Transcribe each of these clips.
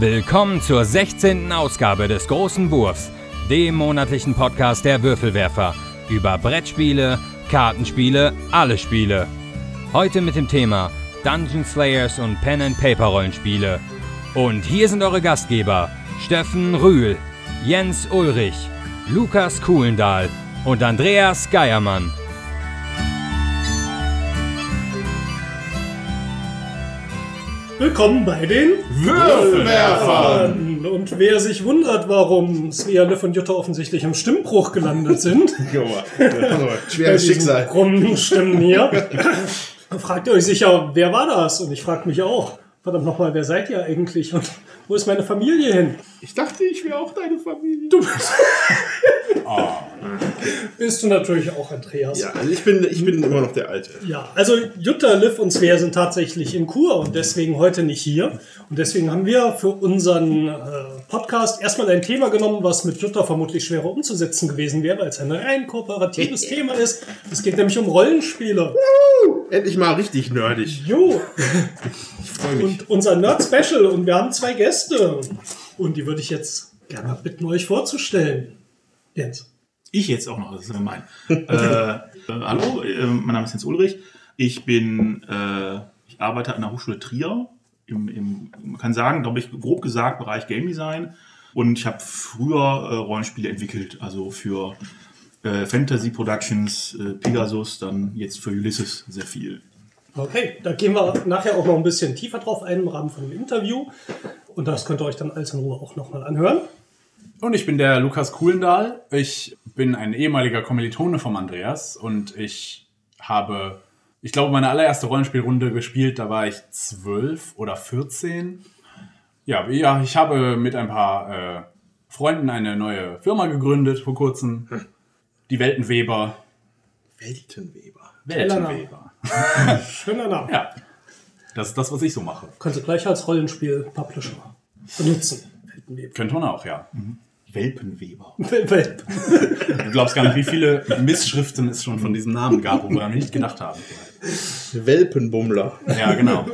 Willkommen zur 16. Ausgabe des Großen Wurfs, dem monatlichen Podcast der Würfelwerfer über Brettspiele, Kartenspiele, alle Spiele. Heute mit dem Thema Dungeon Slayers und Pen and Paper Rollenspiele. Und hier sind eure Gastgeber Steffen Rühl, Jens Ulrich, Lukas Kuhlendahl und Andreas Geiermann. Willkommen bei den Würfelwerfern. Und wer sich wundert, warum Svea, und Jutta offensichtlich im Stimmbruch gelandet sind, schweres Schicksal. krummen Stimmen hier, fragt ihr euch sicher, wer war das? Und ich frage mich auch, verdammt nochmal, wer seid ihr eigentlich? Und wo ist meine Familie hin? Ich dachte, ich wäre auch deine Familie. Du bist, bist du natürlich auch, Andreas. Ja, also ich bin, ich bin immer noch der Alte. Ja, also Jutta, Liv und Svea sind tatsächlich in Kur und deswegen heute nicht hier. Und deswegen haben wir für unseren äh, Podcast erstmal ein Thema genommen, was mit Jutta vermutlich schwerer umzusetzen gewesen wäre, weil es ein rein kooperatives Thema ist. Es geht nämlich um Rollenspiele. Endlich mal richtig nerdig. Jo, Ich freue mich. und unser Nerd-Special. Und wir haben zwei Gäste. Und die würde ich jetzt gerne bitten, euch vorzustellen. Jens. Ich jetzt auch noch, das ist gemein. äh, äh, hallo, äh, mein Name ist Jens Ulrich. Ich bin, äh, ich arbeite an der Hochschule Trier. Im, im, man kann sagen, glaube ich, grob gesagt, Bereich Game Design. Und ich habe früher äh, Rollenspiele entwickelt, also für äh, Fantasy Productions, äh, Pegasus, dann jetzt für Ulysses sehr viel. Okay, da gehen wir nachher auch noch ein bisschen tiefer drauf ein im Rahmen von dem Interview. Und das könnt ihr euch dann alles in Ruhe auch nochmal anhören. Und ich bin der Lukas Kuhlendahl. Ich bin ein ehemaliger Kommilitone vom Andreas und ich habe, ich glaube, meine allererste Rollenspielrunde gespielt, da war ich zwölf oder 14. Ja, ja, ich habe mit ein paar äh, Freunden eine neue Firma gegründet vor kurzem. Die Weltenweber. Weltenweber. Weltenweber. Schöner Name. Ja, das ist das, was ich so mache. Könnt ihr gleich als Rollenspiel-Publisher benutzen. Weltenweb. Könnte man auch, ja. Welpenweber. Welp. Du glaubst gar nicht, wie viele Missschriften es schon von diesem Namen gab, wo wir nicht gedacht haben. Welpenbummler. Ja, genau.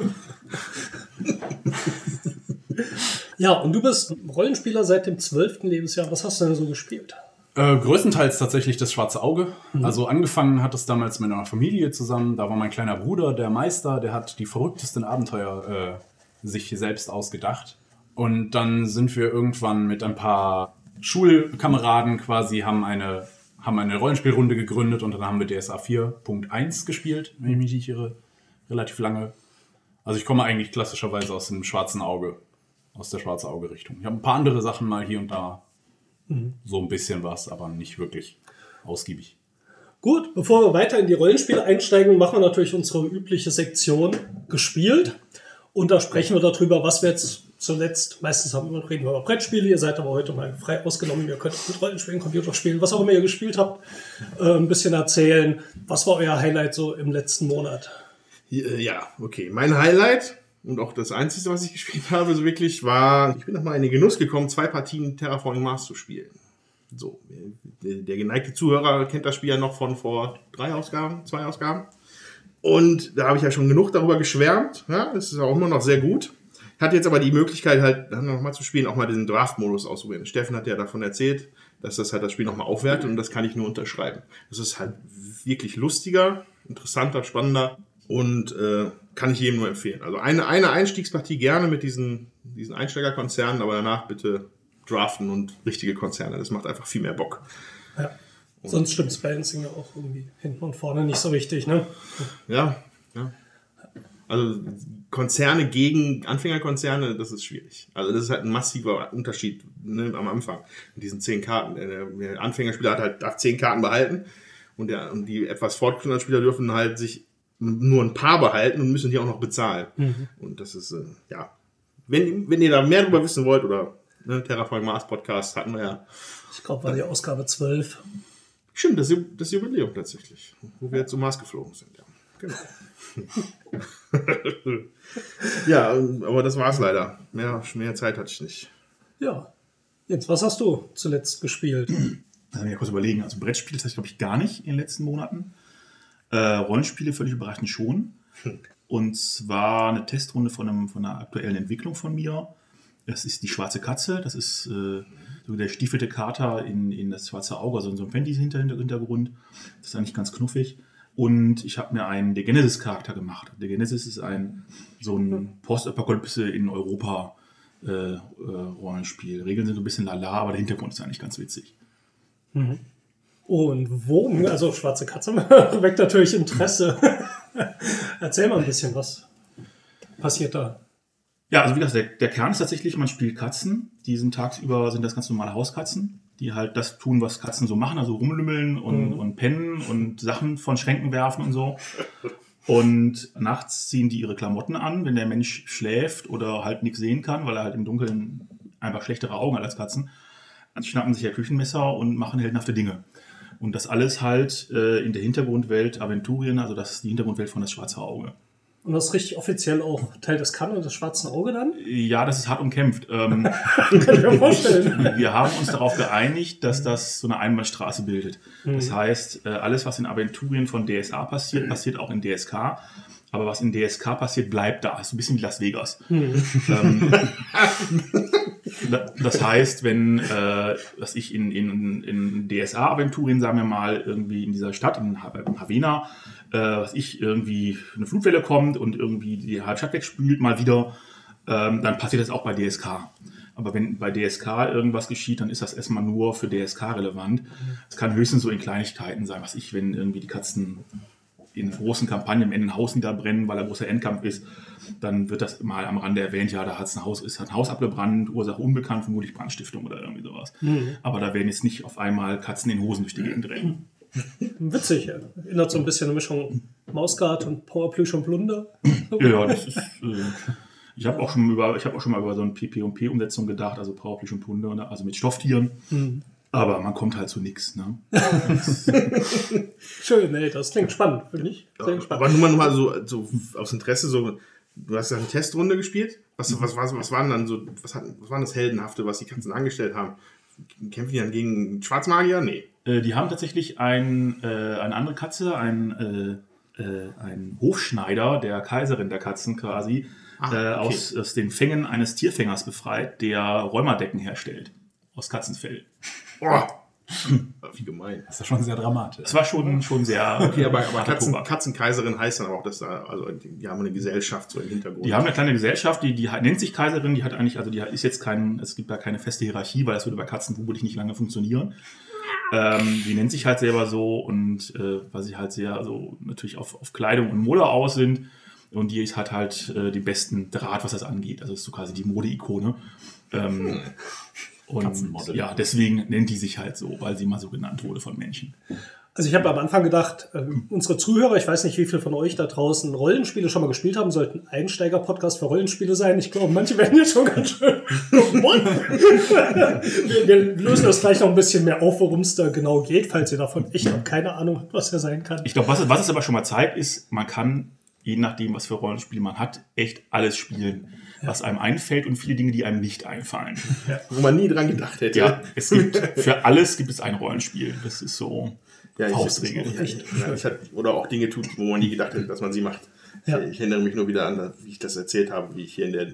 Ja, und du bist Rollenspieler seit dem 12. Lebensjahr. Was hast du denn so gespielt? Äh, größtenteils tatsächlich das schwarze Auge. Also angefangen hat es damals mit einer Familie zusammen. Da war mein kleiner Bruder, der Meister, der hat die verrücktesten Abenteuer äh, sich selbst ausgedacht. Und dann sind wir irgendwann mit ein paar Schulkameraden quasi, haben eine, haben eine Rollenspielrunde gegründet und dann haben wir DSA 4.1 gespielt, wenn ich mich nicht irre. Relativ lange. Also ich komme eigentlich klassischerweise aus dem schwarzen Auge, aus der schwarze Auge-Richtung. Ich habe ein paar andere Sachen mal hier und da so ein bisschen was, aber nicht wirklich ausgiebig. Gut, bevor wir weiter in die Rollenspiele einsteigen, machen wir natürlich unsere übliche Sektion gespielt. Und da sprechen wir darüber, was wir jetzt zuletzt, meistens haben wir, reden wir über Brettspiele, ihr seid aber heute mal frei ausgenommen, ihr könnt mit Rollenspielen, Computerspielen, was auch immer ihr gespielt habt, äh, ein bisschen erzählen. Was war euer Highlight so im letzten Monat? Äh, Ja, okay. Mein Highlight und auch das Einzige, was ich gespielt habe, so wirklich, war, ich bin noch mal in den Genuss gekommen, zwei Partien Terraforming Mars zu spielen. So, der, der geneigte Zuhörer kennt das Spiel ja noch von vor drei Ausgaben, zwei Ausgaben. Und da habe ich ja schon genug darüber geschwärmt. Ja, das ist auch immer noch sehr gut. Hatte jetzt aber die Möglichkeit, halt dann noch mal zu spielen, auch mal diesen Draft-Modus auszuprobieren. Steffen hat ja davon erzählt, dass das halt das Spiel noch mal aufwertet und das kann ich nur unterschreiben. Das ist halt wirklich lustiger, interessanter, spannender und äh, kann ich jedem nur empfehlen. Also eine, eine Einstiegspartie gerne mit diesen, diesen Einsteigerkonzernen, aber danach bitte draften und richtige Konzerne. Das macht einfach viel mehr Bock. Ja. Sonst stimmt Balancing ja auch irgendwie hinten und vorne nicht so wichtig, ne? Ja, ja. Also Konzerne gegen Anfängerkonzerne, das ist schwierig. Also das ist halt ein massiver Unterschied ne, am Anfang mit diesen zehn Karten. Der, der Anfängerspieler hat halt darf zehn Karten behalten und, der, und die etwas fortgeschrittenen Spieler dürfen halt sich nur ein paar behalten und müssen die auch noch bezahlen. Und das ist, äh, ja, wenn, wenn ihr da mehr darüber wissen wollt oder ne, Terraforming Mars Podcast hatten wir ja. Ich glaube, war die Ausgabe 12. Stimmt, das, das Jubiläum tatsächlich, wo wir zum Mars geflogen sind. Ja, genau. ja, aber das war's leider. Mehr, mehr Zeit hatte ich nicht. Ja. Jens, was hast du zuletzt gespielt? Da muss ich kurz überlegen. Also Brettspiele, das heißt, glaube ich, gar nicht in den letzten Monaten. Äh, Rollenspiele völlig überraschend schon. Und zwar eine Testrunde von, einem, von einer aktuellen Entwicklung von mir. Das ist die schwarze Katze, das ist äh, so der stiefelte Kater in, in das schwarze Auge, also in so einem Fantasy-Hintergrund. Das ist eigentlich ganz knuffig. Und ich habe mir einen Der Genesis-Charakter gemacht. Der Genesis ist ein so ein Postapokalypse in Europa äh, äh, Rollenspiel. Regeln sind so ein bisschen lala, aber der Hintergrund ist eigentlich ganz witzig. Und wo, also schwarze Katze weckt natürlich Interesse. Erzähl mal ein bisschen, was passiert da? Ja, also wie gesagt, der, der Kern ist tatsächlich, man spielt Katzen. Die sind tagsüber, sind das ganz normale Hauskatzen, die halt das tun, was Katzen so machen, also rumlümmeln und, und pennen und Sachen von Schränken werfen und so. Und nachts ziehen die ihre Klamotten an, wenn der Mensch schläft oder halt nichts sehen kann, weil er halt im Dunkeln einfach schlechtere Augen hat als Katzen. Dann schnappen sich ja Küchenmesser und machen heldenhafte Dinge. Und das alles halt äh, in der Hintergrundwelt Aventurien, also das ist die Hintergrundwelt von das Schwarze Auge. Und das ist richtig offiziell auch Teil des Kanon des schwarzen Auge dann? Ja, das ist hart umkämpft. Ähm, Kann ich mir vorstellen. wir haben uns darauf geeinigt, dass das so eine Einbahnstraße bildet. Das heißt, äh, alles, was in Aventurien von DSA passiert, passiert auch in DSK. Aber was in DSK passiert, bleibt da. So ein bisschen wie Las Vegas. Ähm, da- das heißt, wenn äh, was ich in, in, in DSA-Aventurien, sagen wir mal, irgendwie in dieser Stadt, in Ha- in Havena, äh, was ich irgendwie eine Flutwelle kommt und irgendwie die Stadt wegspült, mal wieder, ähm, dann passiert das auch bei DSK. Aber wenn bei DSK irgendwas geschieht, dann ist das erstmal nur für DSK relevant. Es kann höchstens so in Kleinigkeiten sein, was ich, wenn irgendwie die Katzen in großen Kampagnen am Ende ein Haus niederbrennen, weil ein großer Endkampf ist, dann wird das mal am Rande erwähnt, ja, da hat ein Haus, ist ein Haus abgebrannt, Ursache unbekannt, vermutlich Brandstiftung oder irgendwie sowas. Aber da werden jetzt nicht auf einmal Katzen in Hosen durch die Gegend rennen. Witzig. ja. Erinnert so ein bisschen eine Mischung Mausgard und Powerplüsch und Blunder. Ja, ja, das ist. Äh, ich habe auch schon über, ich habe auch schon mal über so eine PP&P-Umsetzung gedacht, also Powerplüsch und Hunde, ne, also mit Stofftieren. Aber man kommt halt zu nichts. Ne? Schön, ey, das klingt spannend, finde ich. Sehr gespannt. Aber nur mal, nur mal so, so aus Interesse, so, du hast ja eine Testrunde gespielt. Was, was, was, was waren dann so, was, hat, was waren das Heldenhafte, was die Katzen angestellt haben? Kämpfen die dann gegen Schwarzmagier? Nee. Äh, die haben tatsächlich ein, äh, eine andere Katze, ein, äh, äh, ein Hofschneider der Kaiserin der Katzen quasi, äh, okay. aus, aus den Fängen eines Tierfängers befreit, der Rheumadecken herstellt. Aus Katzenfell. Boah. Wie gemein. Das ist ja schon sehr dramatisch. Das war schon, schon sehr. Okay, aber, aber Katzen. Katzenkaiserin heißt dann aber auch, dass da, also die, haben eine Gesellschaft so im Hintergrund. Die haben eine kleine Gesellschaft, die, die nennt sich Kaiserin, die hat eigentlich, also die hat- ist jetzt kein, es gibt da keine feste Hierarchie, weil das würde bei Katzen vermutlich nicht lange funktionieren. Ähm, die nennt sich halt selber so und äh, weil sie halt sehr, also natürlich auf, auf Kleidung und Mode aus sind. Und die hat halt äh, den besten Draht, was das angeht. Also ist so quasi die Mode-Ikone. Ähm, und Katzenmodel. ja, deswegen nennt die sich halt so, weil sie mal so genannt wurde von Menschen. Also ich habe am Anfang gedacht, äh, unsere Zuhörer, ich weiß nicht, wie viele von euch da draußen Rollenspiele schon mal gespielt haben, sollten Einsteiger-Podcast für Rollenspiele sein. Ich glaube, manche werden jetzt schon ganz schön. Wir, wir lösen das gleich noch ein bisschen mehr auf, worum es da genau geht, falls ihr davon echt noch keine Ahnung habt, was er sein kann. Ich glaube, was, es- was es aber schon mal zeigt, ist, man kann, je nachdem, was für Rollenspiele man hat, echt alles spielen, was einem einfällt und viele Dinge, die einem nicht einfallen. wo man nie dran gedacht hätte. Ja, es gibt, für alles gibt es ein Rollenspiel. Das ist so Ja, ich, Faustregel. Ja, ich hatte, oder auch Dinge tut, wo man nie gedacht hätte, dass man sie macht. Ja. Ich, ich erinnere mich nur wieder an, wie ich das erzählt habe, wie ich hier in der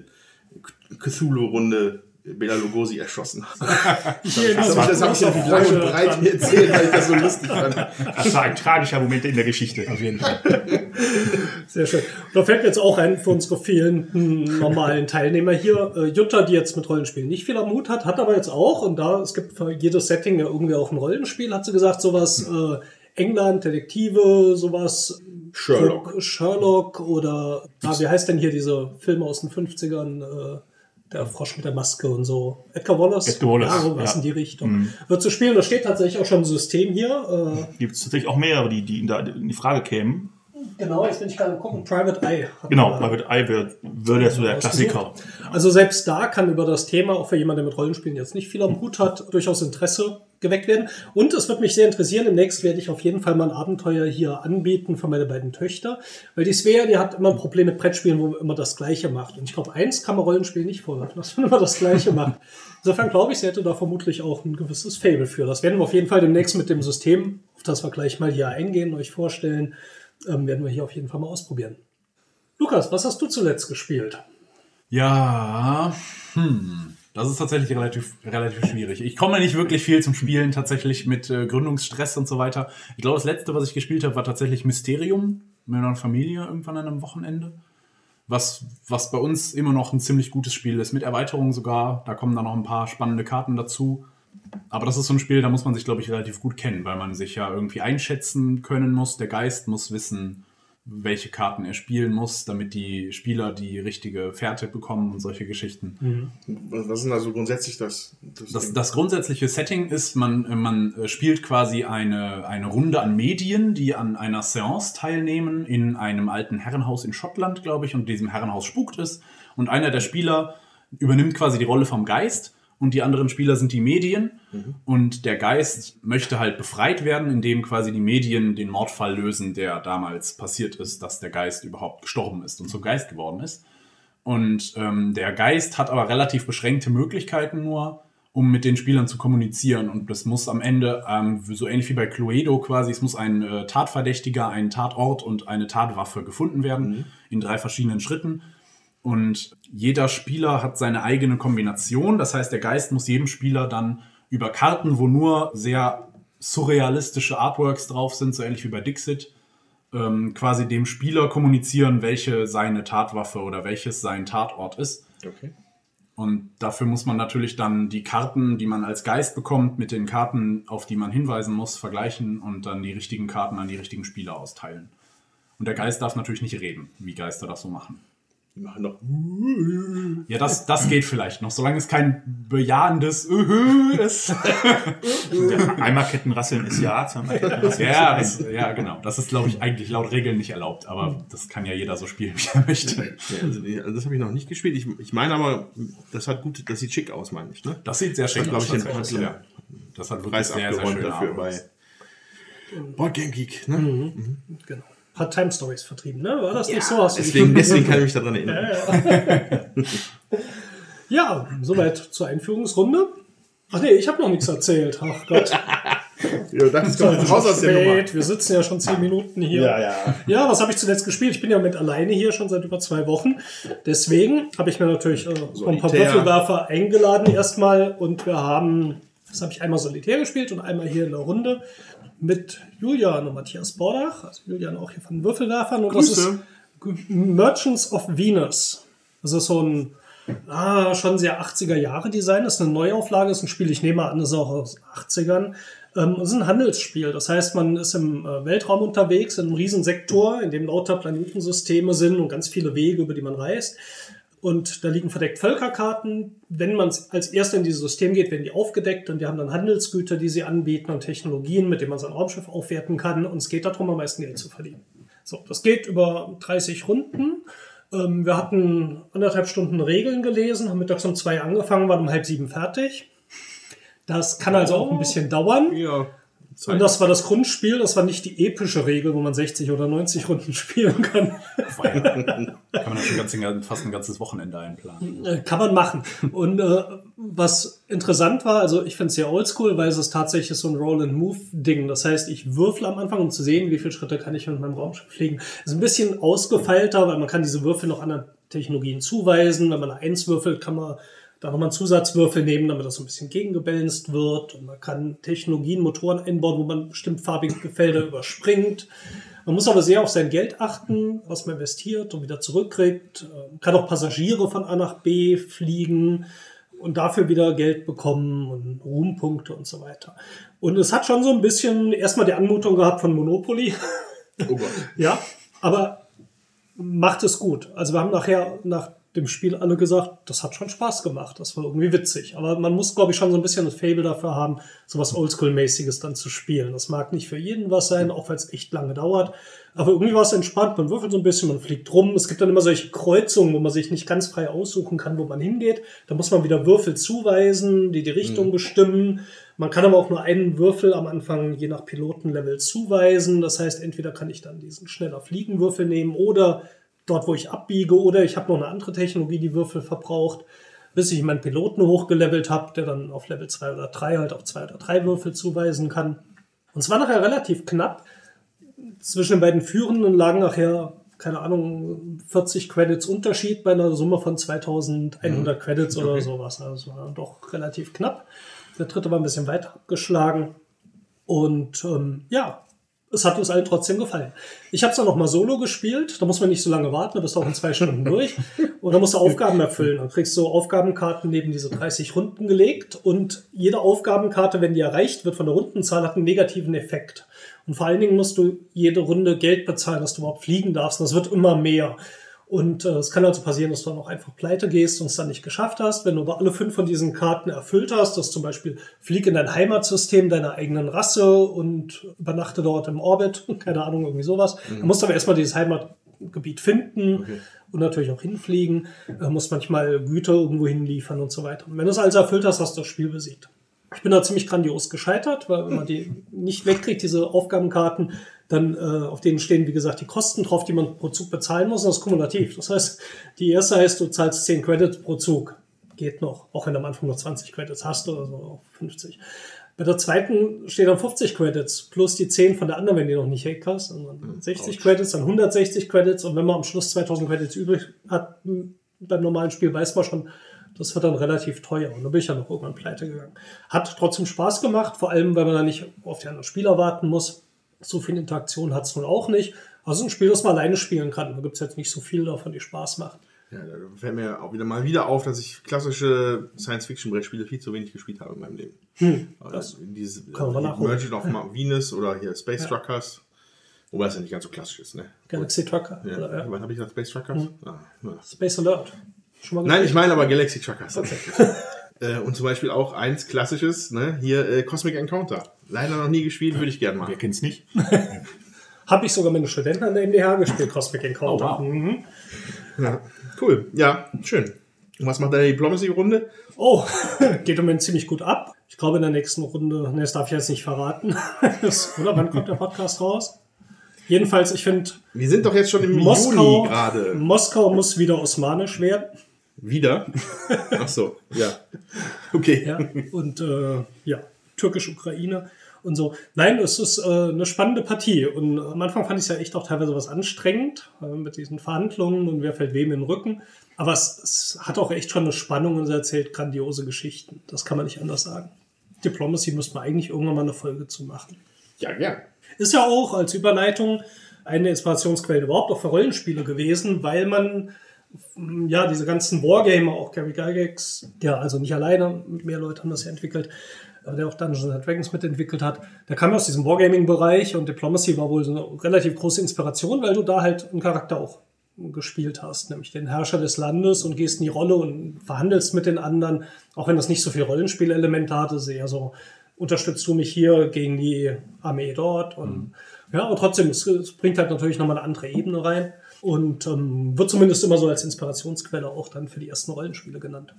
Cthulhu-Runde Bela Lugosi erschossen habe. Hier, Das, das habe ich ja Freude lang und breit erzählt, weil ich das so lustig fand. Das war ein tragischer Moment in der Geschichte. Auf jeden Fall. Sehr schön. Da fällt mir jetzt auch ein für unsere fehlenden normalen Teilnehmer hier. Äh, Jutta, die jetzt mit Rollenspielen nicht viel am Hut hat, hat aber jetzt auch, und da es gibt für jedes Setting ja irgendwie auch ein Rollenspiel, hat sie gesagt, sowas äh, England, Detektive, sowas Sherlock. Sherlock oder ah, wie heißt denn hier diese Filme aus den 50ern? Äh, der Frosch mit der Maske und so. Edgar Wallace. Edgar Wallace, Ja, sowas ja. in die Richtung. Wird zu spielen, da steht tatsächlich auch schon ein System hier. Äh, Gibt es tatsächlich auch mehrere, die, die in die Frage kämen. Genau, jetzt bin ich gerade gucken. Private Eye. Genau, Private Eye wäre wär so der Klassiker. Also selbst da kann über das Thema, auch für jemanden, der mit Rollenspielen jetzt nicht viel am Hut hat, durchaus Interesse geweckt werden. Und es wird mich sehr interessieren, demnächst werde ich auf jeden Fall mal ein Abenteuer hier anbieten für meine beiden Töchter. Weil die Svea, die hat immer ein Problem mit Brettspielen, wo man immer das Gleiche macht. Und ich glaube, eins kann man Rollenspielen nicht vorwerfen, dass man immer das Gleiche macht. Insofern glaube ich, sie hätte da vermutlich auch ein gewisses Fable für. Das werden wir auf jeden Fall demnächst mit dem System, auf das wir gleich mal hier eingehen, euch vorstellen, ähm, werden wir hier auf jeden Fall mal ausprobieren. Lukas, was hast du zuletzt gespielt? Ja, hm. Das ist tatsächlich relativ, relativ schwierig. Ich komme nicht wirklich viel zum Spielen, tatsächlich mit äh, Gründungsstress und so weiter. Ich glaube, das letzte, was ich gespielt habe, war tatsächlich Mysterium mit meiner Familie irgendwann an einem Wochenende. Was, was bei uns immer noch ein ziemlich gutes Spiel ist, mit Erweiterungen sogar. Da kommen dann noch ein paar spannende Karten dazu. Aber das ist so ein Spiel, da muss man sich, glaube ich, relativ gut kennen, weil man sich ja irgendwie einschätzen können muss. Der Geist muss wissen, welche Karten er spielen muss, damit die Spieler die richtige Fährte bekommen und solche Geschichten. Was was ist denn also grundsätzlich das? das, Das, das grundsätzliche Setting ist, man, äh, man äh, spielt quasi eine, eine Runde an Medien, die an einer Seance teilnehmen, in einem alten Herrenhaus in Schottland, glaube ich, und diesem Herrenhaus spukt es. Und einer der Spieler übernimmt quasi die Rolle vom Geist und die anderen Spieler sind die Medien. Und der Geist möchte halt befreit werden, indem quasi die Medien den Mordfall lösen, der damals passiert ist, dass der Geist überhaupt gestorben ist und zum Geist geworden ist. Und ähm, der Geist hat aber relativ beschränkte Möglichkeiten nur, um mit den Spielern zu kommunizieren. Und das muss am Ende, ähm, so ähnlich wie bei Cluedo quasi, es muss ein äh, Tatverdächtiger, ein Tatort und eine Tatwaffe gefunden werden in drei verschiedenen Schritten. Und jeder Spieler hat seine eigene Kombination. Das heißt, der Geist muss jedem Spieler dann über Karten, wo nur sehr surrealistische Artworks drauf sind, so ähnlich wie bei Dixit, ähm, quasi dem Spieler kommunizieren, welche seine Tatwaffe oder welches sein Tatort ist. okay. Und dafür muss man natürlich dann die Karten, die man als Geist bekommt, mit den Karten, auf die man hinweisen muss, vergleichen und dann die richtigen Karten an die richtigen Spieler austeilen. Und der Geist darf natürlich nicht reden, wie Geister das so machen. Die machen doch. Ja, das, das geht vielleicht noch, solange es kein bejahendes Öhö ist. Einmal Kettenrasseln ist ja, zweimal Kettenrasseln Ja, ist das, ja, genau. Das ist, glaube ich, eigentlich laut Regeln nicht erlaubt, aber das kann ja jeder so spielen, wie er möchte. Ja, also, also das habe ich noch nicht gespielt. Ich, ich meine aber, das hat gut, das sieht schick aus, meine ich. Ne? Das sieht sehr schick glaub aus. ich, den ja. Das hat wirklich Preis sehr, sehr schöne dafür bei Artworks. Board Game Geek. Ne? Genau. Hat Time Stories vertrieben, ne? War das nicht so? Hast Deswegen, deswegen kann ich mich daran erinnern. Ja, soweit zur Einführungsrunde. Ach nee, ich habe noch nichts erzählt. Ach Gott, Ja, das kommt jetzt raus aus der Nummer. spät. Wir sitzen ja schon zehn Minuten hier. Ja, ja. Ja, was habe ich zuletzt gespielt? Ich bin ja mit alleine hier schon seit über zwei Wochen. Deswegen habe ich mir natürlich äh, so ein paar. Würfelwerfer eingeladen erstmal. Und wir haben, das habe ich einmal solitär gespielt und einmal hier in der Runde mit Julian und Matthias Bordach. Also Julian auch hier von Würfelwerfern. Und das Grüße. ist Merchants of Venus. Das ist so ein ah, schon sehr 80er Jahre Design. Das ist eine Neuauflage, das ist ein Spiel, ich nehme an, das ist auch aus den 80ern. Ähm, es ist ein Handelsspiel. Das heißt, man ist im äh, Weltraum unterwegs, in einem riesen Sektor, in dem lauter Planetensysteme sind und ganz viele Wege, über die man reist. Und da liegen verdeckt Völkerkarten. Wenn man als Erster in dieses System geht, werden die aufgedeckt und die haben dann Handelsgüter, die sie anbieten und Technologien, mit denen man sein Raumschiff aufwerten kann. Und es geht darum, am meisten Geld zu verdienen. So, das geht über 30 Runden. Ähm, wir hatten anderthalb Stunden Regeln gelesen, haben mittags um zwei angefangen, waren um halb sieben fertig. Das kann also auch ein bisschen dauern. Ja. Und das war das Grundspiel, das war nicht die epische Regel, wo man 60 oder 90 Runden spielen kann. Kann man schon ganz, fast ein ganzes Wochenende einplanen. Äh, Kann man machen. Und äh, was interessant war, also ich finde es sehr oldschool, weil es ist tatsächlich so ein Roll-and-Move-Ding. Das heißt, ich würfel am Anfang, um zu sehen, wie viele Schritte kann ich mit meinem Raumschiff fliegen. ist ein bisschen ausgefeilter, weil man kann diese Würfel noch anderen Technologien zuweisen. Wenn man Eins würfelt, kann man da nochmal einen Zusatzwürfel nehmen, damit das so ein bisschen gegengebalanced wird. Und man kann Technologien, Motoren einbauen, wo man bestimmt farbige Felder überspringt. Man muss aber sehr auf sein Geld achten, was man investiert und wieder zurückkriegt. Ähm, Kann auch Passagiere von A nach B fliegen und dafür wieder Geld bekommen und Ruhmpunkte und so weiter. Und es hat schon so ein bisschen erstmal die Anmutung gehabt von Monopoly. Oh Gott. Ja, aber macht es gut. Also wir haben nachher nach dem Spiel alle gesagt, das hat schon Spaß gemacht, das war irgendwie witzig. Aber man muss, glaube ich, schon so ein bisschen das Fable dafür haben, sowas Oldschool-mäßiges dann zu spielen. Das mag nicht für jeden was sein, auch weil es echt lange dauert. Aber irgendwie war es entspannt. Man würfelt so ein bisschen, man fliegt rum. Es gibt dann immer solche Kreuzungen, wo man sich nicht ganz frei aussuchen kann, wo man hingeht. Da muss man wieder Würfel zuweisen, die die Richtung bestimmen. Man kann aber auch nur einen Würfel am Anfang je nach Pilotenlevel zuweisen. Das heißt, entweder kann ich dann diesen schneller Fliegenwürfel nehmen oder dort, wo ich abbiege, oder ich habe noch eine andere Technologie, die Würfel verbraucht, bis ich meinen Piloten hochgelevelt habe, der dann auf Level 2 oder 3 halt auch zwei oder drei Würfel zuweisen kann. Und es war nachher relativ knapp. Zwischen den beiden Führenden lagen nachher keine Ahnung, 40 Credits Unterschied bei einer Summe von 2100 Credits oder sowas. Also war doch relativ knapp. Der dritte war ein bisschen weiter abgeschlagen. Und ähm, ja, es hat uns allen trotzdem gefallen. Ich habe es dann noch mal solo gespielt. Da muss man nicht so lange warten, da bist du auch in zwei Stunden durch. Und dann musst du Aufgaben erfüllen. Dann kriegst du Aufgabenkarten neben diese 30 Runden gelegt. Und jede Aufgabenkarte, wenn die erreicht wird von der Rundenzahl, hat einen negativen Effekt. Und vor allen Dingen musst du jede Runde Geld bezahlen, dass du überhaupt fliegen darfst. Und das wird immer mehr. Und äh, es kann also passieren, dass du dann auch einfach pleite gehst und es dann nicht geschafft hast. Wenn du aber alle fünf von diesen Karten erfüllt hast, dass zum Beispiel flieg in dein Heimatsystem deiner eigenen Rasse und übernachte dort im Orbit, keine Ahnung, irgendwie sowas. Mhm. Dann musst du aber erstmal dieses Heimatgebiet finden okay. und natürlich auch hinfliegen. Du musst manchmal Güter irgendwo hinliefern und so weiter. Und wenn du es also erfüllt hast, hast du das Spiel besiegt. Ich bin da ziemlich grandios gescheitert, weil wenn man die nicht wegkriegt, diese Aufgabenkarten, dann äh, auf denen stehen, wie gesagt, die Kosten drauf, die man pro Zug bezahlen muss, und das ist kumulativ. Das heißt, die erste heißt, du zahlst 10 Credits pro Zug. Geht noch, auch wenn du am Anfang nur 20 Credits hast oder so, 50. Bei der zweiten steht dann 50 Credits plus die 10 von der anderen, wenn die noch nicht weg hast. Und dann 60 Ouch. Credits, dann 160 Credits und wenn man am Schluss 2000 Credits übrig hat, beim normalen Spiel weiß man schon, das wird dann relativ teuer. Und da bin ich ja noch irgendwann pleite gegangen. Hat trotzdem Spaß gemacht, vor allem, weil man da nicht auf die anderen Spieler warten muss. So viel Interaktion hat es nun auch nicht. Also ein Spiel, das man alleine spielen kann. Da gibt es jetzt nicht so viel davon, die Spaß machen. Ja, da fällt mir auch wieder mal wieder auf, dass ich klassische Science-Fiction-Brettspiele viel zu wenig gespielt habe in meinem Leben. Hm, also dieses kann man äh, Merchant of ja. Venus oder hier Space ja. Truckers. Wobei es ja nicht ganz so klassisch ist, ne? Galaxy Trucker. Ja. Oder, ja. Was habe ich gesagt? Space Truckers? Hm. Ah, Space Alert. Nein, ich meine aber Galaxy Truckers tatsächlich. äh, und zum Beispiel auch eins klassisches, ne? hier äh, Cosmic Encounter. Leider noch nie gespielt, würde ich gerne machen. Wer kennt's nicht? Habe ich sogar mit einem Studenten an der MDH gespielt, Cosmic Encounter. Oh, wow. mhm. ja, cool, ja, schön. Und was macht deine Diplomacy-Runde? Oh, geht im Moment ziemlich gut ab. Ich glaube, in der nächsten Runde, ne, das darf ich jetzt nicht verraten. das, oder wann kommt der Podcast raus? Jedenfalls, ich finde. Wir sind doch jetzt schon im Moskau, Juni gerade. Moskau muss wieder osmanisch werden. Wieder? Ach so, ja. Okay. Ja, und äh, ja, türkisch-Ukraine und so. Nein, es ist äh, eine spannende Partie. Und am Anfang fand ich es ja echt auch teilweise was anstrengend äh, mit diesen Verhandlungen und wer fällt wem in den Rücken. Aber es, es hat auch echt schon eine Spannung und es erzählt grandiose Geschichten. Das kann man nicht anders sagen. Diplomacy muss man eigentlich irgendwann mal eine Folge zu machen. Ja, ja. Ist ja auch als Überleitung eine Inspirationsquelle überhaupt auch für Rollenspiele gewesen, weil man ja, diese ganzen Wargamer, auch Gary Gygax, der also nicht alleine, mehr Leute haben das ja entwickelt, der auch Dungeons Dragons mitentwickelt hat, der kam aus diesem Wargaming-Bereich und Diplomacy war wohl so eine relativ große Inspiration, weil du da halt einen Charakter auch gespielt hast, nämlich den Herrscher des Landes und gehst in die Rolle und verhandelst mit den anderen, auch wenn das nicht so viel Rollenspielelemente hatte, sehr so, unterstützt du mich hier gegen die Armee dort? Und mhm. ja, und trotzdem, es, es bringt halt natürlich nochmal eine andere Ebene rein und ähm, wird zumindest immer so als Inspirationsquelle auch dann für die ersten Rollenspiele genannt.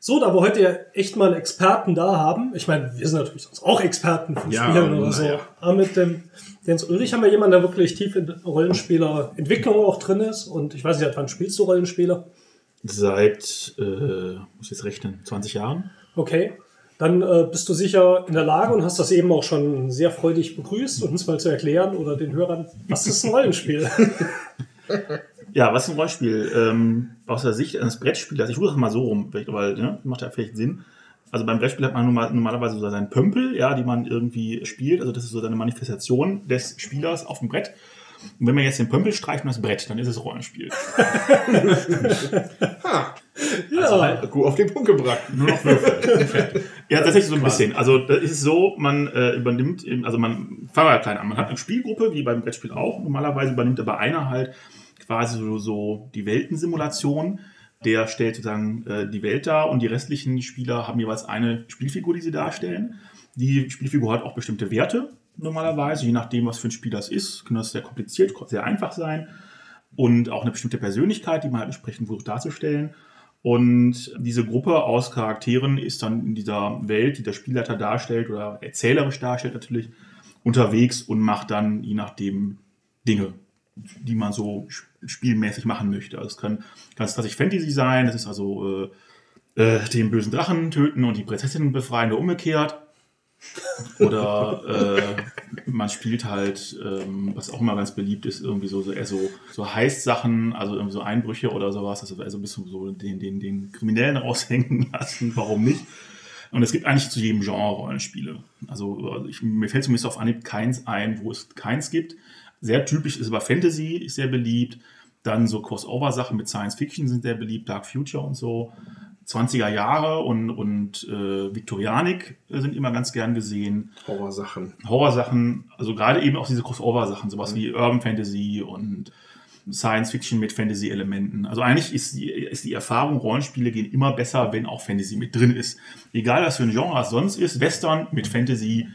So, da wir heute ja echt mal einen Experten da haben, ich meine, wir sind natürlich sonst auch Experten von ja, Spielen oder so, ja. aber mit dem Jens Ulrich haben wir jemanden, der wirklich tief in Rollenspielerentwicklung auch drin ist und ich weiß nicht, seit wann spielst du Rollenspieler? Seit, äh, muss ich jetzt rechnen, 20 Jahren. Okay, dann äh, bist du sicher in der Lage und hast das eben auch schon sehr freudig begrüßt, uns mal zu erklären oder den Hörern, was ist ein Rollenspiel? Ja, was ist ein Rollenspiel? Ähm, aus der Sicht eines Brettspielers, ich rufe das mal so rum, weil ne, macht ja vielleicht Sinn. Also beim Brettspiel hat man normalerweise so seinen Pömpel, ja, die man irgendwie spielt. Also das ist so seine Manifestation des Spielers auf dem Brett. Und wenn man jetzt den Pömpel streicht und das Brett, dann ist es Rollenspiel. ha. Ja, also halt, gut auf den Punkt gebracht. Nur noch Würfel. ja, tatsächlich so ein bisschen. Also das ist so, man äh, übernimmt, also man, fangen wir klein an, man hat eine Spielgruppe, wie beim Brettspiel auch. Normalerweise übernimmt aber einer halt quasi so, so die Weltensimulation. Der stellt sozusagen äh, die Welt dar und die restlichen Spieler haben jeweils eine Spielfigur, die sie darstellen. Die Spielfigur hat auch bestimmte Werte normalerweise, je nachdem, was für ein Spiel das ist. Kann das sehr kompliziert, sehr einfach sein. Und auch eine bestimmte Persönlichkeit, die man halt entsprechend versucht darzustellen. Und diese Gruppe aus Charakteren ist dann in dieser Welt, die der Spielleiter darstellt oder erzählerisch darstellt natürlich, unterwegs und macht dann je nachdem Dinge, die man so spielmäßig machen möchte. Also es kann ganz klassisch Fantasy sein, das ist also äh, äh, den bösen Drachen töten und die Prinzessin befreien oder umgekehrt. Oder man spielt halt, ähm, was auch immer ganz beliebt ist, irgendwie so, so eher so, so Heist-Sachen, also irgendwie so Einbrüche oder sowas, also, also ein bisschen so den, den, den Kriminellen raushängen lassen, warum nicht? Und es gibt eigentlich zu jedem Genre Rollenspiele. Also, also ich, mir fällt zumindest auf Anhieb keins ein, wo es keins gibt. Sehr typisch ist aber Fantasy, ist sehr beliebt. Dann so Crossover-Sachen mit Science Fiction sind sehr beliebt, Dark Future und so. 20er Jahre und, und äh, Viktorianik sind immer ganz gern gesehen. Horrorsachen. Horrorsachen, also gerade eben auch diese Crossover-Sachen, sowas wie Urban Fantasy und Science Fiction mit Fantasy-Elementen. Also eigentlich ist die, ist die Erfahrung, Rollenspiele gehen immer besser, wenn auch Fantasy mit drin ist. Egal was für ein Genre es sonst ist, Western mit Fantasy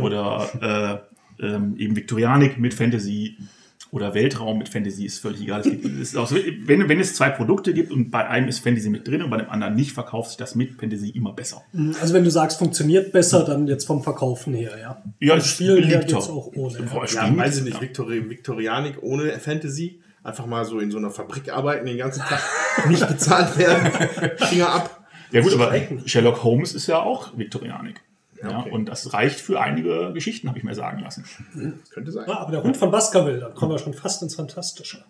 oder äh, ähm, eben Viktorianik mit Fantasy oder Weltraum mit Fantasy ist völlig egal. Es gibt, es ist auch so, wenn, wenn es zwei Produkte gibt und bei einem ist Fantasy mit drin und bei dem anderen nicht, verkauft sich das mit Fantasy immer besser. Also wenn du sagst, funktioniert besser, dann jetzt vom Verkaufen her, ja. Ja, Vom es Spielen her geht's auch ohne. Ja. Ja, stimmt. weiß ich nicht, Viktori Viktorianik ohne Fantasy. Einfach mal so in so einer Fabrik arbeiten, den ganzen Tag nicht bezahlt werden. Finger ab. Ja gut, aber. Sherlock Holmes ist ja auch Viktorianik. Ja, okay. Und das reicht für einige Geschichten, habe ich mir sagen lassen. Das könnte sein. Ja, aber der Hund von Baskerville, da kommen wir schon fast ins Fantastische.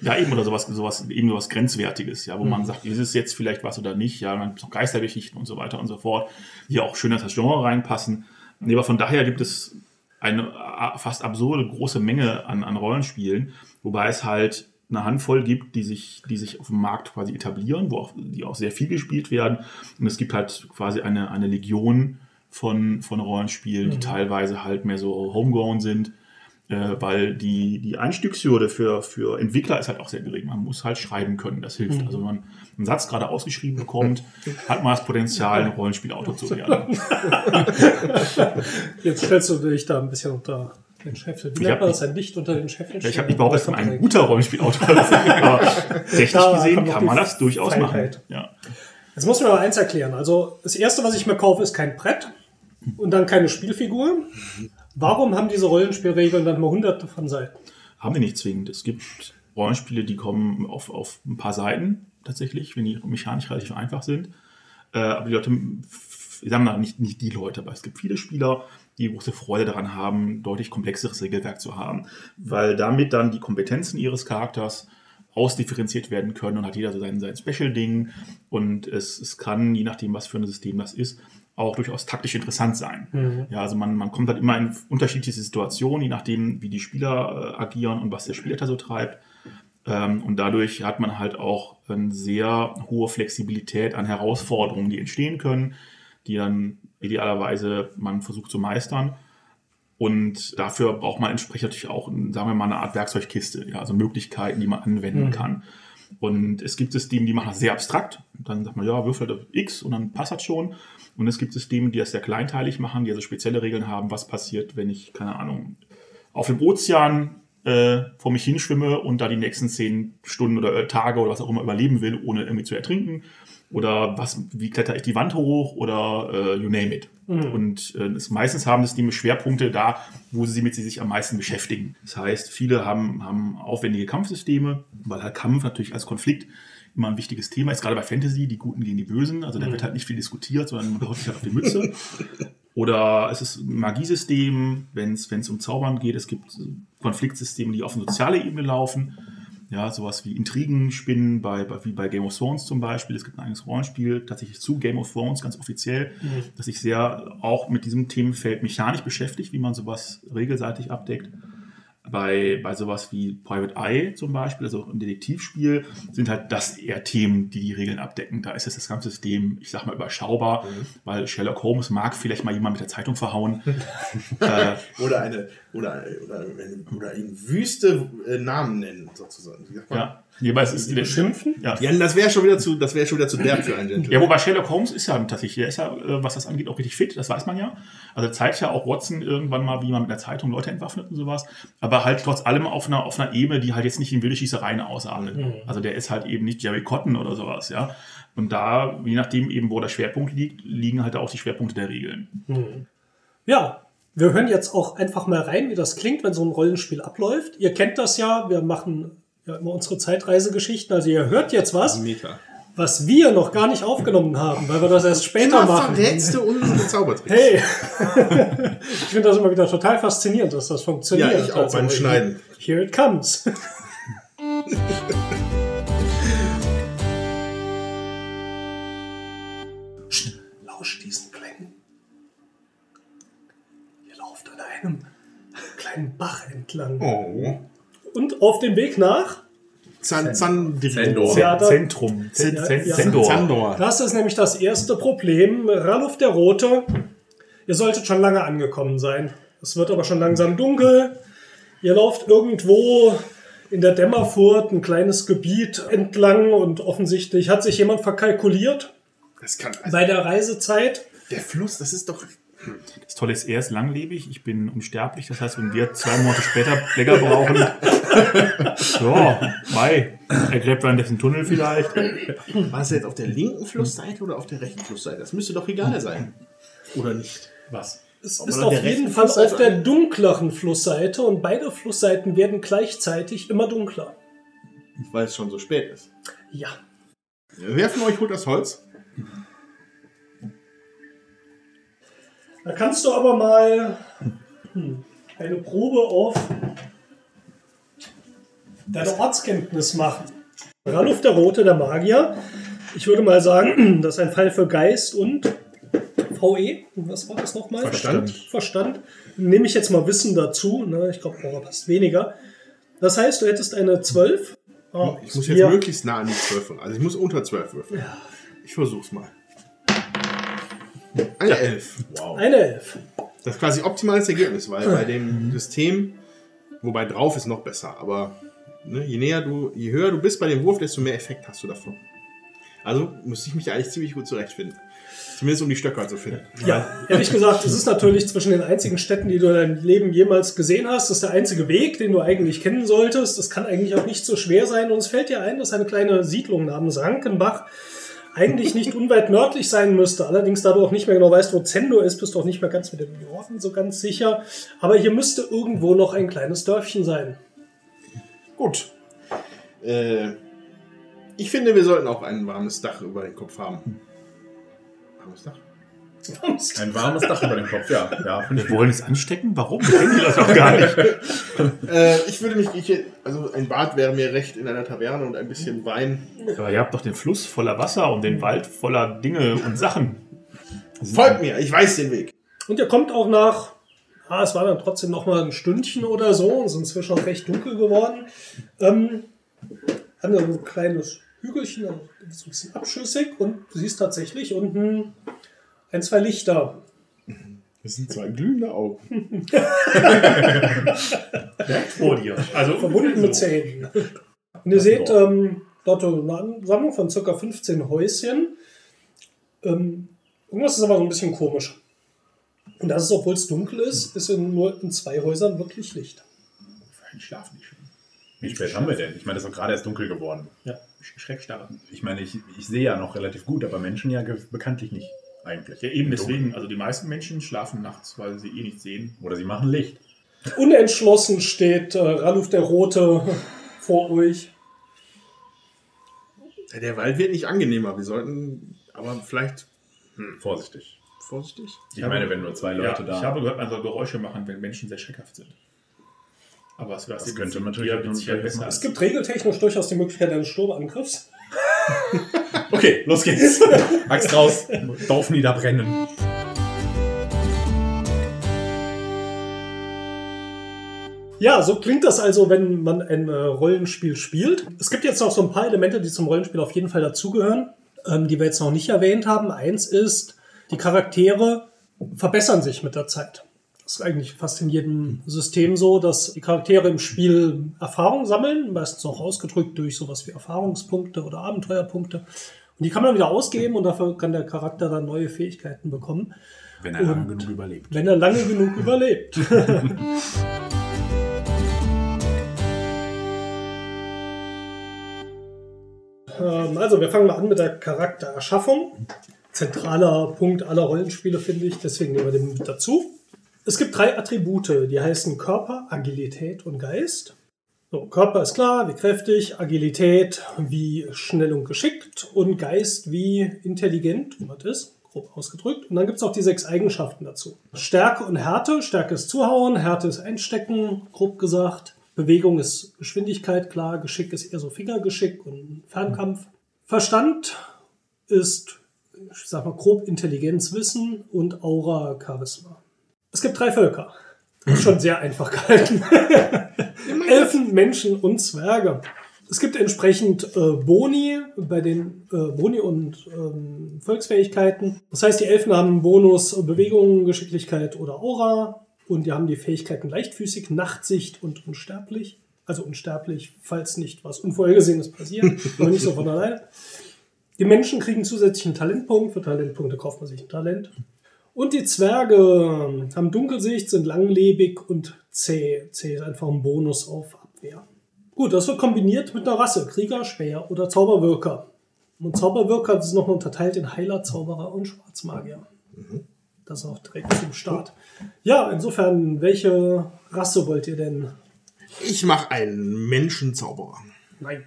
Ja, eben oder sowas, sowas, eben sowas Grenzwertiges, ja, wo Mhm. man sagt, ist es jetzt vielleicht was oder nicht, ja, dann gibt es noch Geistergeschichten und so weiter und so fort, die auch schön in das Genre reinpassen. Nee, aber von daher gibt es eine fast absurde große Menge an, an Rollenspielen, wobei es halt eine Handvoll gibt, die sich, die sich auf dem Markt quasi etablieren, wo auch, die auch sehr viel gespielt werden. Und es gibt halt quasi eine, eine Legion von, von Rollenspielen, die teilweise halt mehr so homegrown sind, äh, weil die, die Einstiegshürde für, für Entwickler ist halt auch sehr gering. Man muss halt schreiben können, das hilft. Also wenn man einen Satz gerade ausgeschrieben bekommt, hat man das Potenzial, ein Rollenspielautor zu werden. Jetzt stellst du dich da ein bisschen unter den Scheffel. Wie Ich nennt man das? Ein Licht unter den Scheffel? Ich habe nicht behauptet, dass man ein guter Rollenspielautor ist, aber technisch Da gesehen kann man das durchaus Feinheit. machen. Ja. Jetzt muss mir aber eins erklären. Also, das erste, was ich mir kaufe, ist kein Brett und dann keine Spielfigur. Warum haben diese Rollenspielregeln dann mal hunderte von Seiten? Haben wir nicht zwingend. Es gibt Rollenspiele, die kommen auf, auf ein paar Seiten tatsächlich, wenn die mechanisch relativ einfach sind. Äh, aber die Leute, ich sage mal nicht, nicht die Leute, aber es gibt viele Spieler, die große Freude daran haben, deutlich komplexeres Regelwerk zu haben, weil damit dann die Kompetenzen ihres Charakters ausdifferenziert werden können und hat jeder so sein, sein Special-Ding und es, es kann, je nachdem, was für ein System das ist, auch durchaus taktisch interessant sein. Ja, also man, man kommt halt immer in unterschiedliche Situationen, je nachdem, wie die Spieler äh, agieren und was der Spieler so treibt. Ähm, und dadurch hat man halt auch eine sehr hohe Flexibilität an Herausforderungen, die entstehen können, die dann idealerweise man versucht zu meistern. Und dafür braucht man entsprechend natürlich auch, sagen wir mal, eine Art Werkzeugkiste, ja, also Möglichkeiten, die man anwenden kann. Und es gibt Systeme, die machen das sehr abstrakt. Dann sagt man, ja, würfel auf X und dann passt das schon. Und es gibt Systeme, die das sehr kleinteilig machen, die also spezielle Regeln haben, was passiert, wenn ich, keine Ahnung, auf dem Ozean äh, vor mich hinschwimme und da die nächsten zehn Stunden oder äh, Tage oder was auch immer überleben will, ohne irgendwie zu ertrinken. Oder was, wie kletter ich die Wand hoch oder äh, you name it. Und äh, es, meistens haben Systeme Schwerpunkte da, wo sie mit sie sich am meisten beschäftigen. Das heißt, viele haben, haben aufwendige Kampfsysteme, weil halt Kampf natürlich als Konflikt immer ein wichtiges Thema ist, gerade bei Fantasy, die Guten gegen die Bösen. Also da wird halt nicht viel diskutiert, sondern man sich halt auf die Mütze. Oder es ist ein Magiesystem, wenn es um Zaubern geht. Es gibt Konfliktsysteme, die auf eine soziale Ebene laufen. Ja, sowas wie Intrigen spinnen, bei, bei, wie bei Game of Thrones zum Beispiel. Es gibt ein eigenes Rollenspiel, tatsächlich zu Game of Thrones, ganz offiziell, das sich sehr auch mit diesem Themenfeld mechanisch beschäftigt, wie man sowas regelseitig abdeckt. Bei, bei sowas wie Private Eye zum Beispiel, also ein Detektivspiel, sind halt das eher Themen, die die Regeln abdecken. Da ist jetzt das ganze System, ich sag mal, überschaubar, weil Sherlock Holmes mag vielleicht mal jemand mit der Zeitung verhauen. äh, Oder eine, oder, oder, eine- oder in Wüste äh, Namen nennen, sozusagen. Ja, jeweils ist die Beschimpfen? Ja. Ja, das wäre schon wieder zu, das wäre schon wieder zu derb für einen Gentleman. Ja, wobei Sherlock Holmes ist ja tatsächlich, der ist ja, äh, was das angeht, auch richtig fit, das weiß man ja. Also zeigt ja auch Watson irgendwann mal, wie man mit einer Zeitung Leute entwaffnet und sowas. Aber halt trotz allem auf einer, auf einer Ebene, die halt jetzt nicht in wilde Schießereien ausartet. Also der ist halt eben nicht Jerry Cotton oder sowas, ja. Und da, je nachdem eben, wo der Schwerpunkt liegt, liegen halt auch die Schwerpunkte der Regeln. Ja, wir hören jetzt auch einfach mal rein, wie das klingt, wenn so ein Rollenspiel abläuft. Ihr kennt das ja, wir machen ja immer unsere Zeitreisegeschichten, also ihr hört jetzt was, Meter. was wir noch gar nicht aufgenommen haben, weil wir das erst später Immer machen. verrätst du unsere Zaubertricks. Hey! ich finde das immer wieder total faszinierend, dass das funktioniert. Ja, ich auch beim Also, Schneiden. Here it comes. Lausch diesen Klängen. Ihr lauft an einem kleinen Bach entlang. Oh. Und auf dem Weg nach, Zan Zandri- Zendor. Ja, da- Zentrum. Zendor. Zandor. das ist nämlich das erste Problem. Ralf der Rote, ihr solltet schon lange angekommen sein. Es wird aber schon langsam dunkel. Ihr lauft irgendwo in der Dämmerfurt ein kleines Gebiet entlang und offensichtlich hat sich jemand verkalkuliert Das kann, also bei der Reisezeit. der Fluss, das ist doch. Das Tolle ist, er ist langlebig, ich bin unsterblich. Das heißt, wenn wir zwei Monate später länger brauchen, ja, bei. Er gräbt währenddessen Tunnel vielleicht. War es jetzt auf der linken Flussseite oder auf der rechten Flussseite? Das müsste doch egal sein. Oder nicht? Was? Es ist auf jeden Fall Flussseite auf der dunkleren Flussseite und beide Flussseiten werden gleichzeitig immer dunkler. Weil es schon so spät ist. Ja. Wer von euch holt das Holz? Da kannst du aber mal hm, eine Probe auf deine Ortskenntnis machen. Ralf der Rote, der Magier. Ich würde mal sagen, das ist ein Fall für Geist und VE. Was war das nochmal? Verstand. Verstand. Nehme ich jetzt mal Wissen dazu. Ne? Ich glaube, Aura passt weniger. Das heißt, du hättest eine 12. Ah, Ich muss jetzt hier. möglichst nah an die 12 würfeln. Also ich muss unter 12 würfeln. Ich versuch's mal. Eine 11. Wow. Eine 11. Das ist quasi optimales Ergebnis, weil bei dem System, wobei drauf ist noch besser, aber ne, je näher du, je höher du bist bei dem Wurf, desto mehr Effekt hast du davon. Also müsste ich mich eigentlich ziemlich gut zurechtfinden. Zumindest um die Stöcker zu finden. Ja, ehrlich gesagt, es ist natürlich zwischen den einzigen Städten, die du in deinem Leben jemals gesehen hast, das ist der einzige Weg, den du eigentlich kennen solltest. Das kann eigentlich auch nicht so schwer sein. Und es fällt dir ein, dass eine kleine Siedlung namens Rankenbach eigentlich nicht unweit nördlich sein müsste. Allerdings, da du auch nicht mehr genau weißt, wo Zendo ist, bist du auch nicht mehr ganz mit dem Norden so ganz sicher. Aber hier müsste irgendwo noch ein kleines Dörfchen sein. Gut. Äh, ich finde, wir sollten auch ein warmes Dach über den Kopf haben. Warmes Dach? Ein warmes Dach über den Kopf, ja. ja ich Wir wollen es anstecken? Warum? Wir kennen die das doch gar nicht. Äh, ich würde mich, ich, also ein Bad wäre mir recht in einer Taverne und ein bisschen Wein. Aber ihr habt doch den Fluss voller Wasser und den Wald voller Dinge und Sachen. Folgt mir, ich weiß den Weg. Und ihr kommt auch nach, ah, es war dann trotzdem noch mal ein Stündchen oder so, und es ist inzwischen auch recht dunkel geworden, ähm, an ein kleines Hügelchen, also so ein bisschen abschüssig und du siehst tatsächlich unten ein, zwei Lichter. Das sind zwei glühende Augen. Direkt vor dir. Also verbunden mit Zähnen. Und ihr seht ähm, dort eine Ansammlung von ca. 15 Häuschen. Ähm, irgendwas ist aber so ein bisschen komisch. Und das ist, obwohl es dunkel ist, ist in nur in zwei Häusern wirklich Licht. Ich schlafe nicht schon. Wie spät haben wir denn? Ich meine, es ist doch gerade erst dunkel geworden. Ja, Schreckstarre. Ich meine, ich, ich sehe ja noch relativ gut, aber Menschen ja bekanntlich nicht. Eigentlich. Ja, eben deswegen. Also die meisten Menschen schlafen nachts, weil sie eh nicht sehen. Oder sie machen Licht. Unentschlossen steht äh, Raluf der Rote vor euch. Ja, Der Wald wird nicht angenehmer. Wir sollten aber vielleicht Vorsichtig. vorsichtig. Ich meine, wenn nur zwei Leute ja, da Ich habe gehört, man soll Geräusche machen, wenn Menschen sehr schreckhaft sind. Aber es wäre Das könnte natürlich besser. Es gibt regeltechnisch durchaus die Möglichkeit eines Sturmangriffs. Okay, los geht's. Axt raus. Dorf niederbrennen. Ja, so klingt das also, wenn man ein äh, Rollenspiel spielt. Es gibt jetzt noch so ein paar Elemente, die zum Rollenspiel auf jeden Fall dazugehören, ähm, die wir jetzt noch nicht erwähnt haben. Eins ist, die Charaktere verbessern sich mit der Zeit. Das ist eigentlich fast in jedem System so, dass die Charaktere im Spiel Erfahrung sammeln, meistens auch ausgedrückt durch sowas wie Erfahrungspunkte oder Abenteuerpunkte. Und die kann man wieder ausgeben und dafür kann der Charakter dann neue Fähigkeiten bekommen, Wenn er lange genug überlebt. wenn er lange genug überlebt. Ähm, Also, wir fangen mal an mit der Charaktererschaffung. Zentraler Punkt aller Rollenspiele, finde ich, deswegen nehmen wir den mit dazu. Es gibt drei Attribute, die heißen Körper, Agilität und Geist. So, Körper ist klar, wie kräftig, Agilität, wie schnell und geschickt und Geist, wie intelligent, was ist, grob ausgedrückt. Und dann gibt es auch die sechs Eigenschaften dazu. Stärke und Härte. Stärke ist Zuhauen, Härte ist Einstecken, grob gesagt. Bewegung ist Geschwindigkeit, klar. Geschick ist eher so Fingergeschick und Fernkampf. Verstand ist, ich sag mal, grob Intelligenz, Wissen und Aura, Charisma. Es gibt drei Völker. Ist schon sehr einfach gehalten. Elfen, Menschen und Zwerge. Es gibt entsprechend äh, Boni bei den äh, Boni und ähm, Volksfähigkeiten. Das heißt, die Elfen haben einen Bonus äh, Bewegung, Geschicklichkeit oder Aura. Und die haben die Fähigkeiten leichtfüßig, Nachtsicht und unsterblich. Also unsterblich, falls nicht was Unvorhergesehenes passiert, aber nicht so von alleine. Die Menschen kriegen zusätzlich einen Talentpunkt. Für Talentpunkte kauft man sich ein Talent. Und die Zwerge haben Dunkelsicht, sind langlebig und zäh. Zäh ist einfach ein Bonus auf Abwehr. Gut, das wird kombiniert mit einer Rasse. Krieger, Speer oder Zauberwirker. Und Zauberwirker sind nochmal unterteilt in Heiler, Zauberer und Schwarzmagier. Das auch direkt zum Start. Ja, insofern, welche Rasse wollt ihr denn? Ich mache einen Menschenzauberer. Nein.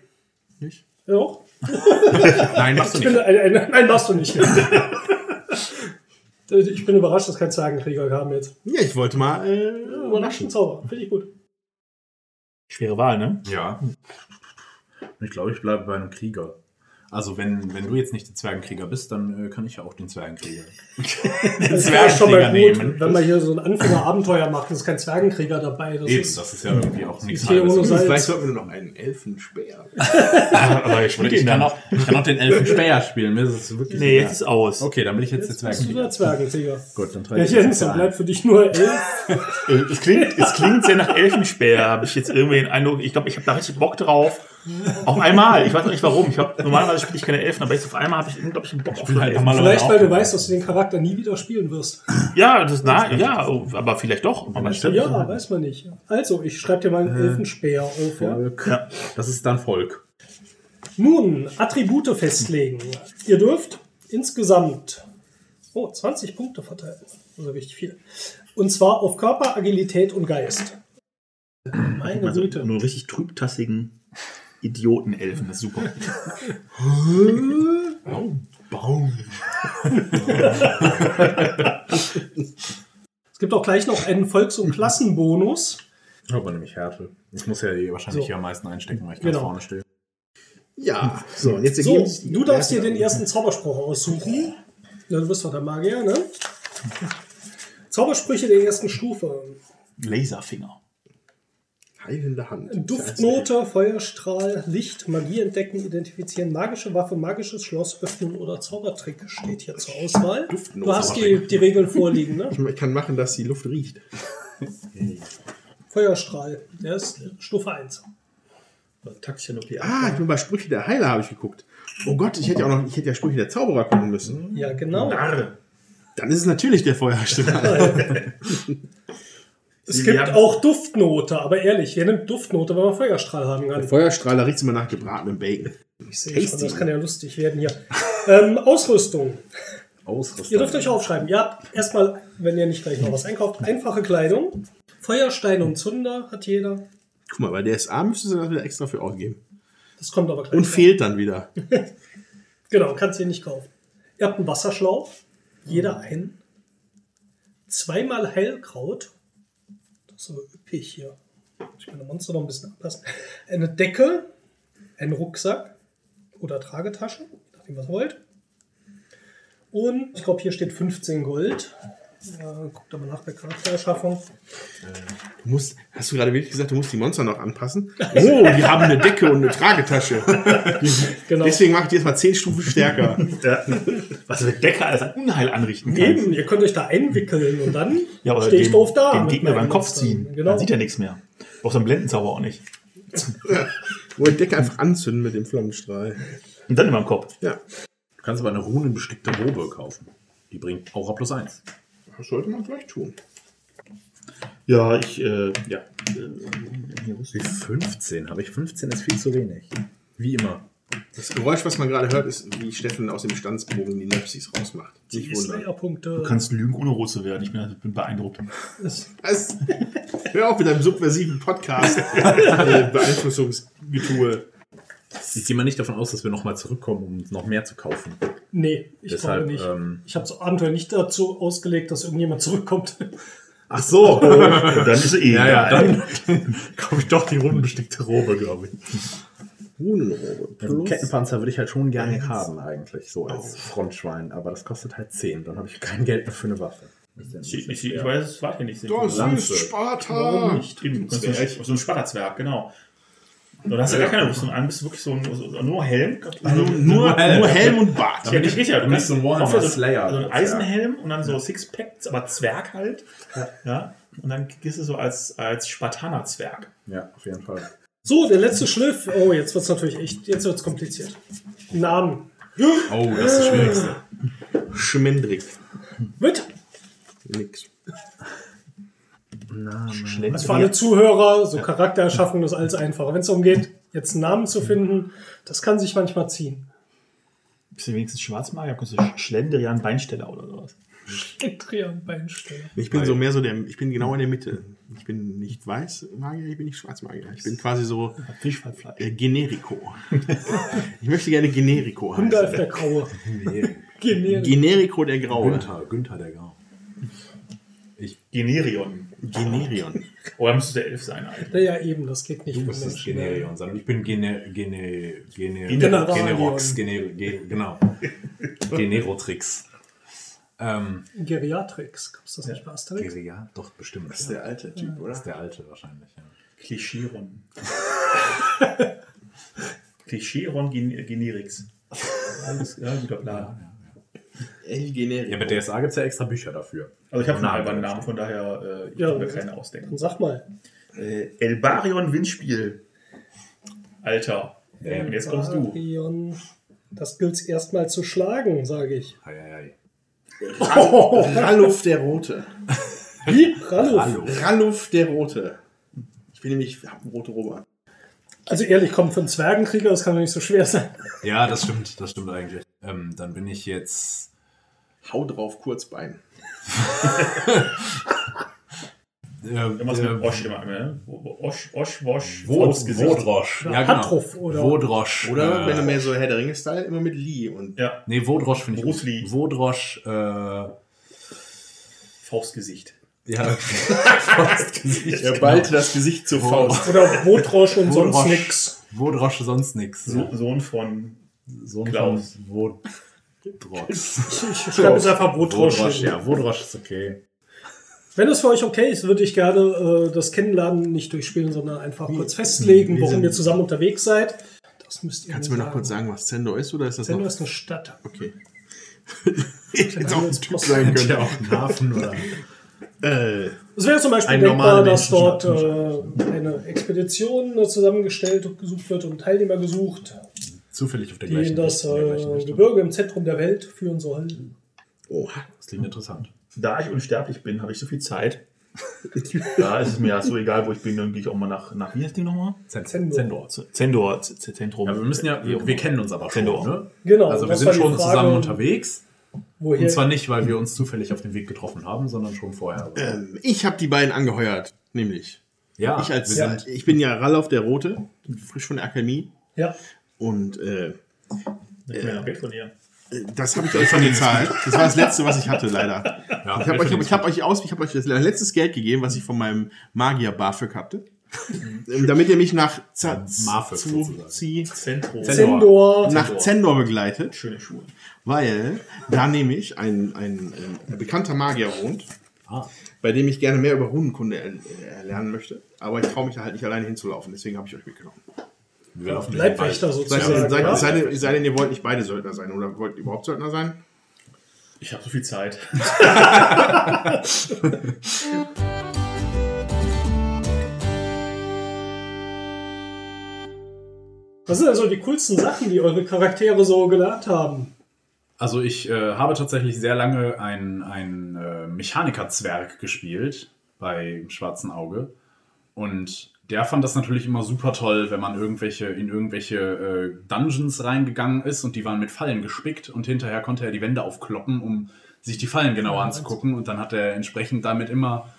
Nicht? Ja? Nein, machst du Ich bin, nicht. ein, ein, nein, machst du nicht. ich bin überrascht, dass kein Zwergenkrieger kam jetzt. Ja, ich wollte mal äh, überraschen. Zauber, finde ich gut. Schwere Wahl, ne? Ja. Ich glaube, ich bleibe bei einem Krieger. Also, wenn, wenn du jetzt nicht der Zwergenkrieger bist, dann äh, kann ich ja auch den Zwergenkrieger. den Das wäre schon mal gut, nehmen. wenn man hier so ein Anfängerabenteuer macht, ist kein Zwergenkrieger dabei. Das Eben, ist, das ist ja irgendwie auch nichts Salz. Vielleicht sollten wir noch einen Elfenspeer. Aber ich ich kann, auch, ich kann auch den Elfenspeer spielen. Mir ist es wirklich Nee, jetzt ist aus. Okay, dann bin ich jetzt der Jetzt bist du der Zwergenkrieger. Zwergenkrieger. Gut, dann trage Ja, ich jetzt Jens, dann bleibt für dich nur elf. Äh, Es klingt, es klingt sehr nach Elfenspeer, habe ich jetzt irgendwie den Eindruck. Ich glaube, ich habe da richtig Bock drauf. Auf einmal. Ich weiß nicht warum. Ich hab, normalerweise spiele ich keine Elfen, aber jetzt auf einmal habe ich, glaube ich, einen Bock auf halt Elfen. Vielleicht, auch weil du weißt, dass du den Charakter nie wieder spielen wirst. Ja, das na, ja, oh, aber vielleicht doch. Aber stimmt. Ja, weiß man nicht. Also, ich schreibe dir mal einen Elfenspeer auf. Ja. Volk. Ja. Das ist dann Volk. Nun, Attribute festlegen. Ihr dürft insgesamt oh, 20 Punkte verteilen. Also richtig viel. Und zwar auf Körper, Agilität und Geist. Meine Also Güte. nur richtig trübtassigen Idioten-Elfen, das ist super. Baum. Es gibt auch gleich noch einen Volks- und Klassenbonus. Aber nämlich Härte. Ich muss ja eh wahrscheinlich So. hier am meisten einstecken, weil ich Genau. ganz vorne stehe. Ja, so, jetzt So, die- du darfst dir den ersten Zauberspruch aussuchen. Ja, du bist doch der Magier, ne? Zaubersprüche der ersten Stufe. Laserfinger. Heilende Hand. Duftnote, Feuerstrahl, Licht, Magie entdecken, identifizieren, magische Waffe, magisches Schloss öffnen oder Zaubertrick steht hier zur Auswahl. Duftnote, Du hast die, die Regeln vorliegen, ne? Ich kann machen, dass die Luft riecht. Feuerstrahl, der ist Stufe 1. Taktisch okay. Ah, ich bin bei Sprüche der Heiler habe ich geguckt. Oh Gott, ich hätte ja auch noch, ich hätte ja Sprüche der Zauberer gucken müssen. Ja, genau. Dann ist es natürlich der Feuerstrahl. Es gibt haben- auch Duftnote, aber ehrlich, wer nimmt Duftnote, wenn man Feuerstrahl haben der kann? Feuerstrahl, da riecht immer nach gebratenem Bacon. Ich sehe schon, das kann ja lustig werden hier. Ähm, Ausrüstung. Ausrüstung. Ihr dürft euch aufschreiben. Ihr habt erstmal, wenn ihr nicht gleich noch was einkauft, einfache Kleidung. Feuerstein und Zunder hat jeder. Guck mal, bei DSA müsste sie das wieder extra für ausgeben. Das kommt aber gleich. Und fehlt dann wieder. Genau, kannst ihr nicht kaufen. Ihr habt einen Wasserschlauch, jeder einen. Zweimal Heilkraut. Aber üppig hier. Ich meine Monster noch ein bisschen anpassen. Eine Decke, ein Rucksack oder Tragetasche, nachdem was ihr wollt. Und ich glaube, hier steht 15 Gold. Guckt aber nach der Charaktererschaffung. Du musst, hast du gerade wirklich gesagt, du musst die Monster noch anpassen? Oh, die haben eine Decke und eine Tragetasche. Genau. Deswegen mache ich die jetzt mal 10 Stufen stärker. Ja. Was für Decker alles an Unheil anrichten kann. Eben, ihr könnt euch da einwickeln und dann Ja, stehe ich dem, doof da. mit Gegner beim Kopf ziehen. Genau. Dann sieht er nichts mehr. Braucht so einen Blendenzauber auch nicht. Wo die Decke einfach anzünden mit dem Flammenstrahl. Und dann immer im Kopf. Ja, Du kannst aber eine runenbestickte Robe kaufen. Die bringt Aura plus 1. das sollte man vielleicht tun. Ja, ich, äh, ja. Wie 15? Habe ich 15 ist viel zu wenig. Wie immer. Das Geräusch, was man gerade hört, ist, wie Steffen aus dem Stanzbogen die Nepsis rausmacht. Die. Slayer-Punkte. Du kannst lügen, ohne rot zu werden. Ich bin, bin beeindruckt. Was? Hör auf mit deinem subversiven Podcast. äh, Beeinflussungsgetue. Ich gehe mal nicht davon aus, dass wir nochmal zurückkommen, um noch mehr zu kaufen. Nee, ich Deshalb, glaube nicht. ähm, ich habe das Abenteuer nicht dazu ausgelegt, dass irgendjemand zurückkommt. Ach so. Dann ist eh ja, ja, dann kaufe ich doch die rundenbestickte Robe, glaube ich. Hunenrobe. Also Kettenpanzer würde ich halt schon gerne haben, eigentlich, so als Frontschwein. Aber das kostet halt 10. Dann habe ich kein Geld mehr für eine Waffe. Ich, ich, ich, ich weiß, es war hier nicht. Das ist Sparta. Warum nicht? Eben, so ein- so ein Sparterzwerg, genau. Dann hast du gar keine Rüstung an, bist wirklich so ein, so, nur Helm. Also, Nur, Helm. nur Helm und Bart. ja, nicht richtig, du du bist kannst so ein Warhammer Slayer. so ein Eisenhelm und dann so Sixpacks, aber Zwerg halt. Ja. Und dann gehst du so als, als Spartaner-Zwerg. Ja, auf jeden Fall. So, der letzte Schliff. Oh, jetzt wird es natürlich echt, jetzt wird es kompliziert. Namen. Oh, das ist das Schwierigste. Schmendrick. Wird. Nix. Also für alle Zuhörer, so Charaktererschaffung ist alles einfacher. Wenn es darum geht, jetzt einen Namen zu finden, das kann sich manchmal ziehen. Bist du wenigstens Schwarzmagier? Kannst du Schlendrian Beinsteller oder sowas? Adrian Beinsteller. Ich bin so mehr so der, ich bin genau in der Mitte. Ich bin nicht weiß Magier, ich bin nicht schwarz Magier. Ich bin quasi so Fischfallfleisch. äh, Generico. ich möchte gerne Generico Gundalf heißen. der Graue. Nee. Generisch. Generico der Graue. Günther, Günther der Grau. Generion. Generion. Oder müsste der Elf sein eigentlich? Ja, eben, das geht nicht. Du das. Generion, sondern ich bin Gene, Gene, Gene. Generox, Gene, Ge, genau. Generotrix. Ähm, Geriatrix. Gab es das nicht bei Asterix? ja, doch, bestimmt. Das ist der alte Typ, Das oder? ist der alte wahrscheinlich, ja. Klischeeron. Klischeeron Gen Generix. Alles, ja, guter Plan. El Generico. Ja, bei DSA gibt es ja extra Bücher dafür. Also ich habe einen albernen Namen, von daher äh, ich Ja. kann mir keine ausdenken. Dann sag mal. Äh, Elbarion Windspiel. Alter. Und jetzt kommst du. Arion. Das gilt erstmal zu schlagen, sage ich. Ei, ei, ei. Ralluf der Rote. Wie? Hallo. Ralluf der Rote. Ich bin nämlich, ich habe eine rote Robe an. Also ehrlich, kommt einen Zwergenkrieger, das kann doch nicht so schwer sein. Ja, das stimmt, das stimmt eigentlich. Ähm, dann bin ich jetzt. Hau drauf, Kurzbein. Äh, Irgendwas äh, mit Osch immer, ne? Osch, Osch, Wosch, Wod- Faustgesicht. Wodrosch. Oder Ja, genau. Oder- Wodrosch. Oder äh, wenn du mehr so Herr der Ringe-Style, immer mit Lee. Und Ja, Nee, Wodrosch finde ich. Bruce. Lee. Wodrosch, äh, Faustgesicht. ja. Faustgesicht. er ballte das Gesicht zur Faust. Oder Wotrosch und sonst Wodrosch. nix. Wodrosch sonst nix. So, Sohn von So Klaus. Wodrosch. Ich, ich schreibe jetzt einfach. Wodrosch, hin. ja, Wodrosch ist okay. Wenn es für euch okay ist, würde ich gerne äh, das Kennenlernen nicht durchspielen, sondern einfach kurz festlegen, warum ihr zusammen unterwegs seid. Das müsst ihr Kannst du mir noch kurz sagen, was Zendor ist? Oder ist das Zendor noch? ist eine Stadt. Okay. Hätte auch ein Typ sein können. auch ein Hafen oder. Äh, Es wäre zum Beispiel Ein denkbar, dass dort äh, eine Expedition zusammengestellt und gesucht wird und Teilnehmer gesucht, Zufällig auf der die gleichen in das in gleichen äh. Gebirge im Zentrum der Welt führen sollen. oha. Das klingt interessant. Da ich unsterblich bin, habe ich so viel Zeit. da ist es mir ja so egal, wo ich bin, dann gehe ich auch mal nach, nach wie heißt die nochmal? Zen- Zendor. Zendor. Zentrum. Ja, wir müssen ja, wir, wir kennen uns aber schon, Zendor. ne? Genau. Also wir das sind die schon Frage, zusammen unterwegs. Woher, Und zwar nicht, weil wir uns zufällig auf dem Weg getroffen haben, sondern schon vorher. Ähm, ich habe die beiden angeheuert, nämlich. ja, ich, als, sind, ich bin ja Ralf der Rote, frisch von der Akademie. ja, Und äh, Ich noch Geld von dir. das habe ich euch schon gezahlt. Das war das letzte, was ich hatte, leider. ja, Ich habe euch, ich hab euch aus, ich habe euch das letztes Geld gegeben, was ich von meinem Magier BAföG hatte. Ähm, damit ihr mich nach, Z Zentrum. Zendor. nach Zendor begleitet, Schöne Schuhe. weil da nämlich ein, ein, ein bekannter Magier wohnt, ah, bei dem ich gerne mehr über Runenkunde er, erlernen möchte. Aber ich traue mich da halt nicht alleine hinzulaufen, deswegen habe ich euch mitgenommen. Wir laufen Leibwächter sozusagen. seid, ja? seid, sei denn, ihr wollt nicht beide Söldner sein oder wollt ihr überhaupt Söldner sein? Ich habe so viel Zeit. Was sind also die coolsten Sachen, die eure Charaktere so gelernt haben? Also ich äh, habe tatsächlich sehr lange ein, ein äh, Mechanikerzwerg gespielt bei Schwarzen Auge. Und der fand das natürlich immer super toll, wenn man irgendwelche in irgendwelche äh, Dungeons reingegangen ist und die waren mit Fallen gespickt und hinterher konnte er die Wände aufkloppen, um sich die Fallen genauer anzugucken und dann hat er entsprechend damit immer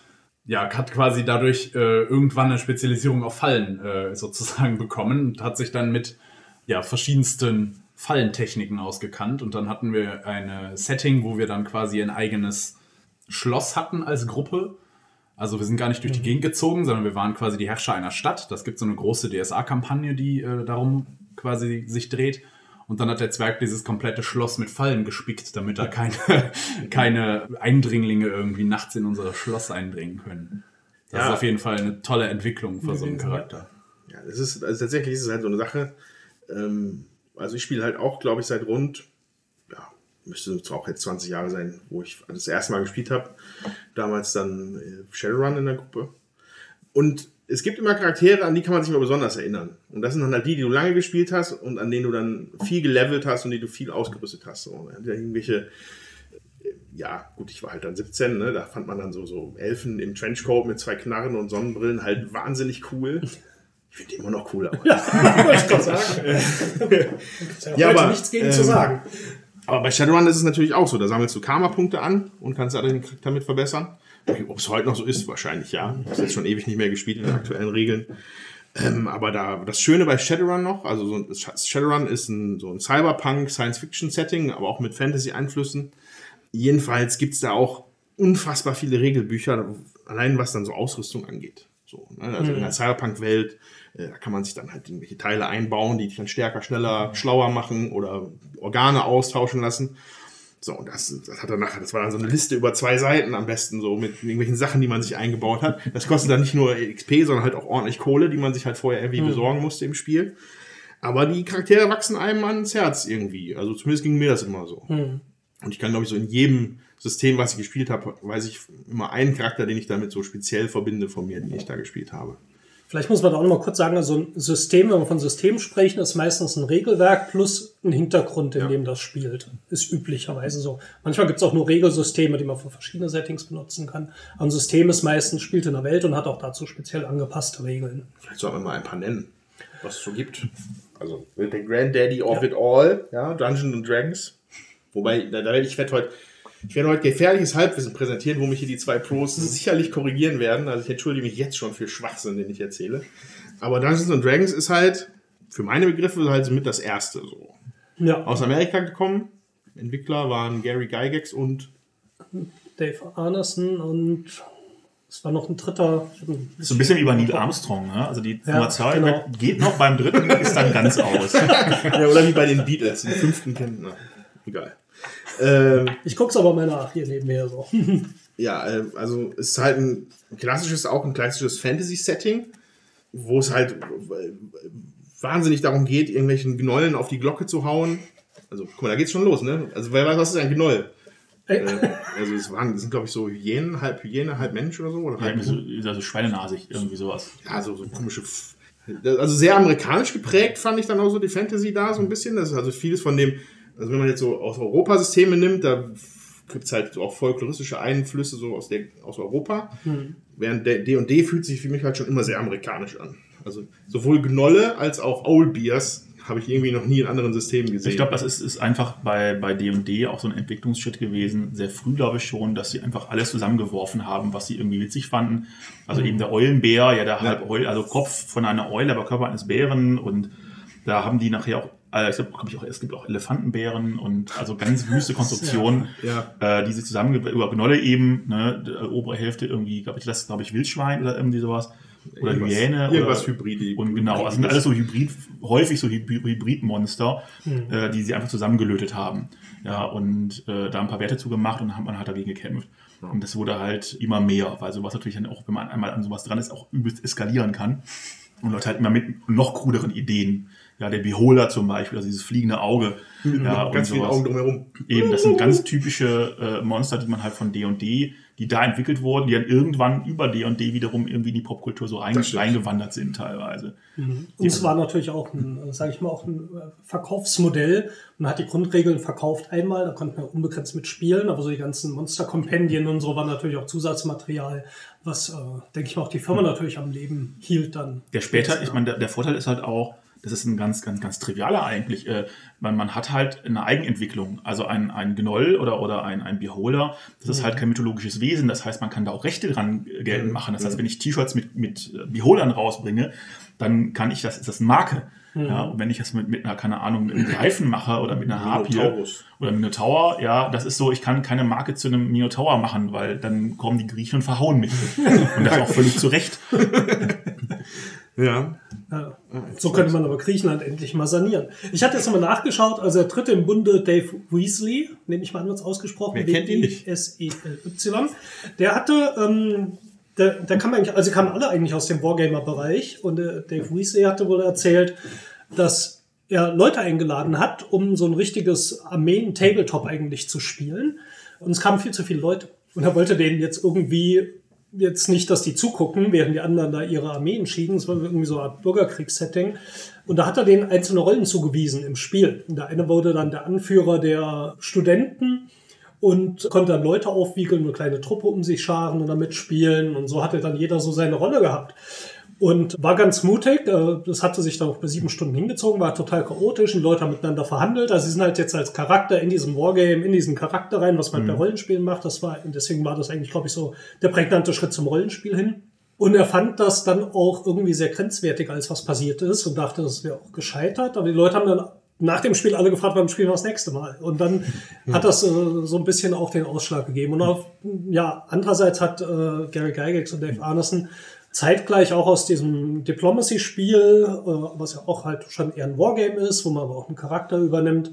ja, hat quasi dadurch äh, irgendwann eine Spezialisierung auf Fallen äh, sozusagen bekommen und hat sich dann mit ja, verschiedensten Fallentechniken ausgekannt. Und dann hatten wir ein Setting, wo wir dann quasi ein eigenes Schloss hatten als Gruppe. Also wir sind gar nicht durch die Gegend gezogen, sondern wir waren quasi die Herrscher einer Stadt. Das gibt so eine große DSA-Kampagne, die äh, darum quasi sich dreht. Und dann hat der Zwerg dieses komplette Schloss mit Fallen gespickt, damit da keine, keine Eindringlinge irgendwie nachts in unser Schloss eindringen können. Das Ja. ist auf jeden Fall eine tolle Entwicklung für so einen Charakter. Ja, das ist, also tatsächlich ist es halt so eine Sache. Ähm, also ich spiele halt auch, glaube ich, seit rund, müsste zwar auch jetzt 20 Jahre sein, wo ich das erste Mal gespielt habe. Damals dann äh, Shadowrun in der Gruppe. Und es gibt immer Charaktere, an die kann man sich immer besonders erinnern. Und das sind dann halt die, die du lange gespielt hast und an denen du dann viel gelevelt hast und die du viel ausgerüstet hast. Und irgendwelche ja, gut, ich war halt dann 17, ne? da fand man dann so, so Elfen im Trenchcoat mit zwei Knarren und Sonnenbrillen halt wahnsinnig cool. Ich finde die immer noch cool, aber, Wollte ich gerade sagen. Ja, Ja, aber, nichts gegen ähm, zu sagen. Aber bei Shadowrun ist es natürlich auch so. Da sammelst du Karma-Punkte an und kannst dadurch den Charakter mit verbessern. Ob es heute noch so ist, wahrscheinlich ja. Ich habe jetzt schon ewig nicht mehr gespielt in den aktuellen Regeln. Ähm, aber da, das Schöne bei Shadowrun noch, also so ein, Shadowrun ist ein, so ein Cyberpunk, Science-Fiction-Setting, aber auch mit Fantasy-Einflüssen. Jedenfalls gibt's da auch unfassbar viele Regelbücher, allein was dann so Ausrüstung angeht. So, ne? Also in der Cyberpunk-Welt, äh, da kann man sich dann halt irgendwelche Teile einbauen, die dich dann stärker, schneller, schlauer machen oder Organe austauschen lassen. So, und das, das hat er nachher, das war dann so eine Liste über zwei Seiten am besten, so mit irgendwelchen Sachen, die man sich eingebaut hat. Das kostet dann nicht nur XP, sondern halt auch ordentlich Kohle, die man sich halt vorher irgendwie besorgen musste im Spiel. Aber die Charaktere wachsen einem ans Herz irgendwie. Also zumindest ging mir das immer so. Und ich kann, glaube ich, so in jedem System, was ich gespielt habe, weiß ich immer einen Charakter, den ich damit so speziell verbinde von mir, den ich da gespielt habe. Vielleicht muss man da auch noch mal kurz sagen, also ein System, wenn wir von System sprechen, ist meistens ein Regelwerk plus ein Hintergrund, in dem das spielt. Ist üblicherweise so. Manchmal gibt es auch nur Regelsysteme, die man für verschiedene Settings benutzen kann. Aber ein System ist meistens, spielt in der Welt und hat auch dazu speziell angepasste Regeln. Vielleicht sollten wir mal ein paar nennen, was es so gibt. Also der Granddaddy of it all, ja, Dungeons and Dragons. Wobei, da, da werde ich werde heute, ich werde heute gefährliches Halbwissen präsentieren, wo mich hier die zwei Pros sicherlich korrigieren werden. Also ich entschuldige mich jetzt schon für Schwachsinn, den ich erzähle. Aber Dungeons and Dragons ist halt für meine Begriffe halt so mit das erste so. Ja, Aus Amerika gekommen. Entwickler waren Gary Gygax und Dave Arneson und es war noch ein dritter. So ein bisschen wie bei Neil Armstrong, ne? Also die Ja, Nummer zwei genau. geht noch, beim dritten ist dann ganz aus. ja, oder wie bei den Beatles, den fünften kennen. Na, egal. Ähm, Ich guck's aber mal nach hier neben mir so. Ja, äh, also es ist halt ein klassisches, auch ein klassisches Fantasy-Setting, wo es halt äh, wahnsinnig darum geht, irgendwelchen Gnollen auf die Glocke zu hauen. Also, guck mal, da geht's schon los, ne? Also, wer weiß, was ist ein Gnoll? Äh, also, es waren, das sind, glaube ich, so Hyänen, halb Hyäne, halb Mensch oder so. Oder Ja, halb, irgendwie so, also schweinenasig, irgendwie sowas. ja, so, so komische. F also, sehr amerikanisch geprägt fand ich dann auch so die Fantasy da, so ein bisschen. Das ist also vieles von dem, also, wenn man jetzt so aus Europasysteme nimmt, da gibt es halt so auch folkloristische Einflüsse so aus, der, aus Europa. Während der D&D fühlt sich für mich halt schon immer sehr amerikanisch an. Also sowohl Gnolle als auch Owlbears habe ich irgendwie noch nie in anderen Systemen gesehen. Ich glaube, das ist, ist einfach bei bei D&D auch so ein Entwicklungsschritt gewesen. Sehr früh, glaube ich schon, dass sie einfach alles zusammengeworfen haben, was sie irgendwie witzig fanden. Also eben der Eulenbär, ja, der halb Eul, also Kopf von einer Eule, aber Körper eines Bären. Und da haben die nachher auch, äh, ich glaube, ich auch, es gibt auch Elefantenbären und also ganz wüste Konstruktionen, Ja. äh, die sie zusammen über Gnolle eben, ne, die obere Hälfte irgendwie, glaube ich, das glaube ich Wildschwein oder irgendwie sowas. Oder Irgendwas- Hyäne. irgendwas oder, Hybride- Und genau, also sind alles so Hybrid, häufig so Hy- Hybridmonster, äh, die sie einfach zusammengelötet haben. Ja, und äh, da ein paar Werte zugemacht und dann hat man halt dagegen gekämpft. Und das wurde halt immer mehr, weil sowas natürlich dann auch, wenn man einmal an sowas dran ist, auch übelst eskalieren kann. Und Leute halt immer mit noch kruderen Ideen Ja, der Beholder zum Beispiel, also dieses fliegende Auge. Ja, und Ganz viele sowas. Augen drumherum. Eben, das sind ganz typische äh, Monster, die man halt von D&D, die da entwickelt wurden, die dann irgendwann über D&D wiederum irgendwie in die Popkultur so stimmt. reingewandert sind teilweise. Und es war natürlich auch ein, sage ich mal, auch ein äh, Verkaufsmodell. Man hat die Grundregeln verkauft einmal, da konnte man unbegrenzt mitspielen, aber so die ganzen Monster-Kompendien und so war natürlich auch Zusatzmaterial, was, äh, denke ich mal, auch die Firma natürlich am Leben hielt dann. Der später, ich meine, der, der Vorteil ist halt auch, das ist ein ganz, ganz, ganz trivialer eigentlich. Äh, man, man hat halt eine Eigenentwicklung. Also ein, ein Gnoll oder, oder ein, ein Beholder, das ist halt kein mythologisches Wesen. Das heißt, man kann da auch Rechte dran äh, geltend machen. Das heißt, wenn ich T-Shirts mit, mit äh, Beholdern rausbringe, dann kann ich das, ist das eine Marke. Ja, und wenn ich das mit, mit einer, keine Ahnung, mit einem Greifen mache oder mit einer Harpie oder Minotaur, ja, das ist so, ich kann keine Marke zu einem Minotaur machen, weil dann kommen die Griechen und verhauen mich. und das auch völlig zu Recht. Ja. Ja. So könnte man aber Griechenland endlich mal sanieren. Ich hatte jetzt nochmal nachgeschaut, also der dritte im Bunde, Dave Weasley, nehme ich mal an, wird ausgesprochen. Wer kennt ihn nicht? S-E-L-Y. Der hatte, ähm, der, der kam eigentlich, also kamen alle eigentlich aus dem Wargamer-Bereich und äh, Dave Weasley hatte wohl erzählt, dass er Leute eingeladen hat, um so ein richtiges Armeen-Tabletop eigentlich zu spielen. Und es kamen viel zu viele Leute. Und er wollte denen jetzt irgendwie jetzt nicht, dass die zugucken, während die anderen da ihre Armeen schieden. Es war irgendwie so eine Art Bürgerkriegssetting. Und da hat er denen einzelne Rollen zugewiesen im Spiel. Und der eine wurde dann der Anführer der Studenten und konnte dann Leute aufwiegeln, eine kleine Truppe um sich scharen und damit spielen. Und so hatte dann jeder so seine Rolle gehabt. Und war ganz mutig. äh, Das hatte sich dann auch bei sieben Stunden hingezogen, war total chaotisch. Die Leute haben miteinander verhandelt. Also sie sind halt jetzt als Charakter in diesem Wargame, in diesen Charakter rein, was man bei Rollenspielen macht. Das war, und deswegen war das eigentlich, glaube ich, so der prägnante Schritt zum Rollenspiel hin. Und er fand das dann auch irgendwie sehr grenzwertig, als was passiert ist und dachte, das wäre auch gescheitert. Aber die Leute haben dann nach dem Spiel alle gefragt, wann spielen wir das nächste Mal? Und dann hat das äh, so ein bisschen auch den Ausschlag gegeben. Und auf, ja, andererseits hat äh, Gary Gygax und Dave Arneson zeitgleich auch aus diesem Diplomacy-Spiel, äh, was ja auch halt schon eher ein Wargame ist, wo man aber auch einen Charakter übernimmt,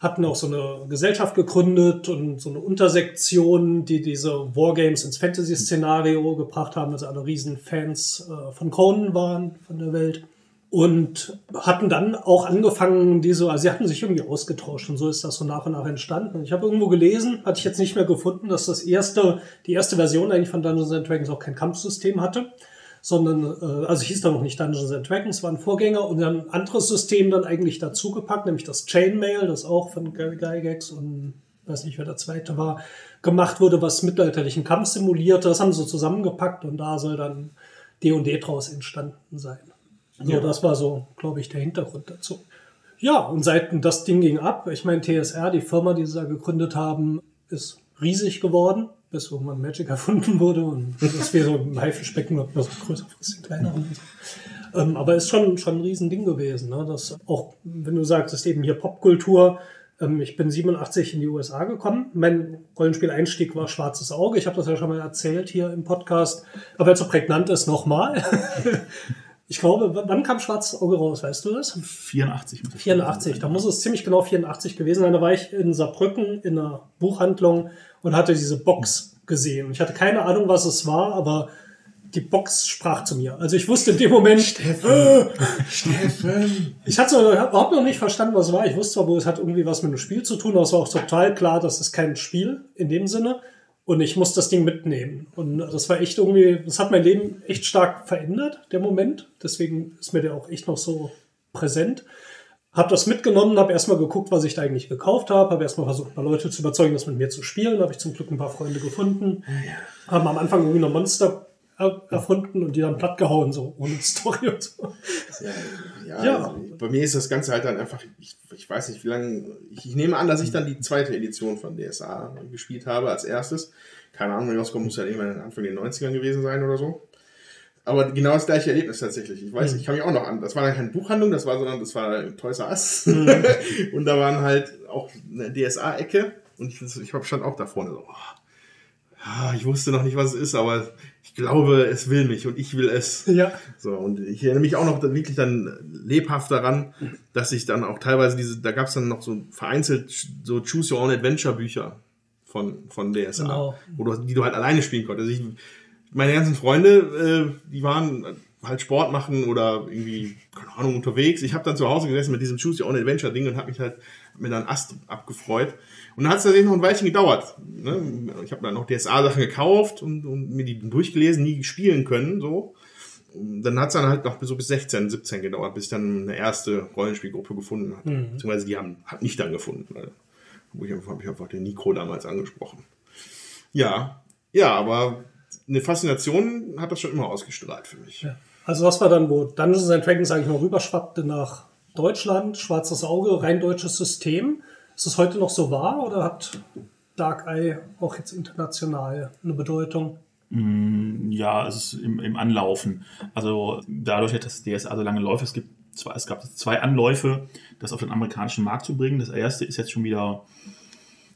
hatten auch so eine Gesellschaft gegründet und so eine Untersektion, die diese Wargames ins Fantasy-Szenario gebracht haben, also alle riesen Fans äh, von Conan waren, von der Welt. Und hatten dann auch angefangen, diese, also sie hatten sich irgendwie ausgetauscht und so ist das so nach und nach entstanden. Ich habe irgendwo gelesen, hatte ich jetzt nicht mehr gefunden, dass das erste, die erste Version eigentlich von Dungeons Dragons auch kein Kampfsystem hatte, sondern, äh, also hieß da noch nicht Dungeons and Dragons, war ein Vorgänger und dann ein anderes System dann eigentlich dazugepackt, nämlich das Chainmail, das auch von Gary Gygax und weiß nicht, wer der zweite war, gemacht wurde, was mittelalterlichen Kampf simulierte. Das haben sie so zusammengepackt und da soll dann D&D draus entstanden sein. So, das war so, glaube ich, der Hintergrund dazu. Ja, und seit das Ding ging ab, ich meine, TSR, die Firma, die sie da gegründet haben, ist riesig geworden, bis irgendwann Magic erfunden wurde und das wäre so ein Haifischbecken, so größer, ein bisschen kleiner. Und so. Ähm, aber ist schon, schon ein Riesending gewesen. Ne? Das auch, wenn du sagst, ist eben hier Popkultur. Ähm, ich bin 87 in die USA gekommen. Mein Rollenspieleinstieg war Schwarzes Auge. Ich habe das ja schon mal erzählt hier im Podcast. Aber weil es so prägnant ist, nochmal. Ich glaube, wann kam Schwarzes Auge raus, weißt du das? 84. muss ich 84, da muss es ziemlich genau 84 gewesen sein. Da war ich in Saarbrücken in einer Buchhandlung und hatte diese Box gesehen. Ich hatte keine Ahnung, was es war, aber die Box sprach zu mir. Also ich wusste in dem Moment, äh, Steffen! ich hatte überhaupt noch nicht verstanden, was es war. Ich wusste zwar, wo es hat irgendwie was mit einem Spiel zu tun, aber es war auch total klar, das ist kein Spiel in dem Sinne. Und ich muss das Ding mitnehmen. Und das war echt irgendwie, das hat mein Leben echt stark verändert, der Moment. Deswegen ist mir der auch echt noch so präsent. Hab das mitgenommen, habe erstmal geguckt, was ich da eigentlich gekauft habe, habe erstmal versucht, ein paar Leute zu überzeugen, das mit mir zu spielen. Habe ich zum Glück ein paar Freunde gefunden. Haben am Anfang irgendwie noch Monster er- erfunden und die dann platt gehauen, so ohne Story und so. Ja, Ja. Also, bei mir ist das Ganze halt dann einfach, ich, ich weiß nicht, wie lange, ich, ich nehme an, dass ich dann die zweite Edition von DSA gespielt habe als erstes. Keine Ahnung, wie rauskommt, muss ja irgendwann Anfang der 90ern gewesen sein oder so. Aber genau das gleiche Erlebnis tatsächlich. Ich weiß, ich kann mich auch noch an. Das war dann keine Buchhandlung, das war, sondern das war Toys R Us. und da waren halt auch eine DSA-Ecke. Und ich, ich stand auch da vorne so, oh, ich wusste noch nicht, was es ist, aber ich glaube, es will mich und ich will es. Ja. So, und ich erinnere mich auch noch wirklich dann lebhaft daran, dass ich dann auch teilweise diese, da gab es dann noch so vereinzelt so Choose Your Own Adventure Bücher von, von DSA, Genau. wo du, die du halt alleine spielen konntest. Also ich, meine ganzen Freunde, äh, die waren halt Sport machen oder irgendwie, keine Ahnung, unterwegs. Ich habe dann zu Hause gesessen mit diesem Choose Your Own Adventure Ding und habe mich halt mir dann Ast abgefreut. Und dann hat es tatsächlich noch ein Weilchen gedauert. Ne? Ich habe dann noch DSA-Sachen gekauft und, und mir die durchgelesen, nie spielen können. So. Und dann hat es dann halt noch so bis 16, 17 gedauert, bis ich dann eine erste Rollenspielgruppe gefunden hatte. Mhm. Beziehungsweise die haben, hat mich dann gefunden. Weil, wo ich einfach, hab ich einfach den Nikro damals angesprochen. Ja, ja, aber eine Faszination hat das schon immer ausgestrahlt für mich. Ja. Also das war dann, wo Dungeons and Dragons, sage ich mal, rüberschwappte nach Deutschland, schwarzes Auge, rein deutsches System. Ist das heute noch so wahr oder hat Dark Eye auch jetzt international eine Bedeutung? Ja, es ist im, im Anlaufen. Also dadurch, dass DSA so lange läuft, es gibt zwei, es gab zwei Anläufe, das auf den amerikanischen Markt zu bringen. Das erste ist jetzt schon wieder,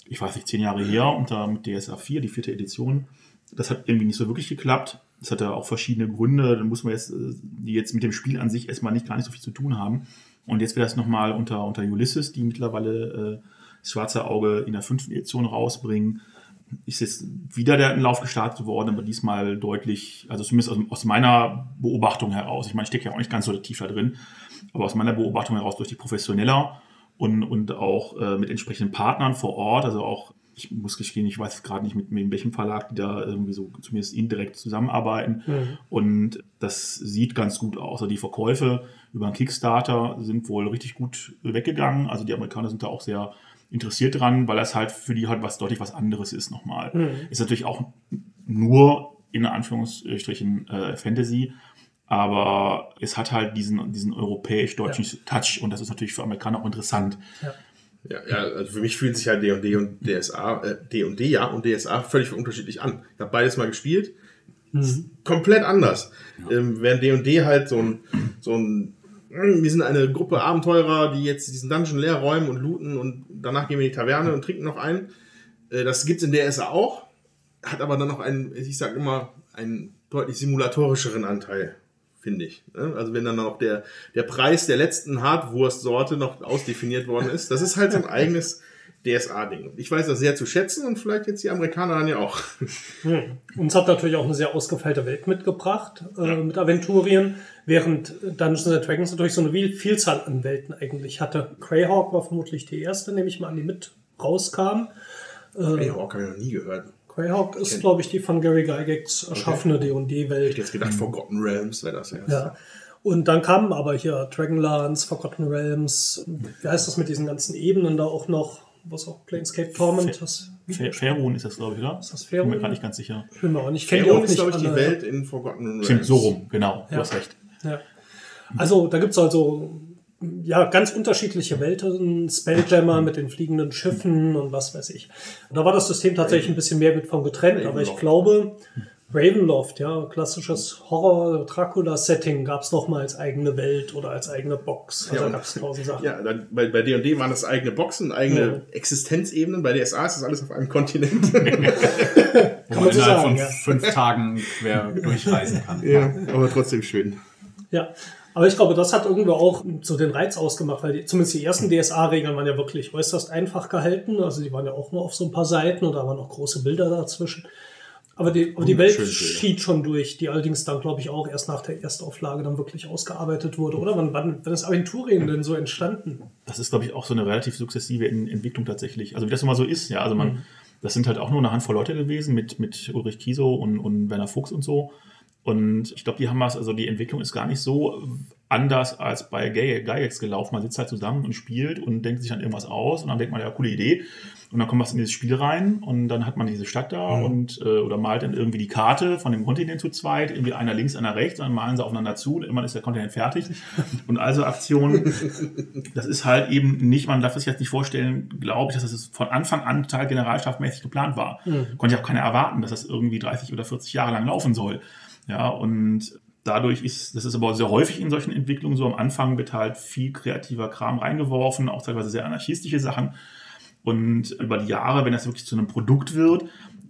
ich weiß nicht, zehn Jahre her unter mit DSA 4, die vierte Edition. Das hat irgendwie nicht so wirklich geklappt. Das hatte auch verschiedene Gründe. Da muss man jetzt, äh, die jetzt mit dem Spiel an sich erstmal nicht gar nicht so viel zu tun haben. Und jetzt wird das nochmal unter, unter Ulysses, die mittlerweile äh, das Schwarze Auge in der fünften Edition rausbringen. Ist jetzt wieder der Lauf gestartet worden, aber diesmal deutlich, also zumindest aus, aus meiner Beobachtung heraus. Ich meine, ich stecke ja auch nicht ganz so tief da drin, aber aus meiner Beobachtung heraus durch die professioneller und, und auch äh, mit entsprechenden Partnern vor Ort, also auch ich muss gestehen, ich weiß gerade nicht, mit, mit welchem Verlag die da irgendwie so zumindest indirekt zusammenarbeiten. Mhm. Und das sieht ganz gut aus. Also die Verkäufe über einen Kickstarter sind wohl richtig gut weggegangen. Also die Amerikaner sind da auch sehr interessiert dran, weil das halt für die halt was deutlich was anderes ist nochmal. Mhm. Ist natürlich auch nur in Anführungsstrichen äh, Fantasy, aber es hat halt diesen, diesen europäisch-deutschen Touch und das ist natürlich für Amerikaner auch interessant. Ja. Ja, ja, also für mich fühlt sich halt D&D und DSA, äh, D&D ja und DSA völlig unterschiedlich an. Ich habe beides mal gespielt, Mhm. komplett anders. Ähm, während D&D halt so ein, so ein, hm, wir sind eine Gruppe Abenteurer, die jetzt diesen Dungeon leer räumen und looten und danach gehen wir in die Taverne und trinken noch ein. Äh, das gibt's in DSA auch, hat aber dann noch einen, ich sag immer, einen deutlich simulatorischeren Anteil, finde ich. ne? Also wenn dann noch der, der Preis der letzten Hartwurstsorte noch ausdefiniert worden ist, das ist halt so ein eigenes DSA-Ding. Ich weiß das sehr zu schätzen und vielleicht jetzt die Amerikaner dann ja auch. Hm. Uns hat natürlich auch eine sehr ausgefeilte Welt mitgebracht äh, mit Aventurien, während Dungeons and Dragons natürlich so eine Viel- Vielzahl an Welten eigentlich hatte. Greyhawk war vermutlich die erste, nehme ich mal an, die mit rauskam. Hey, Hawk habe ich noch nie gehört. Greyhawk ist, glaube ich, die von Gary Gygax erschaffene Ich D&D-Welt. hätte jetzt gedacht, Forgotten Realms wäre das erst. Ja. Und dann kamen aber hier Dragonlance, Forgotten Realms, wie heißt das mit diesen ganzen Ebenen da auch noch, was auch Planescape Torment das Fair- Fairun ist das, glaube ich, oder? Ist das Bin mir Fairun? gerade nicht ganz sicher. Ich bin mir auch nicht, Faerun ist, nicht glaube ich, die. Welt in Forgotten Realms. Stimmt, so rum, genau, Ja. du hast recht. Ja. Also da gibt es also ja, ganz unterschiedliche Welten, Spelljammer mit den fliegenden Schiffen und was weiß ich. Und da war das System tatsächlich ein bisschen mehr mit von getrennt, aber ich Ravenloft. glaube, Ravenloft, ja, klassisches Horror-Dracula-Setting gab es nochmal als eigene Welt oder als eigene Box. Also Ja, gab es tausend Sachen. Ja, dann, bei, bei D&D waren das eigene Boxen, eigene Ja. Existenzebenen. Bei DSA ist das alles auf einem Kontinent. Wo man innerhalb von ja. fünf Tagen quer durchreisen kann. ja, aber trotzdem schön. Ja, aber ich glaube, das hat irgendwo auch so den Reiz ausgemacht, weil die, zumindest die ersten DSA-Regeln waren ja wirklich äußerst einfach gehalten. Also die waren ja auch nur auf so ein paar Seiten und da waren noch große Bilder dazwischen. Aber die, aber die Welt Wunderschöne Bilder. schied schon durch, die allerdings dann, glaube ich, auch erst nach der Erstauflage dann wirklich ausgearbeitet wurde. Oder wann, wann, wann ist Aventurien denn so entstanden? Das ist, glaube ich, auch so eine relativ sukzessive En- Entwicklung tatsächlich. Also wie das immer so ist, ja. Also man, Mhm. das sind halt auch nur eine Handvoll Leute gewesen mit, mit Ulrich Kiesow und, und Werner Fuchs und so. Und ich glaube, die haben was, also die Entwicklung ist gar nicht so anders als bei Gygax gelaufen. Man sitzt halt zusammen und spielt und denkt sich dann irgendwas aus und dann denkt man, ja, coole Idee. Und dann kommt was in dieses Spiel rein und dann hat man diese Stadt da und äh, oder malt dann irgendwie die Karte von dem Kontinent zu zweit, irgendwie einer links, einer rechts, dann malen sie aufeinander zu, und irgendwann ist der Kontinent fertig. Und also Aktionen, das ist halt eben nicht, man darf sich jetzt nicht vorstellen, glaube ich, dass das von Anfang an total generalstabmäßig geplant war. Konnte ja auch keiner erwarten, dass das irgendwie 30 oder 40 Jahre lang laufen soll. Ja, und dadurch ist, das ist aber sehr häufig in solchen Entwicklungen so, am Anfang wird halt viel kreativer Kram reingeworfen, auch teilweise sehr anarchistische Sachen. Und über die Jahre, wenn das wirklich zu einem Produkt wird,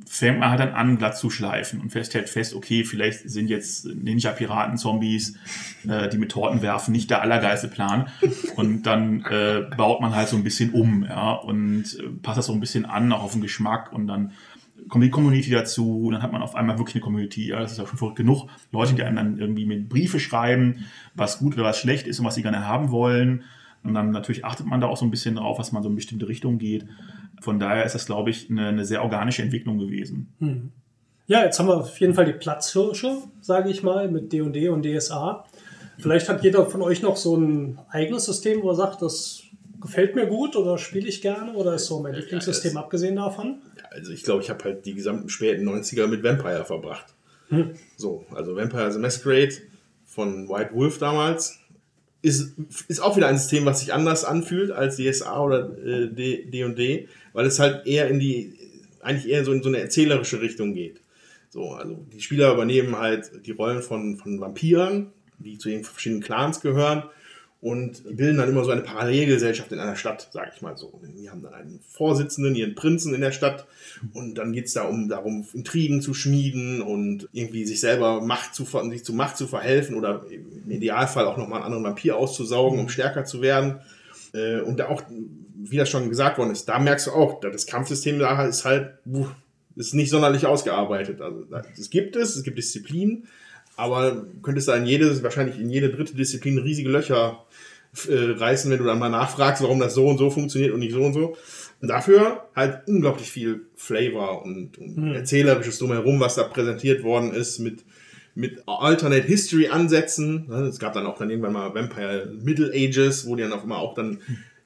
fängt man halt dann an, glatt zu schleifen und feststellt fest, okay, vielleicht sind jetzt Ninja-Piraten-Zombies, äh, die mit Torten werfen, nicht der allergeilste Plan. Und dann äh, baut man halt so ein bisschen um, ja, und äh, passt das so ein bisschen an, auch auf den Geschmack und dann kommt die Community dazu, dann hat man auf einmal wirklich eine Community. Ja, das ist auch schon verrückt genug. Leute, die einem dann irgendwie mit Briefe schreiben, was gut oder was schlecht ist und was sie gerne haben wollen. Und dann natürlich achtet man da auch so ein bisschen drauf, was man so in bestimmte Richtungen geht. Von daher ist das, glaube ich, eine, eine sehr organische Entwicklung gewesen. Ja, jetzt haben wir auf jeden Fall die Platzhirsche, sage ich mal, mit D&D und DSA. Vielleicht hat jeder von euch noch so ein eigenes System, wo er sagt, das gefällt mir gut oder spiele ich gerne oder ist so mein Lieblingssystem abgesehen davon? Also ich glaube, ich habe halt die gesamten späten 90er mit Vampire verbracht. So, also Vampire the Masquerade von White Wolf damals ist, ist auch wieder ein System, was sich anders anfühlt als DSA oder äh, D- D&D, weil es halt eher in die, eigentlich eher so in so eine erzählerische Richtung geht. So, also die Spieler übernehmen halt die Rollen von, von Vampiren, die zu den verschiedenen Clans gehören und bilden dann immer so eine Parallelgesellschaft in einer Stadt, sage ich mal so. Die haben dann einen Vorsitzenden, ihren Prinzen in der Stadt und dann geht's da um darum, Intrigen zu schmieden und irgendwie sich selber Macht zu, sich zu Macht zu verhelfen oder im Idealfall auch nochmal einen anderen Vampir auszusaugen, um stärker zu werden. Äh, Und da auch, wie das schon gesagt worden ist, da merkst du auch, das Kampfsystem da ist halt, ist nicht sonderlich ausgearbeitet. Also es gibt es, es gibt Disziplinen, aber du könntest da in jede, wahrscheinlich in jede dritte Disziplin riesige Löcher äh, reißen, wenn du dann mal nachfragst, warum das so und so funktioniert und nicht so und so. Und dafür halt unglaublich viel Flavor und, und erzählerisches drumherum, was da präsentiert worden ist mit mit Alternate History Ansätzen. Ne, Es gab dann auch dann irgendwann mal Vampire Middle Ages, wo die dann auch immer auch dann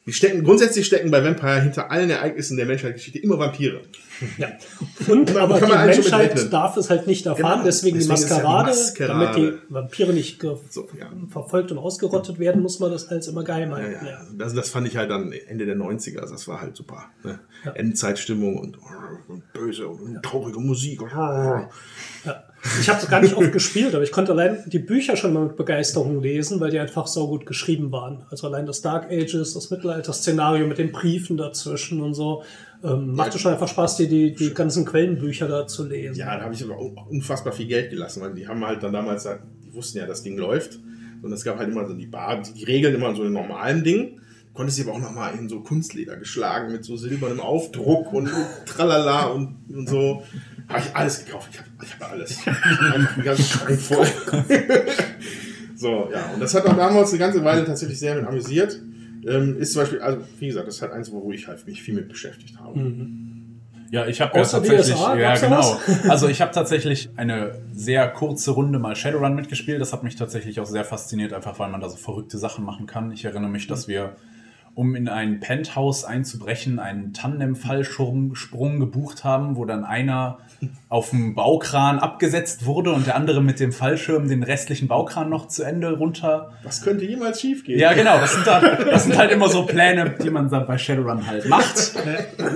die stecken grundsätzlich stecken bei Vampire hinter allen Ereignissen der Menschheitsgeschichte immer Vampire. Ja. Und Da aber die Menschheit darf es halt nicht erfahren, Genau. deswegen, die Deswegen ja die Maskerade, Maskerade. damit die Vampire nicht So, ja. verfolgt und ausgerottet werden, muss man das als immer geheim Ja, halten. ja. Ja. Das, das fand ich halt dann Ende der 90er, also das war halt super. Ne? Endzeitstimmung und, und böse und traurige Musik. Ja. Ich habe es gar nicht oft gespielt, aber ich konnte allein die Bücher schon mal mit Begeisterung lesen, weil die einfach so gut geschrieben waren. Also allein das Dark Ages, das Mittelalter-Szenario mit den Briefen dazwischen und so. Ähm, machte schon einfach Spaß, die, die, die ganzen Quellenbücher da zu lesen. Ja, da habe ich aber auch unfassbar viel Geld gelassen, weil die haben halt dann damals, die wussten ja, das Ding läuft. Und es gab halt immer so die Bar, die, die Regeln immer so in normalen Ding. Konntest sie aber auch nochmal in so Kunstleder geschlagen mit so silbernem Aufdruck und tralala und, und so. Habe ich alles gekauft. Ich habe ich hab alles. Einen ganzen Schrank voll. so, ja. Und das hat auch damals eine ganze Weile tatsächlich sehr mit amüsiert. Ähm, ist zum Beispiel, also wie gesagt, das ist halt eins, wo ich halt mich viel mit beschäftigt habe. Ja, ich habe ja tatsächlich, DSA, ja genau. Also ich habe tatsächlich eine sehr kurze Runde mal Shadowrun mitgespielt. Das hat mich tatsächlich auch sehr fasziniert, einfach weil man da so verrückte Sachen machen kann. Ich erinnere mich, dass wir, um in ein Penthouse einzubrechen, einen Tandem-Fallsprung Sprung gebucht haben, wo dann einer auf dem Baukran abgesetzt wurde und der andere mit dem Fallschirm den restlichen Baukran noch zu Ende runter Was könnte jemals schief gehen? ja, genau. Das sind, halt, das sind halt immer so Pläne, die man dann bei Shadowrun halt macht.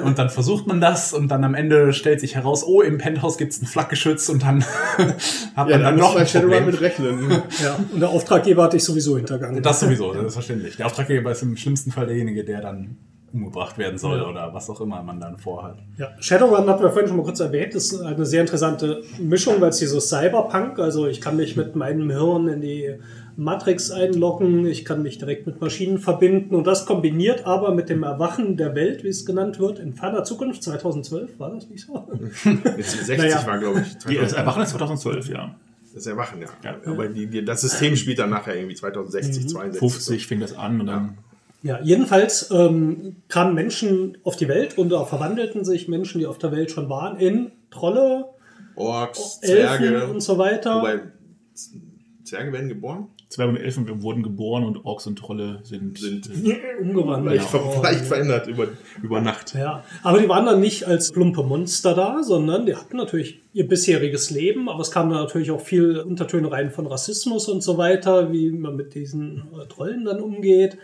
Und dann versucht man das und dann am Ende stellt sich heraus, oh, im Penthouse gibt es ein Flakgeschütz und dann hat Ja, man dann dann noch bei ein Shadowrun Problem. mit rechnen. Ja, und der Auftraggeber hat dich sowieso hintergangen. Das sowieso, das ist verständlich. Der Auftraggeber ist im schlimmsten Fall derjenige, der dann umgebracht werden soll oder was auch immer man dann vorhat. Ja, Shadowrun hatten wir vorhin schon mal kurz erwähnt. Das ist eine sehr interessante Mischung, weil es dieses Cyberpunk, also ich kann mich mit meinem Hirn in die Matrix einloggen, ich kann mich direkt mit Maschinen verbinden und das kombiniert aber mit dem Erwachen der Welt, wie es genannt wird, in ferner Zukunft, 2012, war das nicht so? Jetzt 60 Naja. war, glaube ich. Die, das Erwachen ist 2012, ja. Das Erwachen, ja. Ja. Aber die, die, das System spielt dann nachher irgendwie 2060, 62. 50 fing das an und dann Ja, jedenfalls ähm, kamen Menschen auf die Welt und auch verwandelten sich Menschen, die auf der Welt schon waren, in Trolle, Orks, Elfen Zwerge. und so weiter. Wobei, Zwerge werden geboren? Zwerge und Elfen wurden geboren und Orks und Trolle sind, Sind umgewandelt. leicht, ver leicht verändert über, über Nacht. Ja, aber die waren dann nicht als plumpe Monster da, sondern die hatten natürlich ihr bisheriges Leben, aber es kamen da natürlich auch viel Untertöne rein von Rassismus und so weiter, wie man mit diesen äh, Trollen dann umgeht.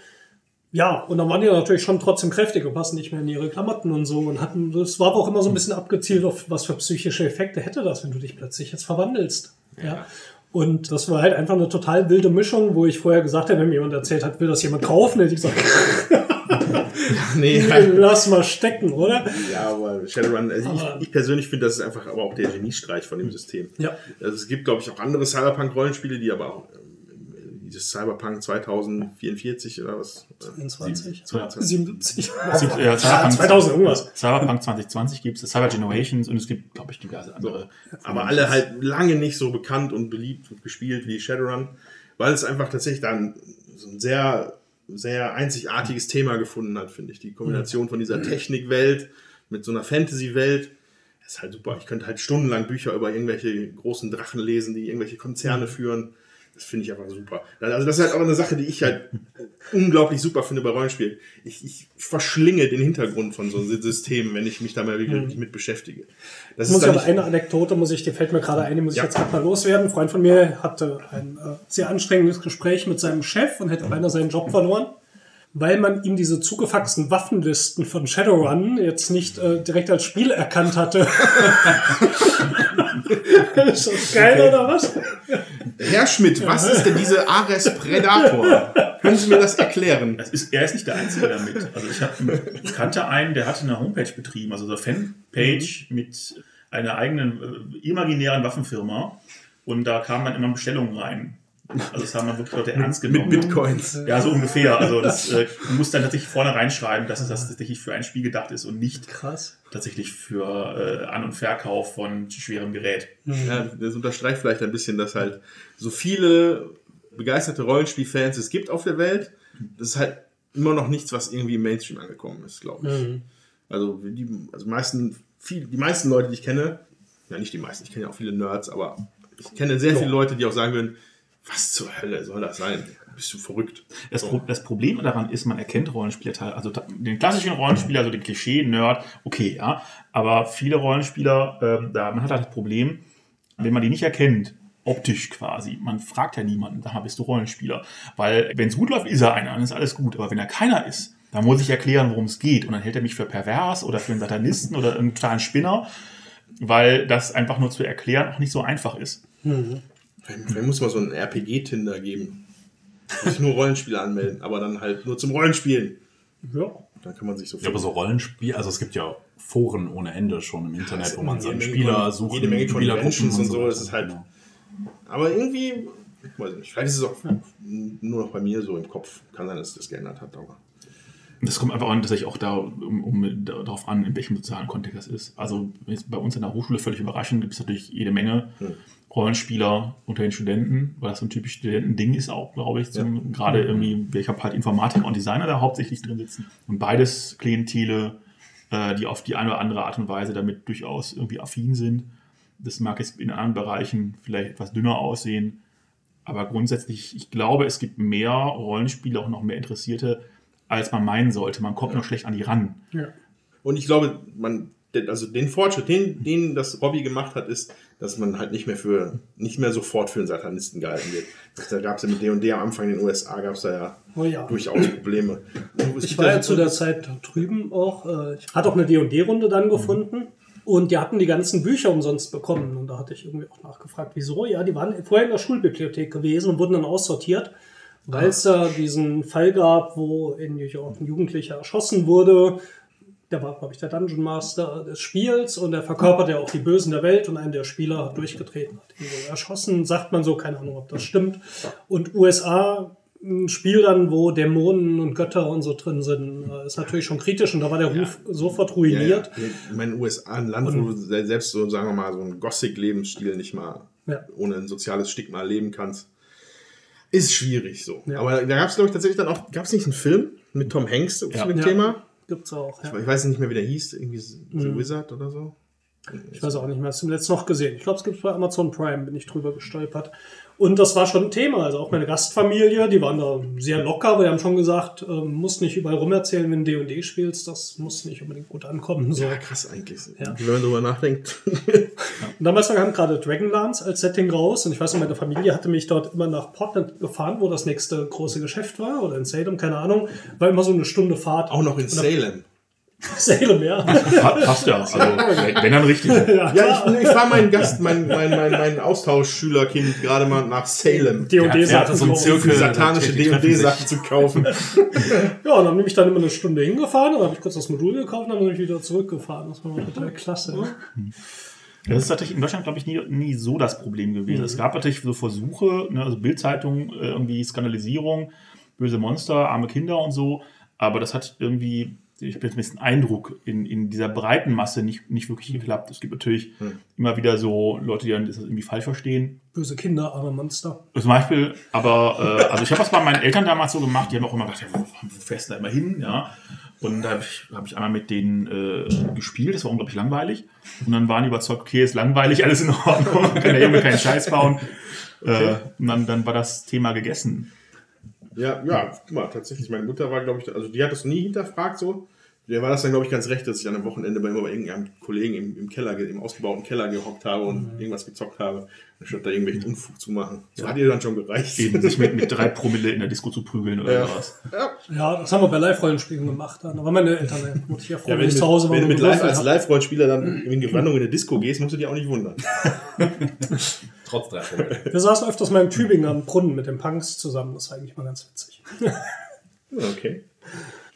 Ja, und dann waren die natürlich schon trotzdem kräftig und passen nicht mehr in ihre Klamotten und so und hatten, das war aber auch immer so ein bisschen abgezielt auf was für psychische Effekte hätte das, wenn du dich plötzlich jetzt verwandelst. Ja. Und das war halt einfach eine total wilde Mischung, wo ich vorher gesagt habe, wenn mir jemand erzählt hat, will das jemand kaufen, hätte ich gesagt, Nee, lass mal stecken, oder? ja, aber Shadowrun, also Aber- ich, ich persönlich finde, das ist einfach aber auch der Geniestreich von dem System. Ja. Also es gibt, glaube ich, auch andere Cyberpunk-Rollenspiele, die aber auch das Cyberpunk 2044 oder was? 22, Ja. 77. Ja, Ja, Cyberpunk, 2000 irgendwas. Cyberpunk 2020 gibt es, Cyber Generations und es gibt, glaube ich, diverse andere. Aber alle halt lange nicht so bekannt und beliebt und gespielt wie Shadowrun, weil es einfach tatsächlich dann so ein sehr, sehr einzigartiges Thema gefunden hat, finde ich. Die Kombination von dieser Technikwelt mit so einer Fantasy-Welt ist halt super. Ich könnte halt stundenlang Bücher über irgendwelche großen Drachen lesen, die irgendwelche Konzerne führen. Das finde ich einfach super. Also das ist halt auch eine Sache, die ich halt unglaublich super finde bei Rollenspielen. Ich, ich verschlinge den Hintergrund von so Systemen, wenn ich mich da mal wirklich mit beschäftige. Das muss ich dann aber eine Anekdote, muss ich, die fällt mir gerade ein, die muss ich Ja. jetzt gerade mal loswerden. Ein Freund von mir hatte ein äh, sehr anstrengendes Gespräch mit seinem Chef und hätte beinahe seinen Job verloren, weil man ihm diese zugefaxten Waffenlisten von Shadowrun jetzt nicht äh, direkt als Spiel erkannt hatte. ist das geil oder was? Herr Schmidt, was ist denn diese Ares Predator? Können Sie mir das erklären? Das ist, er ist nicht der Einzige damit. Also ich, hab, ich kannte einen, der hatte eine Homepage betrieben, also so eine Fanpage mit einer eigenen äh, imaginären Waffenfirma. Und da kamen dann immer Bestellungen rein. Also das haben dann wirklich Leute ernst Mit genommen. Bitcoins. Ja, so ungefähr. Also das äh, du musst dann tatsächlich vorne reinschreiben, dass das tatsächlich für ein Spiel gedacht ist und nicht Krass. tatsächlich für äh, An- und Verkauf von schwerem Gerät. Ja, das unterstreicht vielleicht ein bisschen, dass halt so viele begeisterte Rollenspielfans es gibt auf der Welt. Das ist halt immer noch nichts, was irgendwie im Mainstream angekommen ist, glaube ich. Also, die, also meisten, viel, die meisten Leute, die ich kenne, ja nicht die meisten, ich kenne ja auch viele Nerds, aber ich kenne sehr viele Leute, die auch sagen würden, was zur Hölle soll das sein? Bist du verrückt? Das, Pro das Problem daran ist, man erkennt Rollenspieler, also den klassischen Rollenspieler, also den Klischee-Nerd, okay, ja, aber viele Rollenspieler, ähm, da, man hat halt das Problem, wenn man die nicht erkennt, optisch quasi, man fragt ja niemanden, sag mal, bist du Rollenspieler? Weil, wenn es gut läuft, ist er einer, dann ist alles gut, aber wenn er keiner ist, dann muss ich erklären, worum es geht und dann hält er mich für pervers oder für einen Satanisten oder einen totalen Spinner, weil das einfach nur zu erklären auch nicht so einfach ist. Vielleicht muss man so einen RPG-Tinder geben. Muss ich nur Rollenspiele anmelden, aber dann halt nur zum Rollenspielen. Ja. Dann kann man sich so Ja, aber so Rollenspiel, also es gibt ja Foren ohne Ende schon im Internet, wo man seinen Spieler sucht. jede Menge Conventions und so, das ist halt- Genau. Aber irgendwie, ich weiß nicht, vielleicht ist es auch nur noch bei mir so im Kopf. Kann sein, dass sich das geändert hat, aber. Das kommt einfach an, dass ich auch da um, um, darauf an, in welchem sozialen Kontext das ist. Also bei uns in der Hochschule völlig überraschend gibt es natürlich jede Menge Rollenspieler unter den Studenten, weil das so ein typisch Studentending ist auch, glaube ich. Zum, Gerade irgendwie, ich habe halt Informatiker und Designer da hauptsächlich drin sitzen. Und beides Klientele, äh, die auf die eine oder andere Art und Weise damit durchaus irgendwie affin sind. Das mag jetzt in anderen Bereichen vielleicht etwas dünner aussehen. Aber grundsätzlich, ich glaube, es gibt mehr Rollenspiele, auch noch mehr Interessierte, als man meinen sollte. Man kommt nur schlecht an die ran. ja. Und ich glaube, man, also den Fortschritt, den, den das Hobby gemacht hat, ist, dass man halt nicht mehr für, nicht mehr sofort für einen Satanisten gehalten wird. Da gab es ja mit D&D am Anfang in den USA, gab es da ja, Oh ja. durchaus Probleme. Es Ich war ja zu der Zeit drüben auch. Äh, ich hatte auch eine D&D-Runde dann gefunden. Und die hatten die ganzen Bücher umsonst bekommen. Und da hatte ich irgendwie auch nachgefragt, wieso? Ja, die waren vorher in der Schulbibliothek gewesen und wurden dann aussortiert, weil es da diesen Fall gab, wo in New York ein Jugendlicher erschossen wurde. Der war, glaube ich, der Dungeon Master des Spiels und der verkörpert ja auch die Bösen der Welt und einen der Spieler hat durchgetreten, hat ihn erschossen, sagt man so, keine Ahnung, ob das stimmt. Und USA ein Spiel dann, wo Dämonen und Götter und so drin sind, äh, ist natürlich schon kritisch und da war der Ruf sofort ja, ja. ruiniert. Ich meine, USA, ein Land, wo du se- selbst so, sagen wir mal, so einen Gothic-Lebensstil nicht mal Ja. ohne ein soziales Stigma leben kannst, ist schwierig so. Ja. Aber da gab es, glaube ich, tatsächlich dann auch, gab es nicht einen Film mit Tom Hanks zu Ja. dem Ja. Thema? Gibt's auch, ja. Ich weiß nicht mehr, wie der hieß, irgendwie The Mhm. Wizard oder so. Ich weiß auch nicht mehr, hast du letzten noch gesehen. Ich glaube, es gibt bei Amazon Prime, bin ich drüber gestolpert. Und das war schon ein Thema. Also auch meine Gastfamilie, die waren da sehr locker, aber die haben schon gesagt, ähm, musst nicht überall rumerzählen, wenn du D&D spielst, das muss nicht unbedingt gut ankommen. So. Ja, krass eigentlich. Ja. Wenn man darüber nachdenkt. Und damals kam gerade Dragonlance als Setting raus und ich weiß noch, meine Familie hatte mich dort immer nach Portland gefahren, wo das nächste große Geschäft war oder in Salem, keine Ahnung. War immer so eine Stunde Fahrt. auch noch in Salem. Salem, ja. Passt ja. Also, wenn dann richtig. ja, Ja, ich, ich fahre meinen Gast, mein, mein, mein, mein Austauschschülerkind gerade mal nach Salem. D&D Der hatte Sachen so einen kaufen. Zirkel. satanische. D&D-Sachen zu kaufen. Ja, und dann bin ich dann immer eine Stunde hingefahren, dann habe ich kurz das Modul gekauft und dann bin ich wieder zurückgefahren. Das war total klasse. Das ist natürlich in Deutschland, glaube ich, nie, nie so das Problem gewesen. Es gab natürlich so Versuche, ne, also Bildzeitung, äh, irgendwie Skandalisierung, böse Monster, arme Kinder und so. Aber das hat irgendwie, ich habe jetzt ein Eindruck, in, in dieser breiten Masse nicht, nicht wirklich geklappt. Es gibt natürlich immer wieder so Leute, die dann das irgendwie falsch verstehen. Böse Kinder, arme Monster. Zum Beispiel, aber, äh, also ich habe das bei meinen Eltern damals so gemacht, die haben auch immer gedacht, ja, wo, fährst du da immer hin, ja. Und da habe ich, hab ich einmal mit denen äh, gespielt, das war unglaublich langweilig. Und dann waren die überzeugt, okay, ist langweilig, alles in Ordnung, kann der Junge keinen Scheiß bauen. Äh, und dann, dann war das Thema gegessen. Ja, ja, guck mal, tatsächlich. Meine Mutter war, glaube ich, also die hat das nie hinterfragt so. Der war das dann, glaube ich, ganz recht, dass ich an einem Wochenende bei, immer bei irgendeinem Kollegen im, im Keller, im ausgebauten Keller gehockt habe und irgendwas gezockt habe, anstatt da irgendwelchen Unfug zu machen. So hat ihr dann schon gereicht. Eben sich mit, mit drei Promille in der Disco zu prügeln oder Ja. sowas. Ja, das haben wir bei Live-Rollenspielen gemacht. Dann. Aber meine Eltern, da ich ja froh, Ja, wenn wenn, ich du zu Hause war. mit, wenn du mit live, als. Live-Rollenspieler dann in Gewandung in eine Disco gehst, musst du dich auch nicht wundern. Trotz drei Punkte. Wir saßen öfters mal in Tübingen am Brunnen mit den Punks zusammen. Das war eigentlich mal ganz witzig. Okay.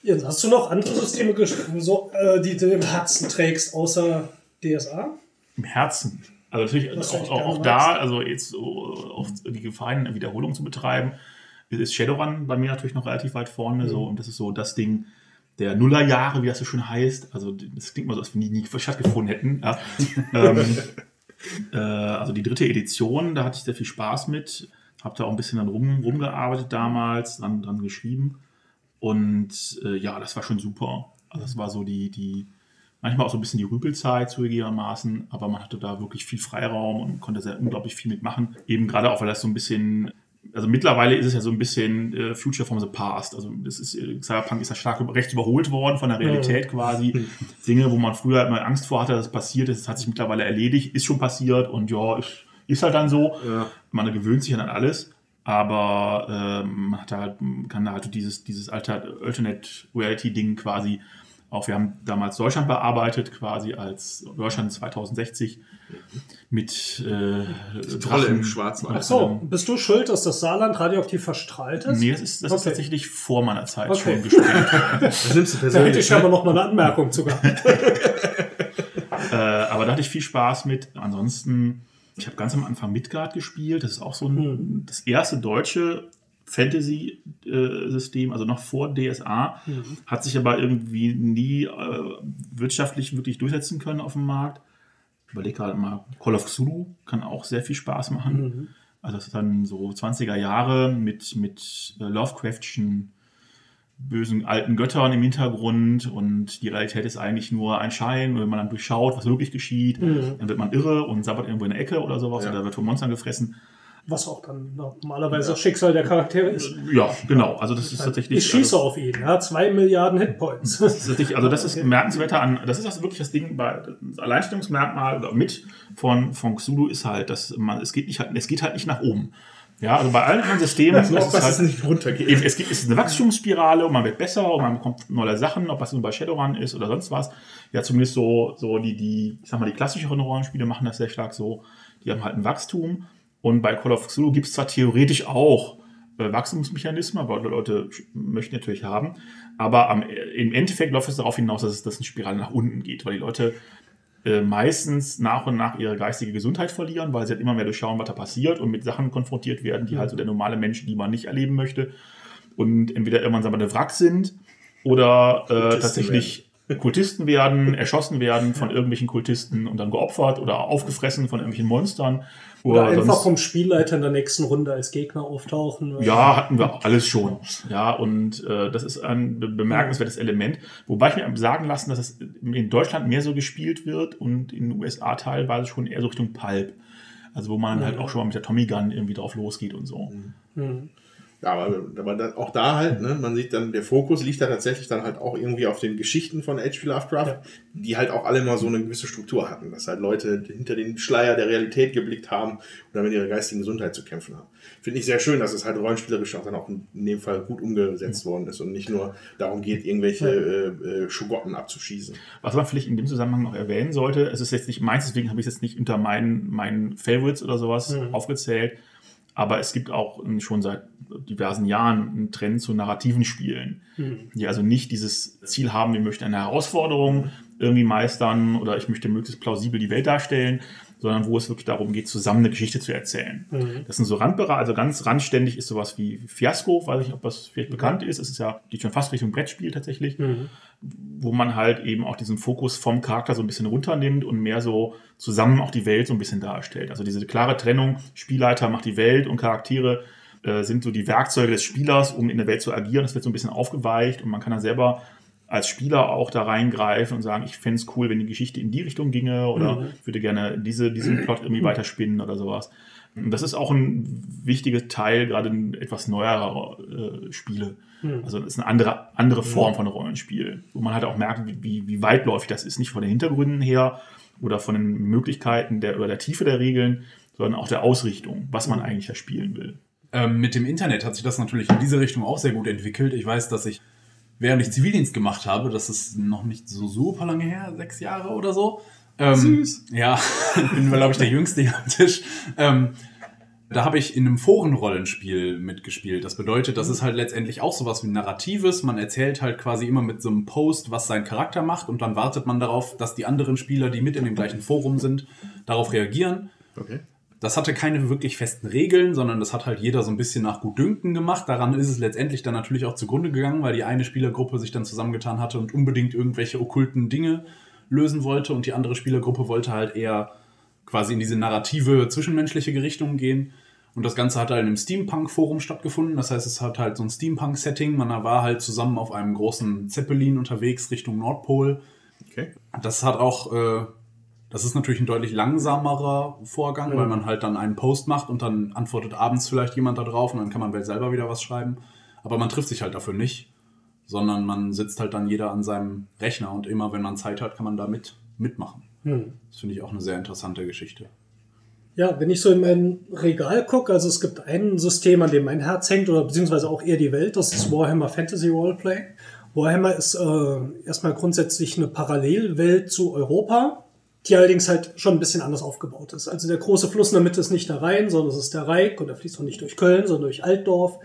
Jens, hast du noch andere Systeme geschrieben, so, äh, die du im Herzen trägst, außer DSA? Im Herzen. Also natürlich Was auch, auch, auch da, also jetzt so auf die Gefahren eine Wiederholung zu betreiben, ist Shadowrun bei mir natürlich noch relativ weit vorne. So, und das ist so das Ding der Nullerjahre, wie das so schön heißt. Also das klingt mal so, als wenn die nie stattgefunden hätten. Ja. ähm, äh, also die dritte Edition, da hatte ich sehr viel Spaß mit. Habe da auch ein bisschen dann rum, rumgearbeitet damals, dann dran geschrieben. Und äh, ja, das war schon super. Also das war so die, die, manchmal auch so ein bisschen die Rüpelzeit zugegebenermaßen, aber man hatte da wirklich viel Freiraum und konnte sehr unglaublich viel mitmachen. Eben gerade auch, weil das so ein bisschen, also mittlerweile ist es ja so ein bisschen äh, Future from the Past. Also das ist, äh, Cyberpunk ist ja stark recht überholt worden von der Realität quasi. Dinge, wo man früher immer Angst vor hatte, dass es passiert ist, das hat sich mittlerweile erledigt, ist schon passiert und ja, ist, ist halt dann so. Ja. Man gewöhnt sich an alles. Aber ähm, man hat halt, man kann da halt dieses, dieses Alter, Alternate Reality-Ding quasi auch, wir haben damals Deutschland bearbeitet, quasi als Deutschland 2060 mit äh, Trolle im. Schwarzwald. Ach so, bist du schuld, dass das Saarland radioaktiv verstrahlt ist? Nee, das ist, das ist Okay. tatsächlich vor meiner Zeit Okay. schon gespielt. Das nimmst du Da hätte persönlich. ich aber noch mal eine Anmerkung zu gehabt. äh, aber da hatte ich viel Spaß mit. Ansonsten, ich habe ganz am Anfang Midgard gespielt. Das ist auch so ein, das erste deutsche Fantasy-System, also noch vor DSA. Hat sich aber irgendwie nie äh, wirtschaftlich wirklich durchsetzen können auf dem Markt. Ich überlege gerade mal, Call of Cthulhu kann auch sehr viel Spaß machen. Also das ist dann so 20er Jahre mit, mit äh, Lovecraftschen bösen alten Göttern im Hintergrund und die Realität ist eigentlich nur ein Schein. Und wenn man dann durchschaut, was wirklich geschieht, dann wird man irre und sabbert irgendwo in der Ecke oder sowas Ja. oder wird von Monstern gefressen. Was auch dann normalerweise das Schicksal der Charaktere ist. Ja, genau. Also das ist tatsächlich. Ich schieße also, auf ihn, ja, zwei Milliarden Hitpoints. das ist tatsächlich, also das ist Okay. bemerkenswerter an, das ist also wirklich das Ding bei das Alleinstellungsmerkmal oder mit von, von Xulu ist halt, dass man, es geht nicht halt, es geht halt nicht nach oben. Ja, also bei allen anderen Systemen ist auf, dass halt, es nicht runtergeht. Eben, es, gibt, es ist eine Wachstumsspirale und man wird besser und man bekommt neue Sachen, ob das nun bei Shadowrun ist oder sonst was. Ja, zumindest so, so die, die, ich sag mal, die klassischeren Rollenspiele machen das sehr stark so. Die haben halt ein Wachstum. Und bei Call of Cthulhu gibt es zwar theoretisch auch äh, Wachstumsmechanismen, aber Leute möchten natürlich haben. Aber am, im Endeffekt läuft es darauf hinaus, dass es dass eine Spirale nach unten geht, weil die Leute äh, meistens nach und nach ihre geistige Gesundheit verlieren, weil sie halt immer mehr durchschauen, was da passiert und mit Sachen konfrontiert werden, die halt so der normale Mensch, die man nicht erleben möchte. Und entweder irgendwann sagen wir eine Wrack sind oder äh, tatsächlich Kultisten werden, erschossen werden von irgendwelchen Kultisten und dann geopfert oder aufgefressen von irgendwelchen Monstern. Oder Oder, einfach vom Spielleiter in der nächsten Runde als Gegner auftauchen. ja, hatten wir auch alles schon. Ja, und äh, das ist ein be bemerkenswertes Element. Wobei ich mir sagen lassen, dass es in Deutschland mehr so gespielt wird und in den USA teilweise schon eher so Richtung Pulp. Also wo man halt auch schon mal mit der Tommy Gun irgendwie drauf losgeht und so. Ja, aber, aber dann auch da halt, ne, man sieht dann, der Fokus liegt da tatsächlich dann halt auch irgendwie auf den Geschichten von H.P. Lovecraft, die halt auch alle mal so eine gewisse Struktur hatten, dass halt Leute hinter den Schleier der Realität geblickt haben und dann mit ihrer geistigen Gesundheit zu kämpfen haben. Finde ich sehr schön, dass es halt rollenspielerisch auch dann auch in dem Fall gut umgesetzt worden ist und nicht nur darum geht, irgendwelche äh, äh, Schugotten abzuschießen. Was man vielleicht in dem Zusammenhang noch erwähnen sollte, es ist jetzt nicht meins, deswegen habe ich es jetzt nicht unter meinen, meinen Favorites oder sowas aufgezählt. Aber es gibt auch ähm, schon seit diversen Jahren einen Trend zu narrativen Spielen, die also nicht dieses Ziel haben, wir möchten eine Herausforderung irgendwie meistern oder ich möchte möglichst plausibel die Welt darstellen, sondern wo es wirklich darum geht, zusammen eine Geschichte zu erzählen. Das sind so Randbereiche, also ganz randständig ist sowas wie Fiasco, weiß ich, ob das vielleicht bekannt ist. Es ist ja, geht schon fast Richtung Brettspiel tatsächlich, wo man halt eben auch diesen Fokus vom Charakter so ein bisschen runternimmt und mehr so zusammen auch die Welt so ein bisschen darstellt. Also diese klare Trennung, Spielleiter macht die Welt und Charaktere äh, sind so die Werkzeuge des Spielers, um in der Welt zu agieren. Das wird so ein bisschen aufgeweicht und man kann dann selber als Spieler auch da reingreifen und sagen, ich fände es cool, wenn die Geschichte in die Richtung ginge oder ich würde gerne diese, diesen Plot irgendwie weiterspinnen oder sowas. Und das ist auch ein wichtiger Teil, gerade in etwas neuerer äh, Spiele. Also das ist eine andere, andere Form von Rollenspiel, wo man halt auch merkt, wie, wie, wie weitläufig das ist. Nicht von den Hintergründen her oder von den Möglichkeiten der, oder der Tiefe der Regeln, sondern auch der Ausrichtung, was man eigentlich da spielen will. Ähm, mit dem Internet hat sich das natürlich in diese Richtung auch sehr gut entwickelt. Ich weiß, dass ich, während ich Zivildienst gemacht habe, das ist noch nicht so super lange her, sechs Jahre oder so. Ähm, Süß. Ja, bin, glaube ich, der Jüngste hier am Tisch. Ähm, da habe ich in einem Forenrollenspiel mitgespielt. Das bedeutet, das ist halt letztendlich auch sowas wie Narratives. Man erzählt halt quasi immer mit so einem Post, was sein Charakter macht und dann wartet man darauf, dass die anderen Spieler, die mit in dem gleichen Forum sind, darauf reagieren. Okay. Das hatte keine wirklich festen Regeln, sondern das hat halt jeder so ein bisschen nach Gutdünken gemacht. Daran ist es letztendlich dann natürlich auch zugrunde gegangen, weil die eine Spielergruppe sich dann zusammengetan hatte und unbedingt irgendwelche okkulten Dinge lösen wollte und die andere Spielergruppe wollte halt eher quasi in diese narrative zwischenmenschliche Richtung gehen. Und das Ganze hat halt in einem Steampunk-Forum stattgefunden. Das heißt, es hat halt so ein Steampunk-Setting. Man war halt zusammen auf einem großen Zeppelin unterwegs Richtung Nordpol. Okay. Das hat auch, äh, das ist natürlich ein deutlich langsamerer Vorgang, weil man halt dann einen Post macht und dann antwortet abends vielleicht jemand da drauf und dann kann man selber wieder was schreiben. Aber man trifft sich halt dafür nicht, sondern man sitzt halt dann jeder an seinem Rechner und immer, wenn man Zeit hat, kann man da mit, mitmachen. Das finde ich auch eine sehr interessante Geschichte. Ja, wenn ich so in mein Regal gucke, also es gibt ein System, an dem mein Herz hängt, oder beziehungsweise auch eher die Welt, das ist Warhammer Fantasy Roleplay. Warhammer ist äh, erstmal grundsätzlich eine Parallelwelt zu Europa, die allerdings halt schon ein bisschen anders aufgebaut ist. Also der große Fluss in der Mitte ist nicht der Rhein, sondern es ist der Reik und der fließt auch nicht durch Köln, sondern durch Altdorf.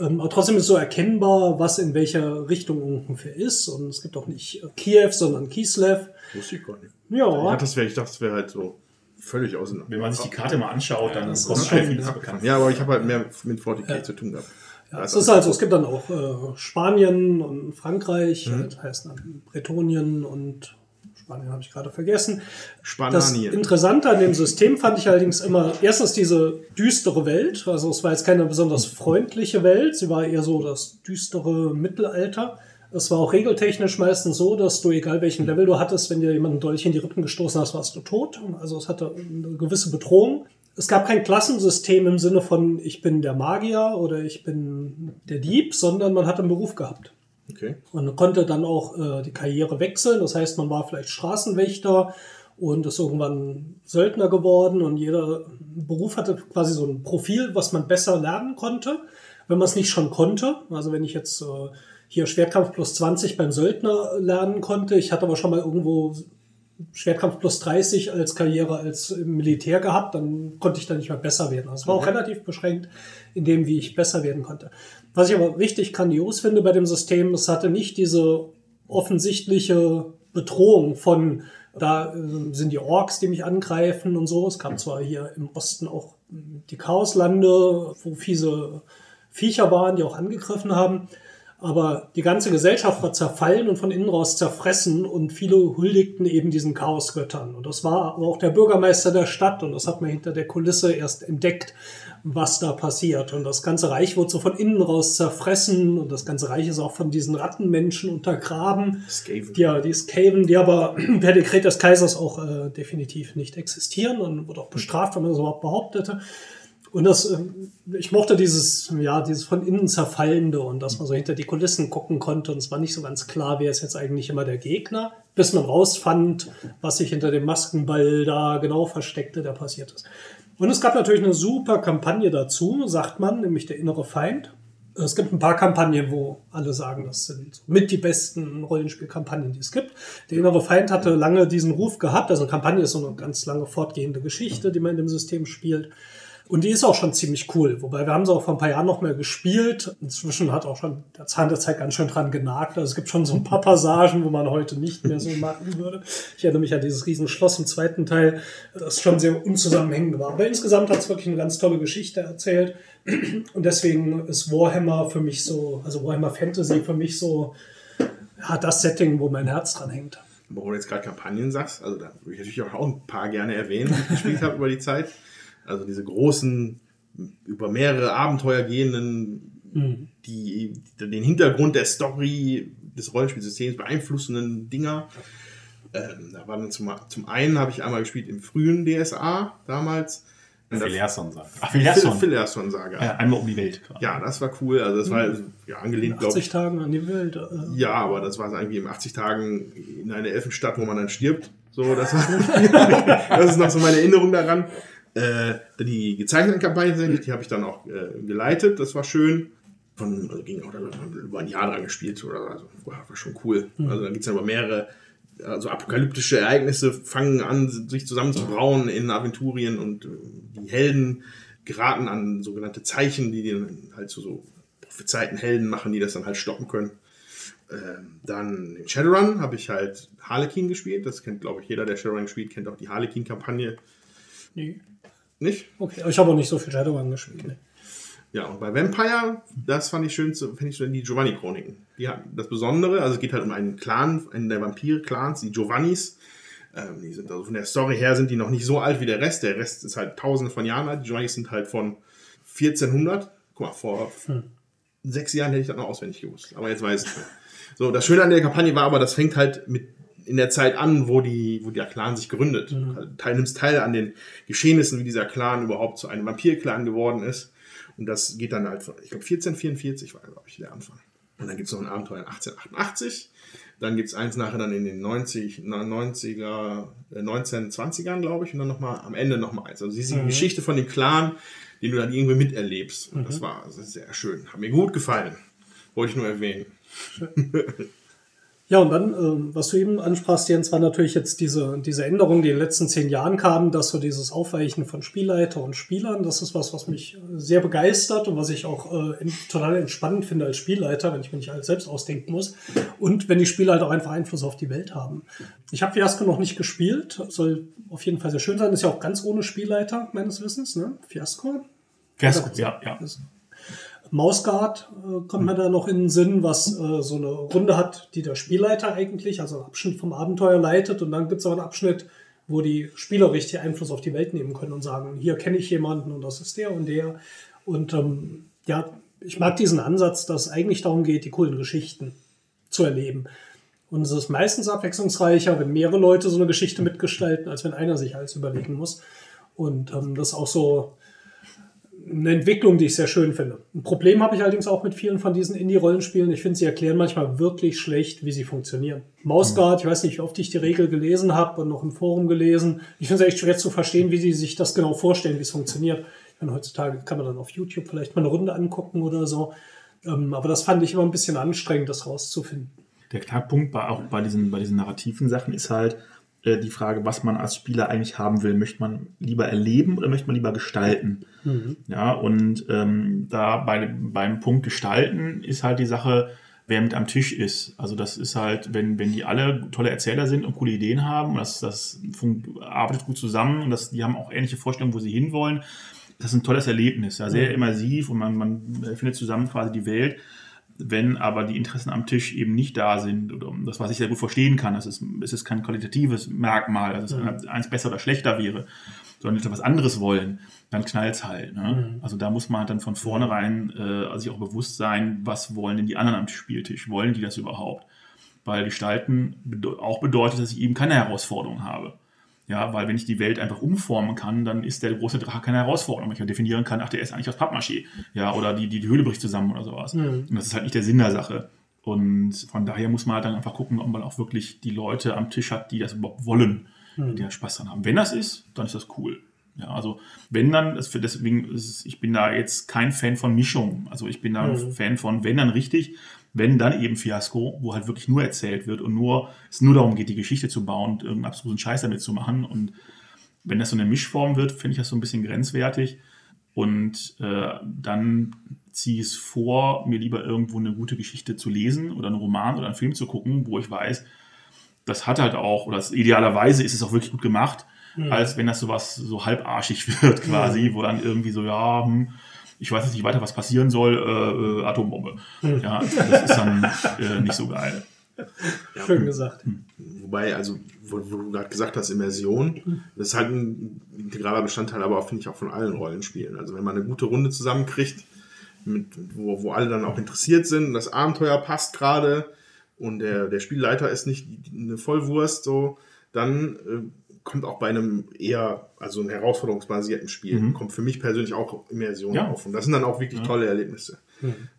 Ähm, aber trotzdem ist so erkennbar, was in welcher Richtung ungefähr ist. Und es gibt auch nicht Kiew, sondern Kislev. Wusste ich gar nicht. Ja, Ja, das wäre, ich dachte, das wäre halt so völlig auseinander. Wenn man sich die Karte mal anschaut, dann das kommt ist schon schon- vieles bekannt. Ja, aber ich habe halt mehr mit 40k zu tun gehabt. Ja, es ist also, es gibt dann auch äh, Spanien und Frankreich, Mhm. das heißt dann Bretonien und Spanien habe ich gerade vergessen. Das Spanien. Interessante an dem System fand ich allerdings immer, erstens diese düstere Welt, also es war jetzt keine besonders freundliche Welt, sie war eher so das düstere Mittelalter. Es war auch regeltechnisch meistens so, dass du, egal welchen Level du hattest, wenn dir jemand einen Dolch in die Rippen gestoßen hast, warst du tot. Also es hatte eine gewisse Bedrohung. Es gab kein Klassensystem im Sinne von, ich bin der Magier oder ich bin der Dieb, sondern man hat einen Beruf gehabt. Okay. Und konnte dann auch äh, die Karriere wechseln. Das heißt, man war vielleicht Straßenwächter und ist irgendwann Söldner geworden und jeder Beruf hatte quasi so ein Profil, was man besser lernen konnte, wenn man es nicht schon konnte. Also wenn ich jetzt äh, hier Schwertkampf plus 20 beim Söldner lernen konnte, ich hatte aber schon mal irgendwo Schwertkampf plus 30 als Karriere als Militär gehabt, dann konnte ich da nicht mehr besser werden. Das war auch relativ beschränkt in dem, wie ich besser werden konnte. Was ich aber richtig grandios finde bei dem System, es hatte nicht diese offensichtliche Bedrohung von, da äh, sind die Orks, die mich angreifen und so. Es gab zwar hier im Osten auch die Chaoslande, wo fiese Viecher waren, die auch angegriffen haben. Aber die ganze Gesellschaft war zerfallen und von innen raus zerfressen und viele huldigten eben diesen Chaosgöttern. Und das war aber auch der Bürgermeister der Stadt und das hat man hinter der Kulisse erst entdeckt, was da passiert. Und das ganze Reich wurde so von innen raus zerfressen und das ganze Reich ist auch von diesen Rattenmenschen untergraben. Skaven. Die, ja, die Skaven, die aber per Dekret des Kaisers auch äh, definitiv nicht existieren und wurde auch bestraft, wenn man das überhaupt behauptete. Und das, ähm, ich mochte dieses, ja, dieses von innen zerfallende und dass man so hinter die Kulissen gucken konnte und es war nicht so ganz klar, wer ist jetzt eigentlich immer der Gegner, bis man rausfand, was sich hinter dem Maskenball da genau versteckte, der passiert ist. Und es gab natürlich eine super Kampagne dazu, sagt man, nämlich der innere Feind. Es gibt ein paar Kampagnen, wo alle sagen, das sind mit die besten Rollenspielkampagnen, die es gibt. Der innere Feind hatte lange diesen Ruf gehabt. Also eine Kampagne ist so eine ganz lange fortgehende Geschichte, die man in dem System spielt. Und die ist auch schon ziemlich cool. Wobei wir haben sie auch vor ein paar Jahren noch mehr gespielt. Inzwischen hat auch schon der Zahn der Zeit ganz schön dran genagt. Also es gibt schon so ein paar Passagen, wo man heute nicht mehr so machen würde. Ich erinnere mich an dieses Riesenschloss im zweiten Teil, das schon sehr unzusammenhängend war. Aber insgesamt hat es wirklich eine ganz tolle Geschichte erzählt. Und deswegen ist Warhammer für mich so, also Warhammer Fantasy für mich so, ja, das Setting, wo mein Herz dran hängt. Wo du jetzt gerade Kampagnen sagst, also da würde ich natürlich auch ein paar gerne erwähnen, die ich gespielt habe über die Zeit. Also diese großen, über mehrere Abenteuer gehenden, mhm. die, die, den Hintergrund der Story des Rollenspielsystems beeinflussenden Dinger. Ähm, da waren zum, zum einen habe ich einmal gespielt im frühen DSA damals. Philerson-Saga. Ach, Philerson. Philerson-Saga. Ja, einmal um die Welt. Quasi. Ja, das war cool. Also das war ja, angelehnt, glaube ich. 80 Tagen an die Welt. Äh. Ja, aber das war irgendwie in 80 Tagen in einer Elfenstadt, wo man dann stirbt. So, das, war, das ist noch so meine Erinnerung daran. Äh, die gezeichneten Kampagnen, die habe ich dann auch äh, geleitet. Das war schön. Von, also ging auch über ein Jahr dran gespielt. Oder, also, war schon cool. Mhm. Also dann gibt es ja über mehrere also apokalyptische Ereignisse fangen an, sich zusammenzubrauen in Aventurien und äh, die Helden geraten an sogenannte Zeichen, die dann halt so, so prophezeiten Helden machen, die das dann halt stoppen können. Ähm, dann in Shadowrun habe ich halt Harlequin gespielt. Das kennt, glaube ich, jeder, der Shadowrun spielt, kennt auch die Harlequin-Kampagne. Nee. Nicht? Okay, ich habe auch nicht so viel Shadowrun gespielt. Nee. Ja, und bei Vampire, das fand ich schön, finde ich so die Giovanni-Chroniken. Die hatten das Besondere, also es geht halt um einen Clan, einen der Vampir-Clans, die Giovannis. Ähm, die sind also von der Story her sind die noch nicht so alt wie der Rest. Der Rest ist halt tausende von Jahren alt. Die Giovannis sind halt von 1400. Guck mal, vor hm. sechs Jahren hätte ich das noch auswendig gewusst. Aber jetzt weiß ich es. So, das Schöne an der Kampagne war aber, das fängt halt mit in der Zeit an, wo, die, wo der Clan sich gründet. Mhm. Also, teil, nimmst teil an den Geschehnissen, wie dieser Clan überhaupt zu einem Vampir-Clan geworden ist. Und das geht dann halt von, ich glaube, 1444 war, glaube ich, der Anfang. Und dann gibt es noch ein Abenteuer in 1888. Dann gibt es eins nachher dann in den 90, 90er, 1920ern, glaube ich. Und dann nochmal am Ende nochmal eins. Also diese mhm. Geschichte von dem Clan, den du dann irgendwie miterlebst. Und mhm. das war sehr schön. Hat mir gut gefallen. Wollte ich nur erwähnen. Ja, und dann, äh, was du eben ansprachst, Jens, war natürlich jetzt diese, diese Änderung, die in den letzten zehn Jahren kamen, dass so dieses Aufweichen von Spielleiter und Spielern, das ist was, was mich sehr begeistert und was ich auch äh, total entspannend finde als Spielleiter, wenn ich mir nicht alles selbst ausdenken muss. Und wenn die Spieler halt auch einfach Einfluss auf die Welt haben. Ich habe Fiasco noch nicht gespielt, soll auf jeden Fall sehr schön sein. Ist ja auch ganz ohne Spielleiter, meines Wissens, ne? Fiasco. Fiasco, ja, ja. Mausguard äh, kommt mir da noch in den Sinn, was äh, so eine Runde hat, die der Spielleiter eigentlich, also einen Abschnitt vom Abenteuer leitet. Und dann gibt es auch einen Abschnitt, wo die Spieler richtig Einfluss auf die Welt nehmen können und sagen, hier kenne ich jemanden und das ist der und der. Und ähm, ja, ich mag diesen Ansatz, dass es eigentlich darum geht, die coolen Geschichten zu erleben. Und es ist meistens abwechslungsreicher, wenn mehrere Leute so eine Geschichte mitgestalten, als wenn einer sich alles überlegen muss. Und ähm, das ist auch so eine Entwicklung, die ich sehr schön finde. Ein Problem habe ich allerdings auch mit vielen von diesen Indie-Rollenspielen. Ich finde, sie erklären manchmal wirklich schlecht, wie sie funktionieren. Mausguard, ich weiß nicht, wie oft ich die Regel gelesen habe und noch im Forum gelesen. Ich finde es echt schwer zu verstehen, wie sie sich das genau vorstellen, wie es funktioniert. Ich meine, heutzutage kann man dann auf YouTube vielleicht mal eine Runde angucken oder so. Ähm, aber das fand ich immer ein bisschen anstrengend, das rauszufinden. Der Knackpunkt bei, auch bei diesen, bei diesen narrativen Sachen ist halt, äh, die Frage, was man als Spieler eigentlich haben will. Möchte man lieber erleben oder möchte man lieber gestalten? Mhm. Ja, und ähm, da bei, beim Punkt Gestalten ist halt die Sache, wer mit am Tisch ist. Also das ist halt, wenn, wenn die alle tolle Erzähler sind und coole Ideen haben, das, das arbeitet gut zusammen und das, die haben auch ähnliche Vorstellungen, wo sie hinwollen. Das ist ein tolles Erlebnis, ja, sehr mhm. immersiv und man, man findet zusammen quasi die Welt wenn aber die Interessen am Tisch eben nicht da sind, oder das, was ich sehr gut verstehen kann, das ist, es ist kein qualitatives Merkmal, dass es mhm. eins besser oder schlechter wäre, sondern etwas anderes wollen, dann knallt es halt. Ne? Mhm. Also da muss man dann von vornherein äh, sich auch bewusst sein, was wollen denn die anderen am Spieltisch? Wollen die das überhaupt? Weil Gestalten auch bedeutet, dass ich eben keine Herausforderung habe. Ja, weil wenn ich die Welt einfach umformen kann, dann ist der große Drache keine Herausforderung. Wenn ich definieren kann, ach, der ist eigentlich aus Pappmaché. Ja, oder die, die, die Höhle bricht zusammen oder sowas. Mhm. Und das ist halt nicht der Sinn der Sache. Und von daher muss man halt dann einfach gucken, ob man auch wirklich die Leute am Tisch hat, die das überhaupt wollen, mhm. die da Spaß dran haben. Wenn das ist, dann ist das cool. Ja, also wenn dann, deswegen ist es, ich bin da jetzt kein Fan von Mischung. Also ich bin da mhm. ein Fan von, wenn dann richtig, wenn dann eben Fiasko, wo halt wirklich nur erzählt wird und nur es nur darum geht, die Geschichte zu bauen und irgendeinen abstrusen Scheiß damit zu machen. Und wenn das so eine Mischform wird, finde ich das so ein bisschen grenzwertig. Und äh, dann ziehe ich es vor, mir lieber irgendwo eine gute Geschichte zu lesen oder einen Roman oder einen Film zu gucken, wo ich weiß, das hat halt auch, oder das, idealerweise ist es auch wirklich gut gemacht, als wenn das sowas so halbarschig wird quasi, wo dann irgendwie so, ja, hm, ich weiß jetzt nicht weiter, was passieren soll, äh, äh, Atombombe. Ja, das ist dann äh, nicht so geil. Schön gesagt. Wobei, also, wo, wo du gerade gesagt hast, Immersion, das ist halt ein integraler Bestandteil, aber finde ich, auch von allen Rollenspielen. Also, wenn man eine gute Runde zusammenkriegt, mit, wo, wo alle dann auch interessiert sind, das Abenteuer passt gerade und der, der Spielleiter ist nicht eine Vollwurst, so, dann äh, kommt auch bei einem eher, also einem herausforderungsbasierten Spiel, kommt für mich persönlich auch Immersion Ja. auf. Und das sind dann auch wirklich tolle Erlebnisse.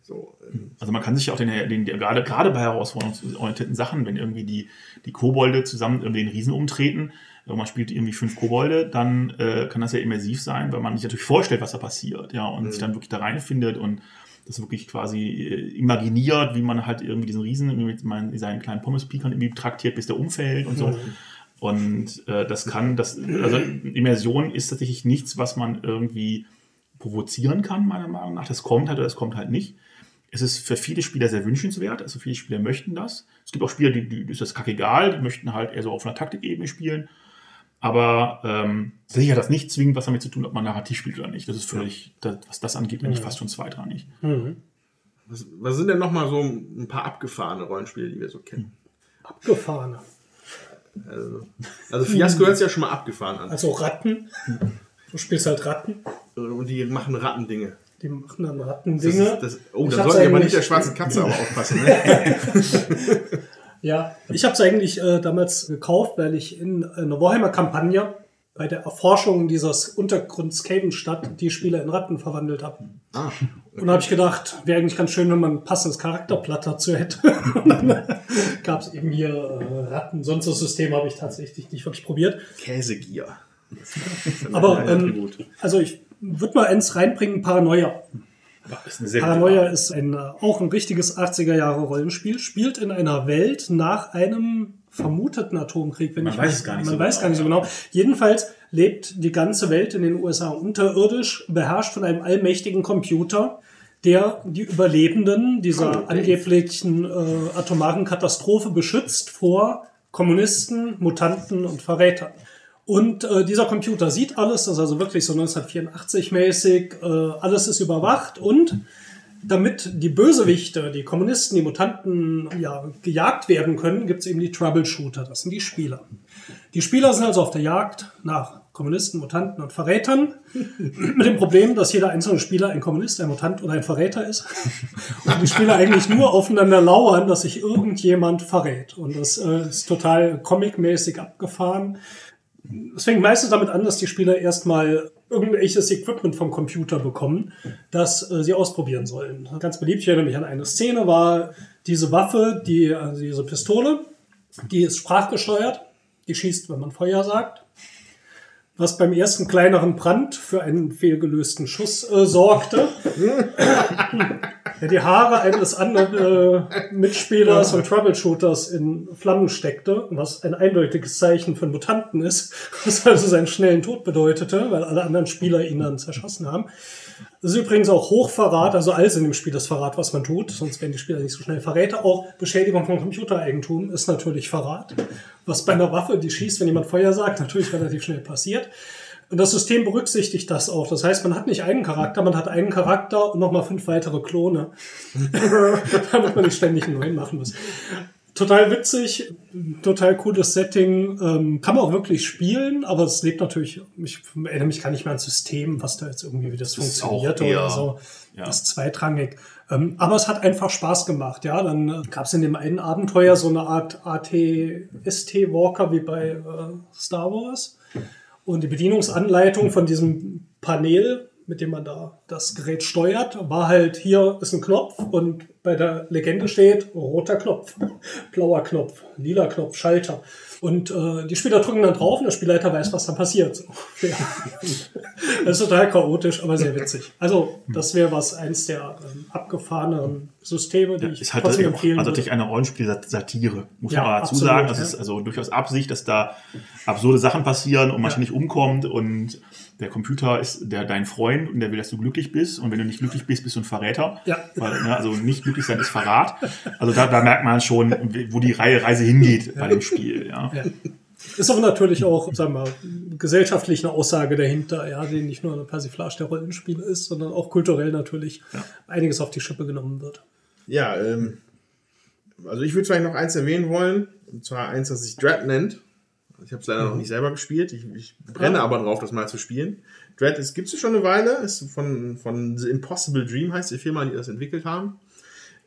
So, ähm, Also man kann sich auch den, den, den gerade, gerade bei herausforderungsorientierten Sachen, wenn irgendwie die, die Kobolde zusammen irgendwie den Riesen umtreten, und man spielt irgendwie fünf Kobolde, dann äh, kann das ja immersiv sein, weil man sich natürlich vorstellt, was da passiert, ja, und sich dann wirklich da reinfindet und das wirklich quasi äh, imaginiert, wie man halt irgendwie diesen Riesen mit seinen kleinen Pommes-Pikern irgendwie traktiert, bis der umfällt und so. Und äh, das kann, das, also Immersion ist tatsächlich nichts, was man irgendwie provozieren kann, meiner Meinung nach. Das kommt halt oder das kommt halt nicht. Es ist für viele Spieler sehr wünschenswert, also viele Spieler möchten das. Es gibt auch Spieler, die, die ist das kackegal, die möchten halt eher so auf einer Taktikebene spielen. Aber ähm, sicher hat das nicht zwingend was damit zu tun, ob man narrativ spielt oder nicht. Das ist völlig, das, was das angeht, bin ich fast schon zweitrangig. was, was sind denn nochmal so ein paar abgefahrene Rollenspiele, die wir so kennen? Abgefahren. Also, also Fiasco hört sich ja schon mal abgefahren an. Also Ratten. Du spielst halt Ratten. Und die machen Rattendinge. Die machen dann Das Rattendinge. ist, das, oh, da wir aber eigentlich- nicht der schwarzen Katze aber aufpassen. Ne? Ja, ich habe es eigentlich äh, damals gekauft, weil ich in einer Warhammer-Kampagne bei der Erforschung dieses Untergrunds Skavenstadt die Spieler in Ratten verwandelt habe. ah, Und da habe ich gedacht, wäre eigentlich ganz schön, wenn man ein passendes Charakterblatt dazu hätte. Und dann gab es eben hier äh, Ratten. Sonst das System habe ich tatsächlich nicht wirklich probiert. Käsegier. Aber ähm, also ich würde mal eins reinbringen, Paranoia. Ist Paranoia ist ein, äh, auch ein richtiges 80er Jahre Rollenspiel, spielt in einer Welt nach einem vermuteten Atomkrieg, wenn Man ich weiß es gar nicht man so weiß genau, gar nicht so genau. Jedenfalls lebt die ganze Welt in den USA unterirdisch, beherrscht von einem allmächtigen Computer, der die Überlebenden dieser angeblichen äh, atomaren Katastrophe beschützt vor Kommunisten, Mutanten und Verrätern. Und äh, dieser Computer sieht alles, das ist also wirklich so 1984-mäßig, äh, alles ist überwacht und damit die Bösewichte, die Kommunisten, die Mutanten ja, gejagt werden können, gibt es eben die Troubleshooter, das sind die Spieler. Die Spieler sind also auf der Jagd nach Kommunisten, Mutanten und Verrätern. Mit dem Problem, dass jeder einzelne Spieler ein Kommunist, ein Mutant oder ein Verräter ist. Und die Spieler eigentlich nur aufeinander lauern, dass sich irgendjemand verrät. Und das äh, ist total comicmäßig abgefahren. Es fängt meistens damit an, dass die Spieler erstmal irgendwelches Equipment vom Computer bekommen, das äh, sie ausprobieren sollen. Ganz beliebt, ich erinnere mich an eine Szene, war diese Waffe, die, also diese Pistole, die ist sprachgesteuert, die schießt, wenn man Feuer sagt, was beim ersten kleineren Brand für einen fehlgelösten Schuss äh, sorgte. der die Haare eines anderen äh, Mitspielers und Troubleshooters in Flammen steckte, was ein eindeutiges Zeichen einen Mutanten ist, was also seinen schnellen Tod bedeutete, weil alle anderen Spieler ihn dann zerschossen haben. Das ist übrigens auch Hochverrat, also alles in dem Spiel ist Verrat, was man tut, sonst werden die Spieler nicht so schnell Verräter. Auch Beschädigung von Computereigentum ist natürlich Verrat, was bei einer Waffe, die schießt, wenn jemand Feuer sagt, natürlich relativ schnell passiert. Und das System berücksichtigt das auch. Das heißt, man hat nicht einen Charakter, man hat einen Charakter und nochmal fünf weitere Klone, damit man nicht ständig einen neuen machen muss. Total witzig, total cooles Setting. Ähm, kann man auch wirklich spielen, aber es lebt natürlich, ich erinnere mich gar nicht mehr ans System, was da jetzt irgendwie, wie das, ist funktioniert eher- oder so. ja. Das ist zweitrangig. Ähm, aber es hat einfach Spaß gemacht, ja. Dann äh, gab es in dem einen Abenteuer so eine Art AT-ST-Walker wie bei äh, Star Wars. Und die Bedienungsanleitung von diesem Panel, mit dem man da das Gerät steuert, war halt, hier ist ein Knopf und bei der Legende steht roter Knopf, blauer Knopf, lila Knopf, Schalter. Und äh, die Spieler drücken dann drauf und der Spielleiter weiß, was dann passiert. So. Ja. das ist total chaotisch, aber sehr witzig. Also, das wäre was, eins der ähm, abgefahrenen Systeme, die ich ist halt trotzdem empfehlen also würde. natürlich eine Rollenspiel-Satire, muss Ja, man aber dazu absolut, sagen. Das ja. ist also durchaus Absicht, dass da absurde Sachen passieren und man Ja. nicht umkommt und der Computer ist der dein Freund und der will, dass du glücklich bist und wenn du nicht glücklich bist, bist du ein Verräter. Ja. Weil, ne, also nicht glücklich sein ist Verrat. Also da, da merkt man schon, wo die Reihe Reise hingeht bei dem Spiel. Ja. Ja. Ist aber natürlich auch, sagen wir mal, gesellschaftlich eine Aussage dahinter, ja, die nicht nur eine Persiflage der Rollenspiele ist, sondern auch kulturell natürlich einiges auf die Schippe genommen wird. Ja, ähm, also ich würde vielleicht noch eins erwähnen wollen, und zwar eins, das sich Dread nennt. Ich habe es leider noch nicht selber gespielt, ich, ich brenne aber drauf, das mal zu spielen. Dread gibt es schon eine Weile, ist von, von The Impossible Dream heißt die Firma, die das entwickelt haben.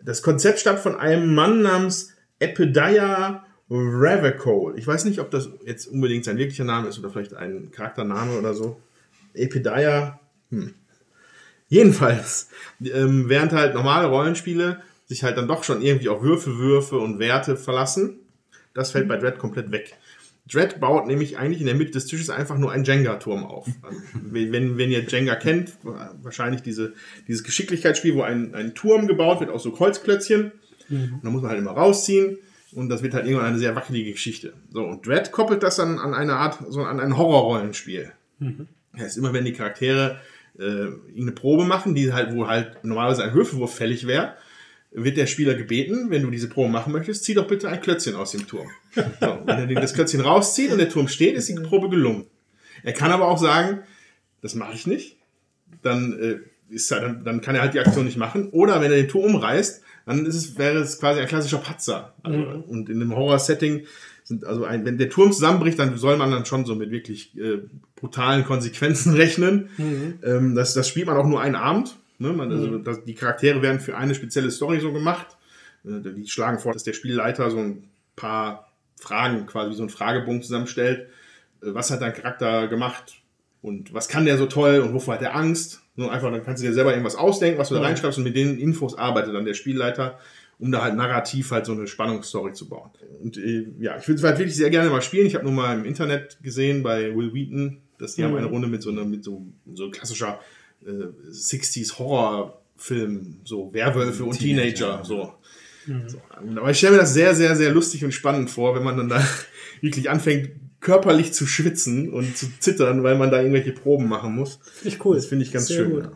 Das Konzept stammt von einem Mann namens Epediah Ravacole. Ich weiß nicht, ob das jetzt unbedingt sein wirklicher Name ist oder vielleicht ein Charaktername oder so. Epediah, hm. Jedenfalls, ähm, während halt normale Rollenspiele sich halt dann doch schon irgendwie auf Würfelwürfe und Werte verlassen, das fällt bei Dread komplett weg. Dread baut nämlich eigentlich in der Mitte des Tisches einfach nur einen Jenga-Turm auf. Also, wenn, wenn ihr Jenga kennt, wahrscheinlich diese, dieses Geschicklichkeitsspiel, wo ein, ein Turm gebaut wird aus so Holzklötzchen. Und dann muss man halt immer rausziehen. Und das wird halt irgendwann eine sehr wackelige Geschichte. So, und Dread koppelt das dann an eine Art, so an ein Horrorrollenspiel. Das heißt, immer wenn die Charaktere äh, irgendeine Probe machen, die halt, wo halt normalerweise ein Würfelwurf fällig wäre, wird der Spieler gebeten, wenn du diese Probe machen möchtest, zieh doch bitte ein Klötzchen aus dem Turm. So, wenn er das Klötzchen rauszieht und der Turm steht, ist die Probe gelungen. Er kann aber auch sagen, das mache ich nicht. Dann, äh, ist er, dann, dann kann er halt die Aktion nicht machen. Oder wenn er den Turm umreißt, dann ist es, wäre es quasi ein klassischer Patzer. Also, Und in einem Horror-Setting sind, also ein, wenn der Turm zusammenbricht, dann soll man dann schon so mit wirklich äh, brutalen Konsequenzen rechnen. Ähm, das, das spielt man auch nur einen Abend. Ne? Man, also, das, die Charaktere werden für eine spezielle Story so gemacht. Äh, die schlagen vor, dass der Spielleiter so ein paar Fragen, quasi wie so ein Fragebogen zusammenstellt. Äh, was hat dein Charakter gemacht? Und was kann der so toll und wovor hat er Angst? Nur einfach, dann kannst du dir selber irgendwas ausdenken, was du da reinschreibst und mit den Infos arbeitet dann der Spielleiter, um da halt narrativ halt so eine Spannungsstory zu bauen. Und äh, ja, ich würde es halt wirklich sehr gerne mal spielen. Ich habe nur mal im Internet gesehen bei Will Wheaton, dass die haben eine Runde mit so einer, mit so, so klassischer äh, 60s Horrorfilm, so Werwölfe und Teenager, so. So, aber ich stelle mir das sehr, sehr, sehr lustig und spannend vor, wenn man dann da wirklich anfängt, körperlich zu schwitzen und zu zittern, weil man da irgendwelche Proben machen muss. Finde ich cool. Das finde ich ganz Sehr schön. gut.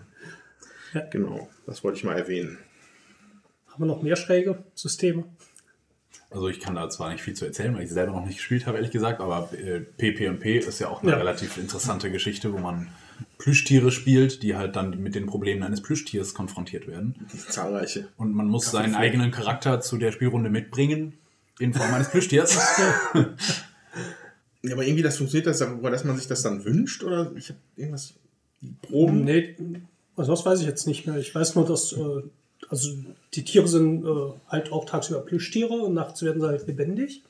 Ja. Genau, das wollte ich mal erwähnen. Haben wir noch mehr schräge Systeme? Also ich kann da zwar nicht viel zu erzählen, weil ich selber noch nicht gespielt habe, ehrlich gesagt, aber äh, PP&P ist ja auch eine Ja. relativ interessante Geschichte, wo man Plüschtiere spielt, die halt dann mit den Problemen eines Plüschtiers konfrontiert werden. Zahlreiche. Und man muss seinen eigenen Charakter zu der Spielrunde mitbringen, in Form eines Plüschtiers. Ja, aber irgendwie das funktioniert das, aber dass man sich das dann wünscht oder ich habe irgendwas die Proben. Nee, also das weiß ich jetzt nicht mehr. Ich weiß nur, dass äh, also die Tiere sind äh, halt auch tagsüber Plüschtiere und nachts werden sie halt lebendig.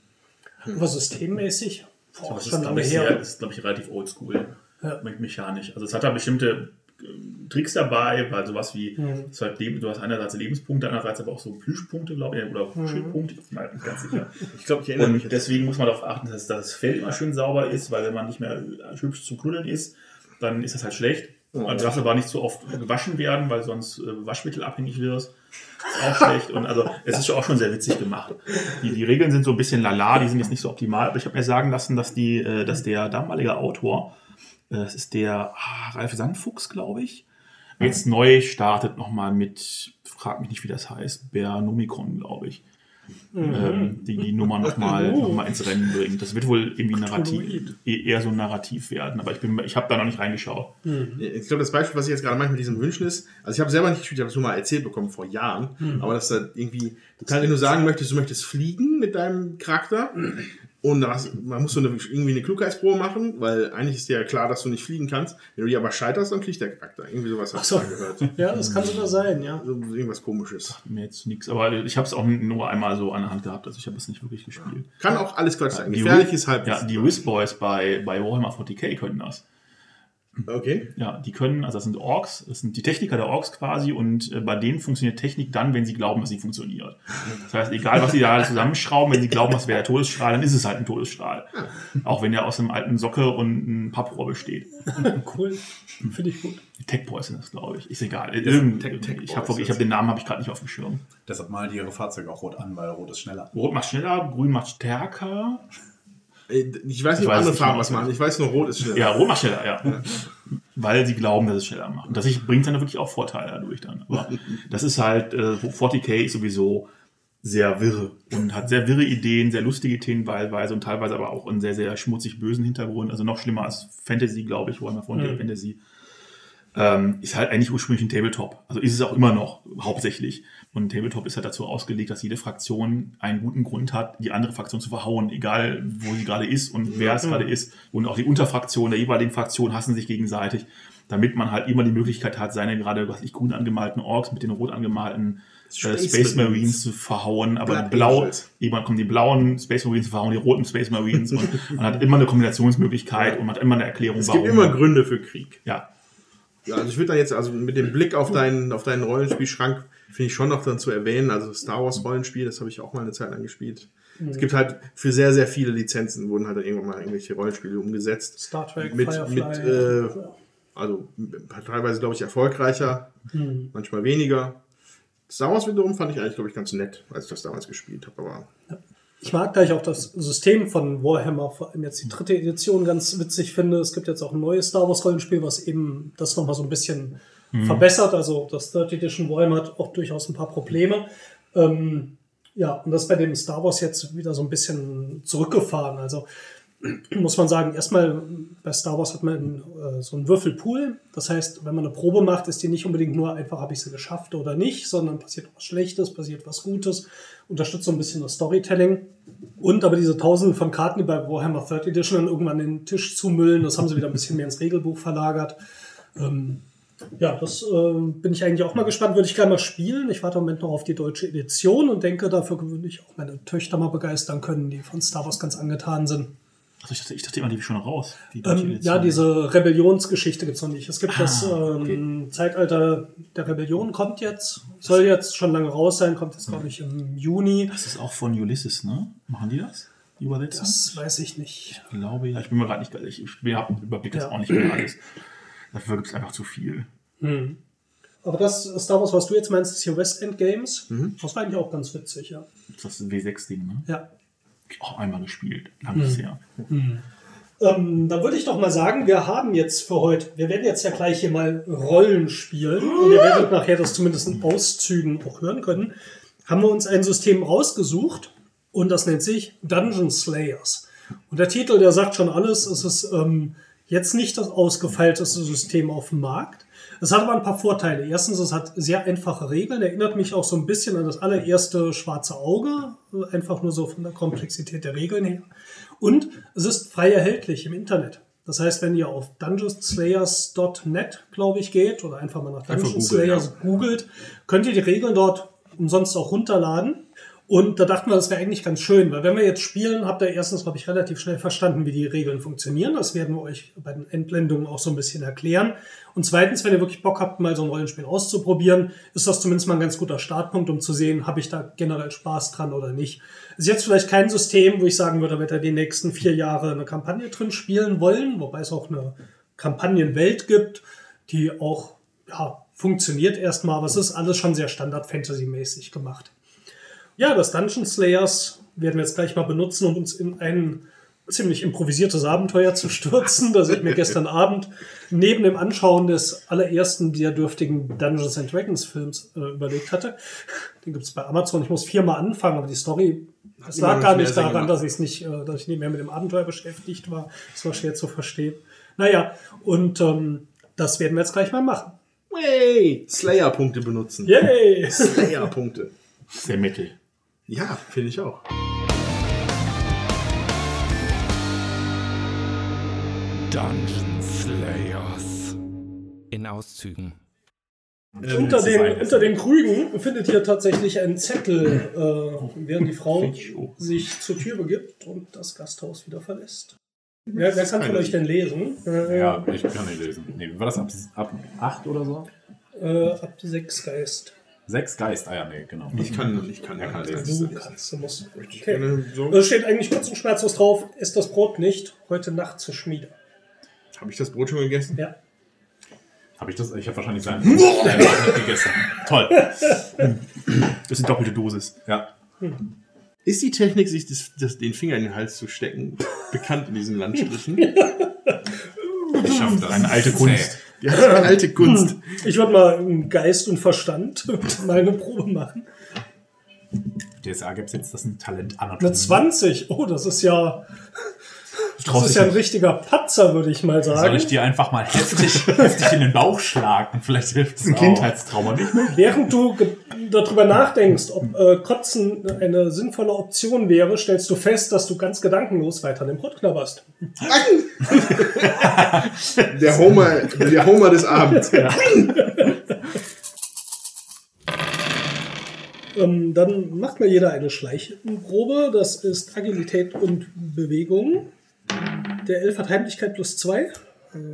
Aber systemmäßig, boah, Das ist, schon glaube lange ich, sehr- her. das ist, glaube ich, relativ oldschool. Ja. Me- Mechanisch. Also es hat da bestimmte ähm, Tricks dabei, weil sowas wie, Mhm. Leben, du hast einerseits Lebenspunkte, andererseits aber auch so Plüschpunkte, glaube ich, oder Mhm. Schildpunkte, ich bin mir halt nicht ganz sicher. Ich glaube, ich erinnere mich Und jetzt. deswegen muss man darauf achten, dass das Fell immer schön sauber ist, weil wenn man nicht mehr hübsch zum Knuddeln ist, dann ist das halt schlecht. Man darf aber nicht so oft gewaschen werden, weil sonst äh, waschmittelabhängig wirst. Ist auch schlecht. Und also es ist auch schon sehr witzig gemacht. Die, die Regeln sind so ein bisschen lala, die sind jetzt nicht so optimal, aber ich habe mir sagen lassen, dass die, äh, dass der damalige Autor, äh, das ist der ah, Ralf Sandfuchs, glaube ich, jetzt neu startet nochmal mit, frag mich nicht, wie das heißt, Bernomicon, glaube ich. Ähm, die die Nummer nochmal noch mal ins Rennen bringt. Das wird wohl irgendwie narrativ, eh- eher so ein Narrativ werden, aber ich, bin- ich habe da noch nicht reingeschaut. Ich glaube, das Beispiel, was ich jetzt gerade mache mit diesen Wünschen ist, also ich habe selber nicht gespielt, ich habe es nur mal erzählt bekommen vor Jahren, aber dass da irgendwie, du kannst, wenn du sagen möchtest, du möchtest fliegen mit deinem Charakter und da hast, man muss so eine, irgendwie eine Klugheitsprobe machen, weil eigentlich ist dir ja klar, dass du nicht fliegen kannst. Wenn du die aber scheiterst, dann fliegt der Charakter. Irgendwie sowas habe ich so. gehört. Ja, das kann sogar sein, ja. Also irgendwas komisches. Mir jetzt nichts, aber ich habe es auch nur einmal so an der Hand gehabt, also ich habe es nicht wirklich gespielt. Kann auch alles Quatsch sein. Die Gefährlich Wi- ist halt. Ja, die Whiz Boys bei, bei Warhammer 40k können das. Okay. Ja, die können, also das sind Orks, das sind die Techniker der Orks quasi und äh, bei denen funktioniert Technik dann, wenn sie glauben, dass sie funktioniert. Das heißt, egal was sie da zusammenschrauben, wenn sie glauben, das wäre der Todesstrahl, dann ist es halt ein Todesstrahl. Auch wenn der aus einem alten Socke und einem Papprohr besteht. Cool. Finde ich gut. Techboys sind das, glaube ich. Ist egal. Irgend, Tech- Tech ich habe Boys ich hab den Namen habe ich gerade nicht auf dem Schirm. Deshalb malen die ihre Fahrzeuge auch rot an, weil rot ist schneller. Rot macht schneller, grün macht stärker. Äh, Ich weiß nicht, Ich ob andere Farben was machen. Ich weiß nur, rot ist schneller. Ja, rot macht schneller, ja. Weil sie glauben, dass es schneller macht. Und das bringt dann wirklich auch Vorteile dadurch dann. Aber das ist halt, äh, 40k ist sowieso sehr wirre und hat sehr wirre Ideen, sehr lustige Ideen teilweise und teilweise aber auch einen sehr, sehr schmutzig bösen Hintergrund. Also noch schlimmer als Fantasy, glaube ich, Warhammer Frontier Mhm. Fantasy. Ähm, ist halt eigentlich ursprünglich ein Tabletop. Also ist es auch immer noch, hauptsächlich. Und Tabletop ist halt dazu ausgelegt, dass jede Fraktion einen guten Grund hat, die andere Fraktion zu verhauen, egal wo sie gerade ist und wer es gerade ist. Und auch die Unterfraktionen der jeweiligen Fraktion hassen sich gegenseitig, damit man halt immer die Möglichkeit hat, seine gerade, was ich, grün angemalten Orks mit den rot angemalten äh, Space Space, Marines. Marines zu verhauen, aber Blood blau, irgendwann kommen die blauen Space Marines zu verhauen, die roten Space Marines und man hat immer eine Kombinationsmöglichkeit und man hat immer eine Erklärung, Es gibt immer Gründe für Krieg. Ja, Ja, also ich würde da jetzt, also mit dem Blick auf deinen, auf deinen Rollenspielschrank, finde ich schon noch dann zu erwähnen, also Star Wars Rollenspiel, das habe ich auch mal eine Zeit lang gespielt. Es gibt halt für sehr, sehr viele Lizenzen wurden halt dann irgendwann mal irgendwelche Rollenspiele umgesetzt. Star Trek, Mit- Firefly. mit, äh, Also teilweise, glaube ich, erfolgreicher, manchmal weniger. Star Wars wiederum fand ich eigentlich, glaube ich, ganz nett, als ich das damals gespielt habe. Aber Ich mag gleich auch das System von Warhammer, vor allem jetzt die dritte Edition, ganz witzig finde. Es gibt jetzt auch ein neues Star Wars Rollenspiel, was eben das nochmal so ein bisschen verbessert. Also das Third Edition Warhammer hat auch durchaus ein paar Probleme. Ähm, ja, und das ist bei dem Star Wars jetzt wieder so ein bisschen zurückgefahren. Also muss man sagen, erstmal bei Star Wars hat man äh, so einen Würfelpool. Das heißt, wenn man eine Probe macht, ist die nicht unbedingt nur einfach, habe ich sie geschafft oder nicht, sondern passiert was Schlechtes, passiert was Gutes, unterstützt so ein bisschen das Storytelling. Und aber diese tausende von Karten, die bei Warhammer 3rd Edition dann irgendwann den Tisch zumüllen, das haben sie wieder ein bisschen mehr ins Regelbuch verlagert. Ähm, ja, das äh, bin ich eigentlich auch mal gespannt. Würde ich gerne mal spielen. Ich warte im Moment noch auf die deutsche Edition und denke, dafür würde ich auch meine Töchter mal begeistern können, die von Star Wars ganz angetan sind. Also ich dachte, ich dachte immer, die schon raus. Die Ähm, ja, diese Rebellionsgeschichte gibt's noch nicht. Es gibt das Ah, ähm, Zeitalter der Rebellion, kommt jetzt, soll jetzt schon lange raus sein, kommt jetzt, glaube ich, im Juni. Das ist auch von Ulysses, ne? Machen die das? Die Übersetzung? Das weiß ich nicht. Ich glaube ja. Ich bin mir gerade nicht, ich, ich habe Überblick das Ja. auch nicht mehr alles. Dafür gibt es einfach zu viel. Aber das Star Wars, was du jetzt meinst, ist hier West End Games. Mhm. Das war eigentlich auch ganz witzig, ja. Das ist ein W6-Ding, ne? Ja. Auch einmal gespielt. Lang ist her. Ähm, dann würde ich doch mal sagen, wir haben jetzt für heute, wir werden jetzt ja gleich hier mal Rollen spielen und ihr werdet nachher das zumindest in Auszügen auch hören können. Haben wir uns ein System rausgesucht und das nennt sich Dungeon Slayers. Und der Titel, der sagt schon alles, es ist ähm, jetzt nicht das ausgefeilteste System auf dem Markt. Es hat aber ein paar Vorteile. Erstens, es hat sehr einfache Regeln, erinnert mich auch so ein bisschen an das allererste Schwarze Auge, einfach nur so von der Komplexität der Regeln her. Und es ist frei erhältlich im Internet. Das heißt, wenn ihr auf dungeonslayers.net, glaube ich, geht oder einfach mal nach Einfach Dungeon googeln, Slayers googelt, könnt ihr die Regeln dort umsonst auch runterladen. Und da dachten wir, das wäre eigentlich ganz schön, weil wenn wir jetzt spielen, habt ihr erstens, glaube ich, relativ schnell verstanden, wie die Regeln funktionieren. Das werden wir euch bei den Endblendungen auch so ein bisschen erklären. Und zweitens, wenn ihr wirklich Bock habt, mal so ein Rollenspiel auszuprobieren, ist das zumindest mal ein ganz guter Startpunkt, um zu sehen, habe ich da generell Spaß dran oder nicht. Ist jetzt vielleicht kein System, wo ich sagen würde, wird er die nächsten vier Jahre eine Kampagne drin spielen wollen, wobei es auch eine Kampagnenwelt gibt, die auch ja, funktioniert erstmal, aber es ist alles schon sehr Standard-Fantasy-mäßig gemacht. Ja, das Dungeon Slayers werden wir jetzt gleich mal benutzen, um uns in ein ziemlich improvisiertes Abenteuer zu stürzen, das ich mir gestern Abend neben dem Anschauen des allerersten dieser dürftigen Dungeons and Dragons Films äh, überlegt hatte. Den gibt es bei Amazon. Ich muss viermal anfangen, aber die Story, es lag gar nicht daran, gemacht. dass ich es nicht, äh, dass ich nicht mehr mit dem Abenteuer beschäftigt war. Es war schwer zu verstehen. Naja, und ähm, das werden wir jetzt gleich mal machen. Hey, Slayer-Punkte benutzen. Yay! Slayer-Punkte. Sehr Metal. Ja, finde ich auch. Dungeon Slayers. In Auszügen. unter, den, unter den Krügen findet ihr tatsächlich einen Zettel, äh, während die Frau sich zur Tür begibt und das Gasthaus wieder verlässt. Wer, wer kann von euch denn lesen? Äh, Ja, ich kann nicht lesen. Nee, wie war das ab, ab 8 oder so? Äh, ab 6 Geist. 6 Geist, ah ja, nee, genau. Ich kann, ich kann, kann das lesen. Du kannst, du musst. Okay. so. Es steht eigentlich kurz und schmerzlos drauf, ist das Brot nicht, heute Nacht zur Schmiede. Habe ich das Brot schon gegessen? Ja. Habe ich das? Ich habe wahrscheinlich sein Brot nicht gegessen. Toll. Das ist eine doppelte Dosis. Ja. Ist die Technik, sich das, das, den Finger in den Hals zu stecken, bekannt in diesen Landstrichen? Ich schaffe das. Eine alte Kunst. Die eine alte Kunst. Ich würde mal im Geist und Verstand mal eine Probe machen. DSA gibt es jetzt das ein Talent an. Eine 20. Oh, das ist ja. Das ist ja ein richtiger Patzer, würde ich mal sagen. Soll ich dir einfach mal heftig, heftig in den Bauch schlagen? Vielleicht hilft es Ein auch. Kindheitstrauma nicht mehr. Während du darüber nachdenkst, ob äh, Kotzen eine sinnvolle Option wäre, stellst du fest, dass du ganz gedankenlos weiter an dem Brot knabberst. Der Homer, der Homer des Abends. Ähm, dann macht mal jeder eine Schleichprobe. Das ist Agilität und Bewegung. Der Elf hat Heimlichkeit plus zwei.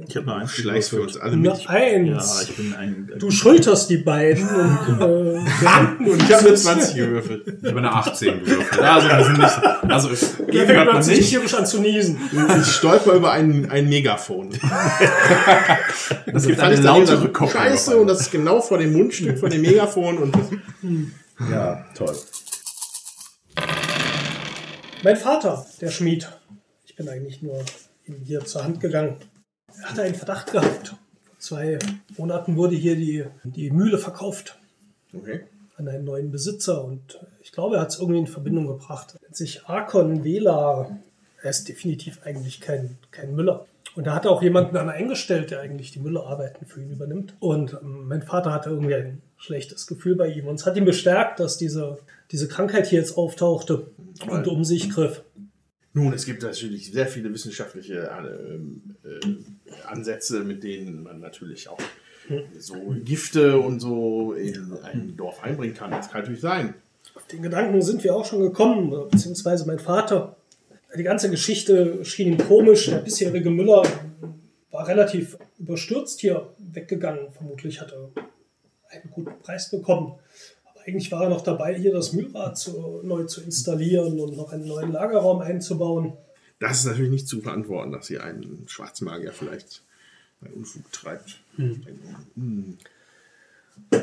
Ich habe nur eins. Schleichst für uns alle mit. Ja, Eins. ich bin ein. Du schulterst die beiden und äh, beenden Und ich habe eine 20 gewürfelt. Ich habe eine 18 gewürfelt. Also, wir sind nicht. Also, hört fängt man nicht. tierisch an zu niesen. Ich stolper über ein, ein Megafon. Es gibt eine laute Rückkopplung. Scheiße, und das ist genau vor dem Mundstück von dem Megafon. Und Ja, toll. Mein Vater, der Schmied. Ich bin eigentlich nur ihm hier zur Hand gegangen. Er hatte einen Verdacht gehabt. Vor zwei Monaten wurde hier die, die Mühle verkauft okay. an einen neuen Besitzer und ich glaube, er hat es irgendwie in Verbindung gebracht. Er nennt sich Arkon Velar. Er ist definitiv eigentlich kein, kein Müller. Und da hat er auch jemanden dann eingestellt, der eigentlich die Müllerarbeiten für ihn übernimmt. Und ähm, mein Vater hatte irgendwie ein schlechtes Gefühl bei ihm. Und es hat ihn bestärkt, dass diese, diese Krankheit hier jetzt auftauchte und um sich griff. Nun, es gibt natürlich sehr viele wissenschaftliche äh, äh, Ansätze, mit denen man natürlich auch so Gifte und so in ein Dorf einbringen kann. Das kann natürlich sein. Auf den Gedanken sind wir auch schon gekommen, beziehungsweise mein Vater. Die ganze Geschichte schien ihm komisch. Der bisherige Müller war relativ überstürzt hier weggegangen. Vermutlich hat er einen guten Preis bekommen. Eigentlich war er noch dabei, hier das Mühlrad zu, neu zu installieren und noch einen neuen Lagerraum einzubauen. Das ist natürlich nicht zu verantworten, dass hier ein Schwarzmagier vielleicht einen Unfug treibt. Hm.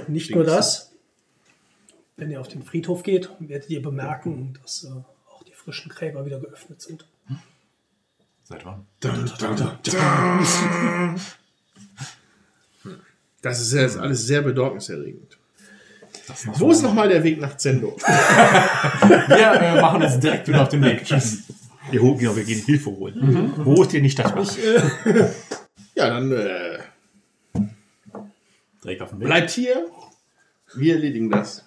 Nicht Stinkt. nur das. Wenn ihr auf den Friedhof geht, werdet ihr bemerken, dass äh, auch die frischen Gräber wieder geöffnet sind. Seit wann? Dun, dun, dun, dun. Das ist alles sehr besorgniserregend. Das noch Wo ist nochmal der Weg nach Zendo? Wir äh, machen uns direkt wieder auf den Weg. Tschüss. Wir, holen, genau, wir gehen Hilfe holen. Wo ist denn nicht das Bach? Ja, dann äh, Direkt auf den Weg. bleibt hier. Wir erledigen das.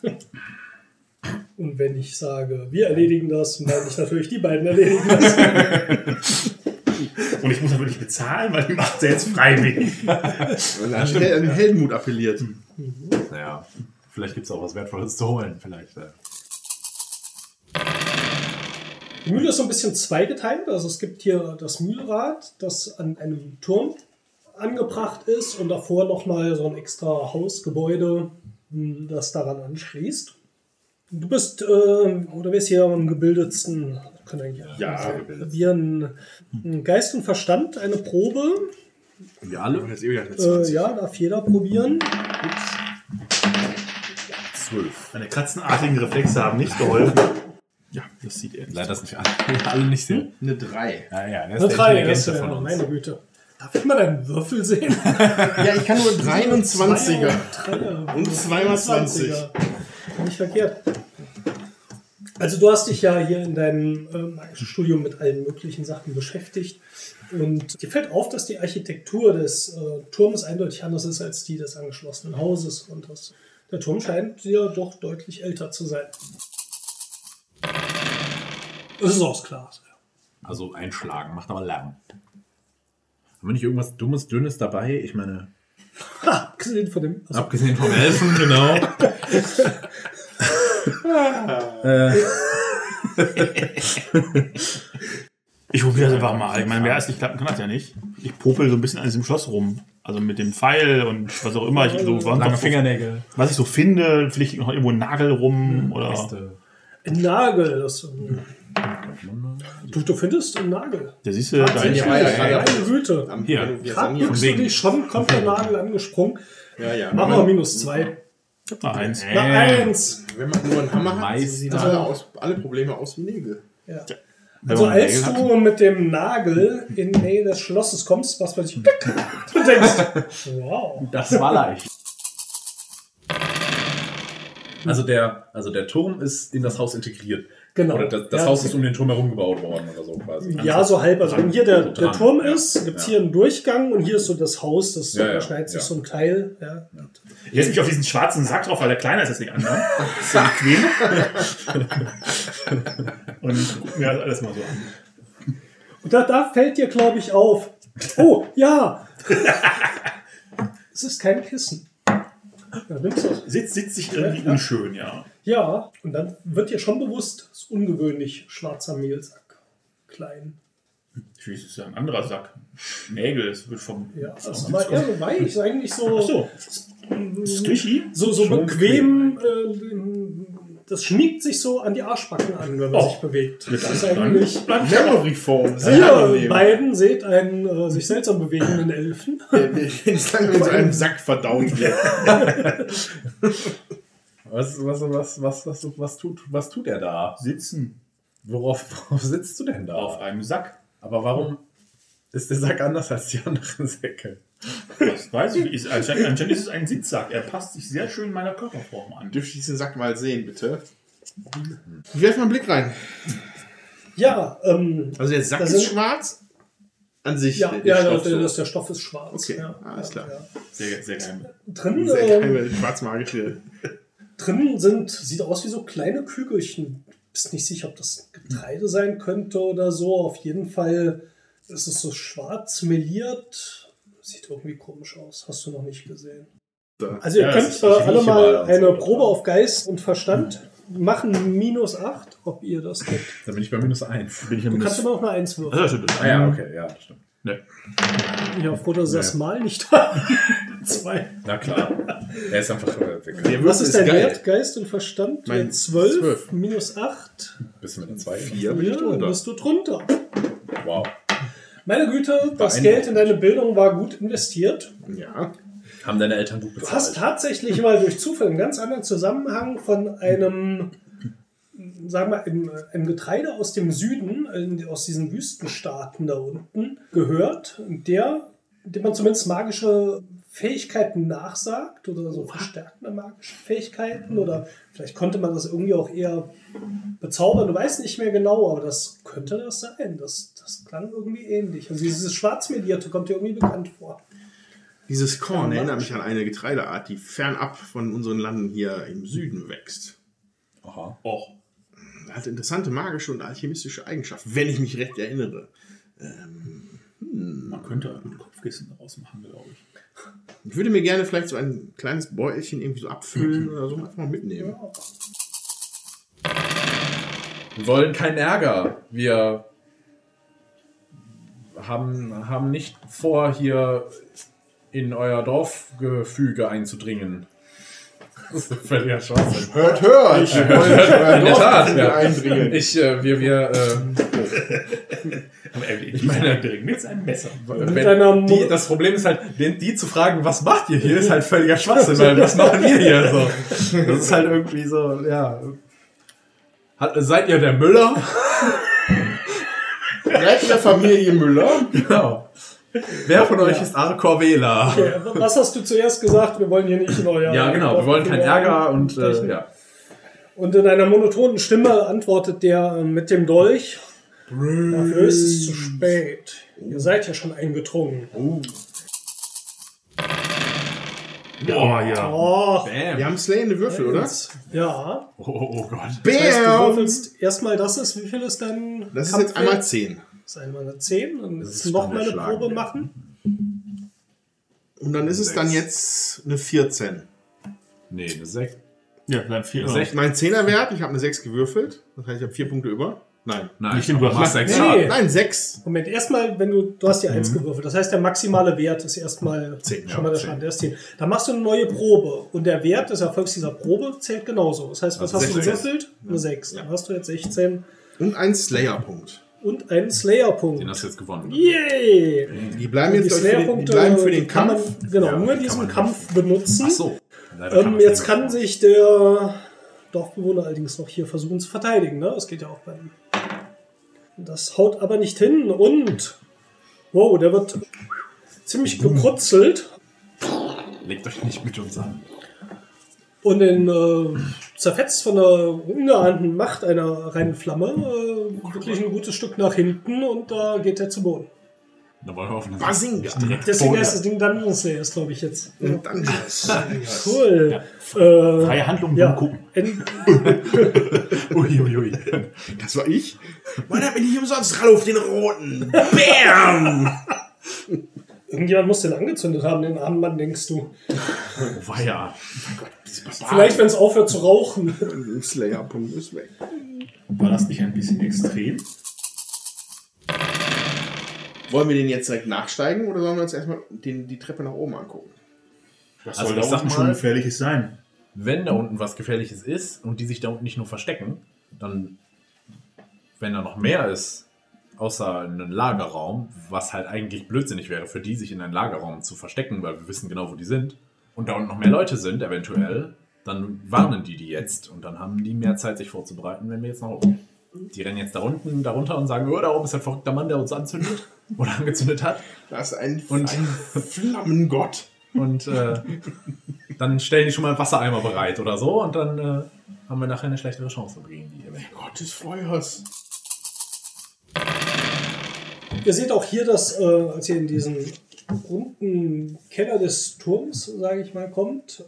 Und wenn ich sage, wir erledigen das, meine ich natürlich, die beiden erledigen das. Und ich muss ja wirklich bezahlen, weil die macht sie jetzt freiwillig. Und an, Hel an Heldenmut appelliert. Naja, vielleicht gibt es auch was Wertvolles zu holen. Vielleicht. Äh. Die Mühle ist so ein bisschen zweigeteilt. Also es gibt hier das Mühlrad, das an einem Turm angebracht ist und davor nochmal so ein extra Hausgebäude, hm, das daran anschließt. Du bist, äh, oder wirst hier am gebildetsten, können eigentlich Ja, wir einen, einen Geist und Verstand, eine Probe. Wir alle? Jetzt eh Äh, 20. ja, darf jeder probieren. Zwölf. Meine katzenartigen Reflexe haben nicht geholfen. Ja, das sieht er nicht. Leider sind wir alle, alle nicht sehen. Eine 3. Ja, ja, der Eine der drei, das Intelligente ist, von ja, uns. meine Güte. Darf ich mal deinen Würfel sehen? Ja, ich kann nur 23er. Dreier. Und zweimal 20. 20er. Nicht verkehrt. Also du hast dich ja hier in deinem äh, magischen Studium mit allen möglichen Sachen beschäftigt. Und dir fällt auf, dass die Architektur des äh, Turmes eindeutig anders ist als die des angeschlossenen Hauses. Und das, der Turm scheint dir doch deutlich älter zu sein. Das ist aus Glas. Also einschlagen, macht aber Lärm. Haben wir nicht irgendwas Dummes, Dünnes dabei? Ich meine, abgesehen von dem. Also, abgesehen vom Elfen, genau. äh, Ich probiere das einfach mal. Ich meine, wer es nicht klappen kann, das ja nicht. Ich popel so ein bisschen an diesem Schloss rum. Also mit dem Pfeil und was auch immer. Ich so, Lange so, Fingernägel. was ich so finde. Vielleicht noch irgendwo ein Nagel rum oder. Äste. Ein Nagel. Das, ähm, du, du findest einen Nagel. Der siehst du da Tatsächlich. ja. Meine Güte. Am Hier. Gerade du dich schon, kommt der Nagel angesprungen. Ja, ja. Machen wir minus zwei. Na, eins. Na, eins. Wenn man nur einen Hammer hat, alle, aus, alle Probleme aus wie Nägel. Ja. Wenn Also als du mit dem Nagel in die Nähe des Schlosses kommst, was weiß ich, du denkst, wow. Das war leicht. Also der, also der Turm ist in das Haus integriert. Genau. Oder das, das Ja. Haus ist um den Turm herum gebaut worden oder so quasi. Ja, so halb. Also wenn hier der, der Turm ist, gibt's Ja. hier einen Durchgang und hier ist so das Haus, das Ja, ja, überschneidet sich so ein Teil. Ja. Ich setze mich auf diesen schwarzen Sack drauf, weil der kleiner ist als die anderen. Das ist ja bequem. Und guck mir das alles mal so an. Und da, da fällt dir, glaube ich, auf. Oh, ja! es ist kein Kissen. Ja. Sitzt, sitzt sich irgendwie unschön, ja. Ja, und dann wird dir schon bewusst, es ist ungewöhnlich schwarzer Mehlsack. Klein. Ich weiß, das ist ja ein anderer Sack. Nägel, das wird vom. Ja, das ist vom aber eher so weich, ist eigentlich so, Ach so. So, so Schon bequem. Äh, das schmiegt sich so an die Arschbacken an, wenn man Oh. sich bewegt. Mit Das ist eigentlich. Memory Foam. Ihr beiden seht einen äh, sich seltsam bewegenden Elfen. In so einem Sack verdaut wird. Was, was, was, was, was, was, tut, was tut er da? Sitzen Worauf, worauf sitzt du denn da? auf einem Sack. Aber warum ist der Sack anders als die anderen Säcke? Das weiß ich. Ist, anscheinend, anscheinend ist es ein Sitzsack. Er passt sich sehr schön meiner Körperform an. Dürfte ich diesen Sack mal sehen, bitte? Ich werfe mal einen Blick rein. Ja, ähm, Also der Sack ist sind- schwarz. An sich. ja, der- der ja Stoff der, so. der, der Stoff ist schwarz. Okay, ja, alles klar. Ja. Sehr, sehr geil. Drin, Sehr ähm, geil, schwarzmagische. drin sind, sieht aus wie so kleine Kügelchen. Bist nicht sicher, ob das Getreide sein könnte oder so. Auf jeden Fall ist es so schwarz meliert. Sieht irgendwie komisch aus. Hast du noch nicht gesehen. Da. Also ihr Ja, könnt äh, ich alle mal eine Probe auf Geist und Verstand machen. Minus 8, ob ihr das kennt. Da bin ich bei minus eins. Bin ich Du im kannst immer noch eine 1 würfeln. Ja, stimmt. Ah ja, okay, ja, das stimmt. Ne. Ich bin froh, dass das Mal nicht habe. Zwei. Na klar. Er ist einfach äh, Der Was ist dein geil. Wert? Geist und Verstand? Mein Mein 12, 12. minus 8. Bist du mit der 2? Vier bin ich Ja, dann drunter. bist du drunter. Wow. Meine Güte, das. Geld in deine Bildung war gut investiert. Ja. Haben deine Eltern gut Du bezahlt? hast tatsächlich mal durch Zufall einen ganz anderen Zusammenhang von einem, sagen wir, einem, einem Getreide aus dem Süden, in- aus diesen Wüstenstaaten da unten, gehört, der, dem man zumindest magische Fähigkeiten nachsagt oder so verstärkende magische Fähigkeiten oder vielleicht konnte man das irgendwie auch eher bezaubern. Du weißt nicht mehr genau, aber das könnte das sein. Das, das klang irgendwie ähnlich. Also dieses Schwarzmedierte kommt dir irgendwie bekannt vor. Dieses Korn erinnert mich an eine Getreideart, die fernab von unseren Landen hier im Süden wächst. Aha. Och. Hat interessante magische und alchemistische Eigenschaften, wenn ich mich recht erinnere. Man könnte ein Kopfkissen daraus machen, glaube ich. Ich würde mir gerne vielleicht so ein kleines Beutelchen irgendwie so abfüllen oder so einfach mal mitnehmen. Wir wollen keinen Ärger. Wir haben, haben nicht vor, hier in euer Dorfgefüge einzudringen. Das ist völliger Schwachsinn. Hört, hört! Ich wollte In der Tat, ja. eindringen. Ich, äh, wir, wir, äh, Aber er, ich meine- direkt mit seinem Messer. Wenn die, das Problem ist halt, den, die zu fragen, was macht ihr hier, ist halt völliger Schwachsinn, weil was machen wir hier so? Das ist halt irgendwie so, ja. Hat, seid ihr der Müller? Seid der Familie Müller? Genau. Wer von euch ist Arcor Wähler? Okay, was hast du zuerst gesagt? Wir wollen hier nicht in euer. Ja, genau, wir wollen keinen Ärger und äh, ja. Und in einer monotonen Stimme antwortet der äh, mit dem Dolch. Dafür ist es zu spät. Ihr seid ja schon eingedrungen. Boah, ja. Oh, Bam. Wir haben slayende Würfel, oder? ja. Oh, oh Gott. Das heißt, du Bam! würfelst erstmal das ist, wie viel ist dein Das ist jetzt einmal 10. Das ist einmal eine 10 und Das jetzt ist noch mal eine Probe ja. machen. Und dann ist es dann jetzt eine 14. Nee, eine 6. Ja, dann vier. Sech- Mein 10er Wert, ich habe eine 6 gewürfelt. Das heißt, ich habe 4 Punkte über. Nein. Nein, Nicht aber Würfel. sechs Nee. Schaden. Nein, sechs. Moment, erstmal, wenn du, du hast ja eins gewürfelt. Das heißt, der maximale Wert ist erstmal Zehn, schon ja, mal der zehn. Schaden, der ist 10. Dann machst du eine neue Probe und der Wert des Erfolgs dieser Probe zählt genauso. Das heißt, was Also hast du 16. gewürfelt? Eine 6. Dann hast du jetzt 16 Und ein Slayer-Punkt. und einen Slayer-Punkt. Den hast du jetzt gewonnen. Yay! Die bleiben Die jetzt für den, die Slayer-Punkte bleiben für den Kampf. Man, genau, Ja, nur in die kann diesem man Kampf benutzen. Ach so. Kann Ähm, jetzt kann sich der Dorfbewohner allerdings noch hier versuchen zu verteidigen. Ne? Das geht ja auch bei ihm. Das haut aber nicht hin und wow, der wird ziemlich gekrutzelt Legt euch nicht mit uns an. und in, äh, zerfetzt von der ungeahnten Macht einer reinen Flamme äh, wirklich ein gutes Stück nach hinten und da geht er zu Boden. Da wollen wir hoffen, dass Basinga. Deswegen heißt das Ding Dungeon Slayer, glaube ich jetzt. Und dann Cool. Äh, Freie Handlung, ja. ja. gucken. En- Uiuiui. Das war ich. Man hat mir nicht umsonst Ralf auf den Roten. Bam! Irgendjemand muss den angezündet haben, den armen Mann, denkst du. Oh, war ja. Vielleicht, wenn es aufhört zu rauchen. Slayer-Punkt ist weg. War das nicht ein bisschen extrem? Wollen wir den jetzt direkt nachsteigen oder sollen wir uns erstmal den, die Treppe nach oben angucken? Was Also soll ich da sag unten mal- schon gefährliches sein? Wenn da unten was Gefährliches ist und die sich da unten nicht nur verstecken, dann, wenn da noch mehr ist, außer einen Lagerraum, was halt eigentlich blödsinnig wäre für die, sich in einen Lagerraum zu verstecken, weil wir wissen genau, wo die sind, und da unten noch mehr Leute sind, eventuell, dann warnen die die jetzt und dann haben die mehr Zeit, sich vorzubereiten, wenn wir jetzt nach oben gehen. Die rennen jetzt da unten, darunter und sagen, oh, da oben ist ein verrückter Mann, der uns anzündet oder angezündet hat. Da ist ein, Und- ein Flammengott. Und äh, dann stellen die schon mal einen Wassereimer bereit oder so und dann äh, haben wir nachher eine schlechtere Chance gegen die. eventuell. Gott des Feuers. Ihr seht auch hier, dass, äh, als ihr in diesen runden Keller des Turms, sage ich mal, kommt,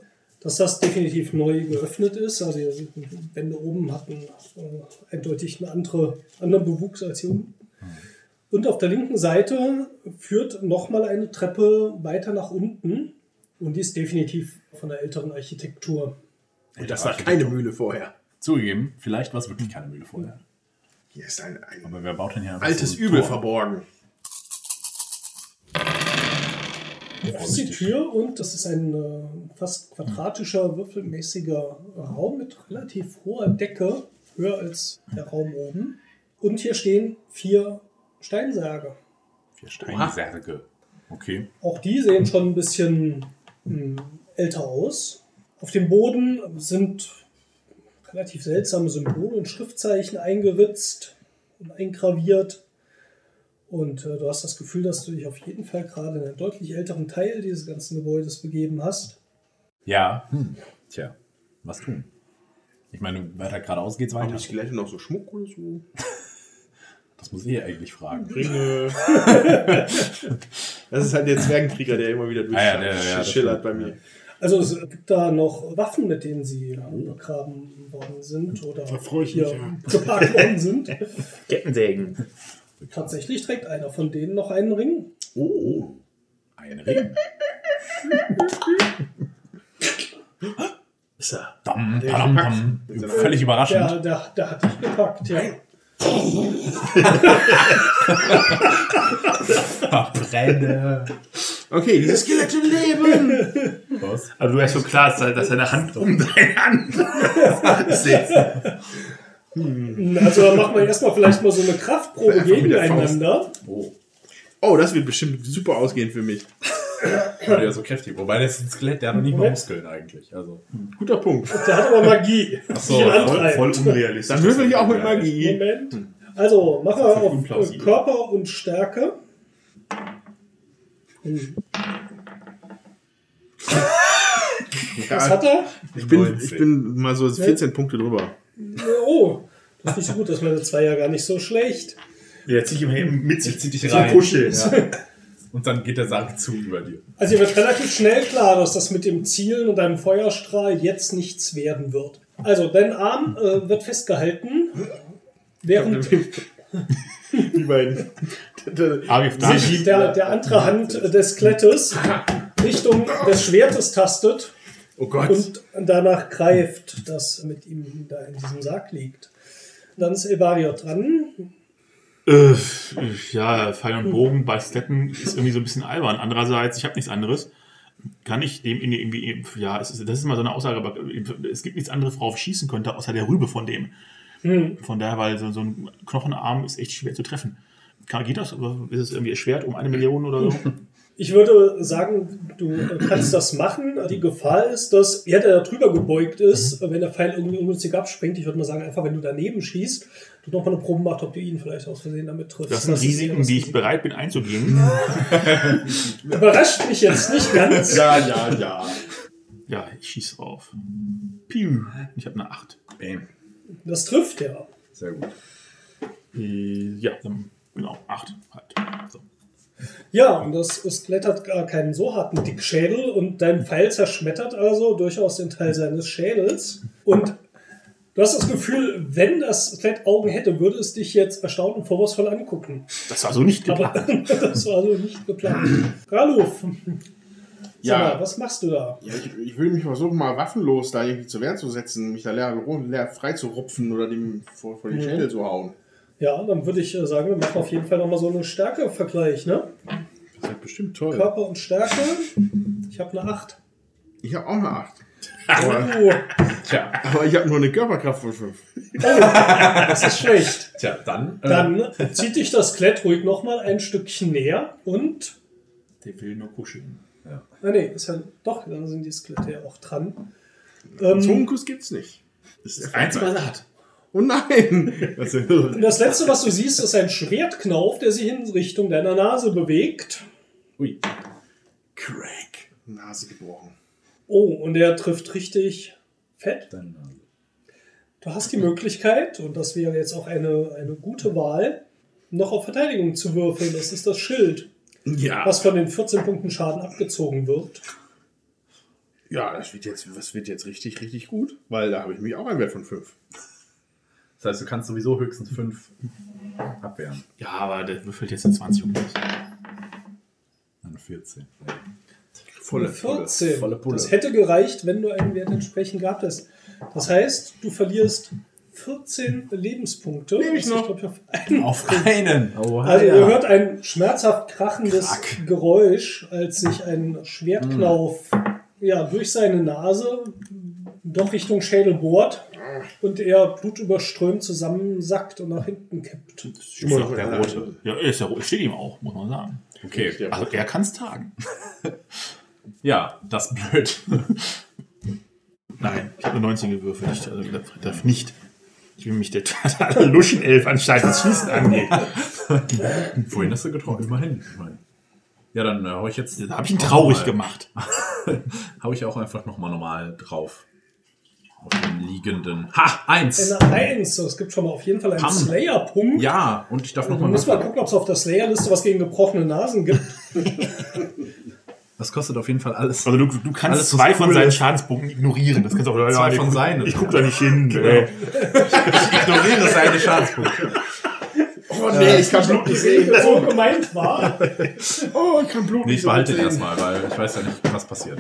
dass das definitiv neu geöffnet ist. Also die Wände oben hatten äh, eindeutig einen andere, anderen Bewuchs als hier unten. Und auf der linken Seite führt nochmal eine Treppe weiter nach unten. Und die ist definitiv von der älteren Architektur. Und das war keine Mühle vorher. Zugegeben, vielleicht war es wirklich keine Mühle vorher. Hier ist ein, ein Aber wer baut denn hier altes so ein Übel Tor? verborgen. Das ist die Tür und das ist ein äh, fast quadratischer, würfelmäßiger Raum mit relativ hoher Decke, höher als der Raum oben. Und hier stehen vier Steinsärge. Vier Steinsärge. Okay. Auch die sehen schon ein bisschen mh, älter aus. Auf dem Boden sind relativ seltsame Symbole und Schriftzeichen eingeritzt und eingraviert. Und äh, du hast das Gefühl, dass du dich auf jeden Fall gerade in einen deutlich älteren Teil dieses ganzen Gebäudes begeben hast. Ja. Hm. Tja, was tun? Ich meine, weiter geradeaus geht's Haben weiter. die Skelette noch so Schmuck oder so? Das muss ich eigentlich fragen. Ringe. das ist halt der Zwergenkrieger, der immer wieder Ah ja, ja, durchschillert bei mir. Also es gibt da noch Waffen, mit denen sie begraben worden sind oder hier mich, ja. geparkt worden sind. Kettensägen. Tatsächlich trägt einer von denen noch einen Ring. Oh. Ein Ring. Ist er. Dam, Der padam, gepackt. dam. Seiner Völlig überraschend. Der, der, der hat dich gepackt, ja. Verbrenne. Okay, diese Skelette leben. Was? Aber du hast so klar, dass dass seine Hand um deine Hand sitzt. Also dann machen wir erstmal vielleicht mal so eine Kraftprobe gegeneinander. Oh, das wird bestimmt super ausgehen für mich. Der so kräftig. Wobei der ist ein Skelett, der hat noch nicht mal. Muskeln eigentlich. Also. Guter Punkt. Der hat aber Magie. so, die ihn voll-. Voll unrealistisch. Dann würfel ich auch mit Magie. Moment. Also machen wir Das auf äh, unplausibel. Körper und Stärke. Hm. Was hat er? Ich bin, 19. ich bin mal so 14 Punkte drüber. Oh, das ist nicht so gut. Das ist meine zwei ja gar nicht so schlecht. Der zieht ihm mit sich. zieht dich rein. Kuscheln. Und dann geht der Sarg zu über dir. Also ihr wird relativ schnell klar, dass das mit dem Zielen und einem Feuerstrahl jetzt nichts werden wird. Also dein Arm äh, wird festgehalten, während. Arif sich der, der andere Hand des Skelettes Richtung des Schwertes tastet Oh Gott. und danach greift, das mit ihm da in diesem Sarg liegt. Dann ist Elbario dran. Äh, ja, Pfeil und Bogen bei Steppen ist irgendwie so ein bisschen albern. Andererseits, ich habe nichts anderes. Kann ich dem in- irgendwie, ja, es ist, das ist mal so eine Aussage, aber es gibt nichts anderes, worauf ich schießen könnte, außer der Rübe von dem. Von daher, weil so, so ein Knochenarm ist echt schwer zu treffen. Kann, geht das? Ist es irgendwie erschwert um eine Million oder so? Ich würde sagen, du kannst das machen. Die Gefahr ist, dass er, der da drüber gebeugt ist, wenn der Pfeil irgendwie ungünstig abspringt, ich würde mal sagen, einfach wenn du daneben schießt, du nochmal eine Probe machst, ob du ihn vielleicht aus Versehen damit triffst. Das sind ist Risiken, das die ich bereit bin einzugehen. Überrascht mich jetzt nicht ganz. Ja, ja, ja. Ja, ich schieße drauf. Piu. Ich habe eine 8. Bam. Das trifft ja. Sehr gut. Äh, Ja, genau, 8 halt. So. Ja, und das Skelett hat gar keinen so harten Dickschädel und dein Pfeil zerschmettert also durchaus den Teil seines Schädels. Und du hast das Gefühl, wenn das Skelett Augen hätte, würde es dich jetzt erstaunt und vorwurfsvoll angucken. Das war so nicht Aber geplant. das war so nicht geplant. Raluf, Ja. mal, was machst du da? Ja, ich, ich will mich versuchen, mal waffenlos da irgendwie zur Wehr zu setzen, mich da leer, leer frei zu rupfen oder dem vor, vor den Schädel zu hauen. Ja, dann würde ich äh, sagen, wir machen auf jeden Fall nochmal so einen Stärke-Vergleich, ne? Das wird bestimmt toll. Körper und Stärke. Ich habe eine 8. Ich habe auch eine 8. Aber, Oh, Tja, aber ich habe nur eine Körperkraft von 5. das ist schlecht. tja dann. äh, Dann zieht dich das Skelett ruhig nochmal ein Stückchen näher und. Der will nur kuscheln. Ah, nee, ist ja doch, dann sind die Skelette ja auch dran. Ähm, Zungenkuss gibt's nicht. Das ist der Einzige, was er hat. Oh nein! Und das letzte, was du siehst, ist ein Schwertknauf, der sich in Richtung deiner Nase bewegt. Ui. Crack. Nase gebrochen. Oh, und der trifft richtig fett. Dann, Du hast die Möglichkeit, und das wäre jetzt auch eine, eine gute Wahl, noch auf Verteidigung zu würfeln. Das ist das Schild, Ja. was von den 14 Punkten Schaden abgezogen wird. Ja, das wird jetzt, das wird jetzt richtig, richtig gut, weil da habe ich mich auch einen Wert von 5. das heißt, du kannst sowieso höchstens fünf abwehren. Ja, aber der würfelt jetzt in 20 um das. Dann 14. Volle, 14. volle Pulle. Das hätte gereicht, wenn du einen Wert entsprechend gehabt hättest. Das heißt, du verlierst 14 Lebenspunkte. Nehme ich was noch. glaub ich, auf einen Auf einen. Oh, Also ihr hört ein schmerzhaft krachendes Krack. Geräusch, als sich ein Schwertknauf Hm. ja, durch seine Nase doch Richtung Schädel bohrt und er blutüberströmt zusammensackt und nach hinten kippt. Immer noch der rote. Ja, er ist ja, steht ihm auch, muss man sagen. Okay. Also er kann es tragen. Ja, das ist blöd. Nein, ich habe eine 19 gewürfelt. Ich also, darf, darf nicht. Ich bin mich der totale Luschenelf anstatt das Schießen angeht. Vorhin hast du getroffen, immerhin. Ja, dann äh, hau ich jetzt. Da habe ich ihn traurig mal- gemacht. Hau ich auch einfach nochmal normal drauf. Auf den liegenden. Ha! Eins! Eine 1, es gibt schon mal auf jeden Fall einen. Slayer-Punkt. Ja, und ich darf Du nochmal musst mal gucken, ob es auf der Slayer-Liste was gegen gebrochene Nasen gibt. Das kostet auf jeden Fall alles. Also du, du kannst Alles, zwei cool von seinen ist. Schadenspunkten ignorieren. Das kannst du auch Zwei ich von seinen. Ich guck da nicht hin. Genau. ey. Ich ignoriere seine Schadenspunkte. Oh nee, ich kann Blut nicht sehen. so gemeint war. Oh, ich kann Blut Nee, nicht ich behalte den sehen. erstmal, weil ich weiß ja nicht, was passiert.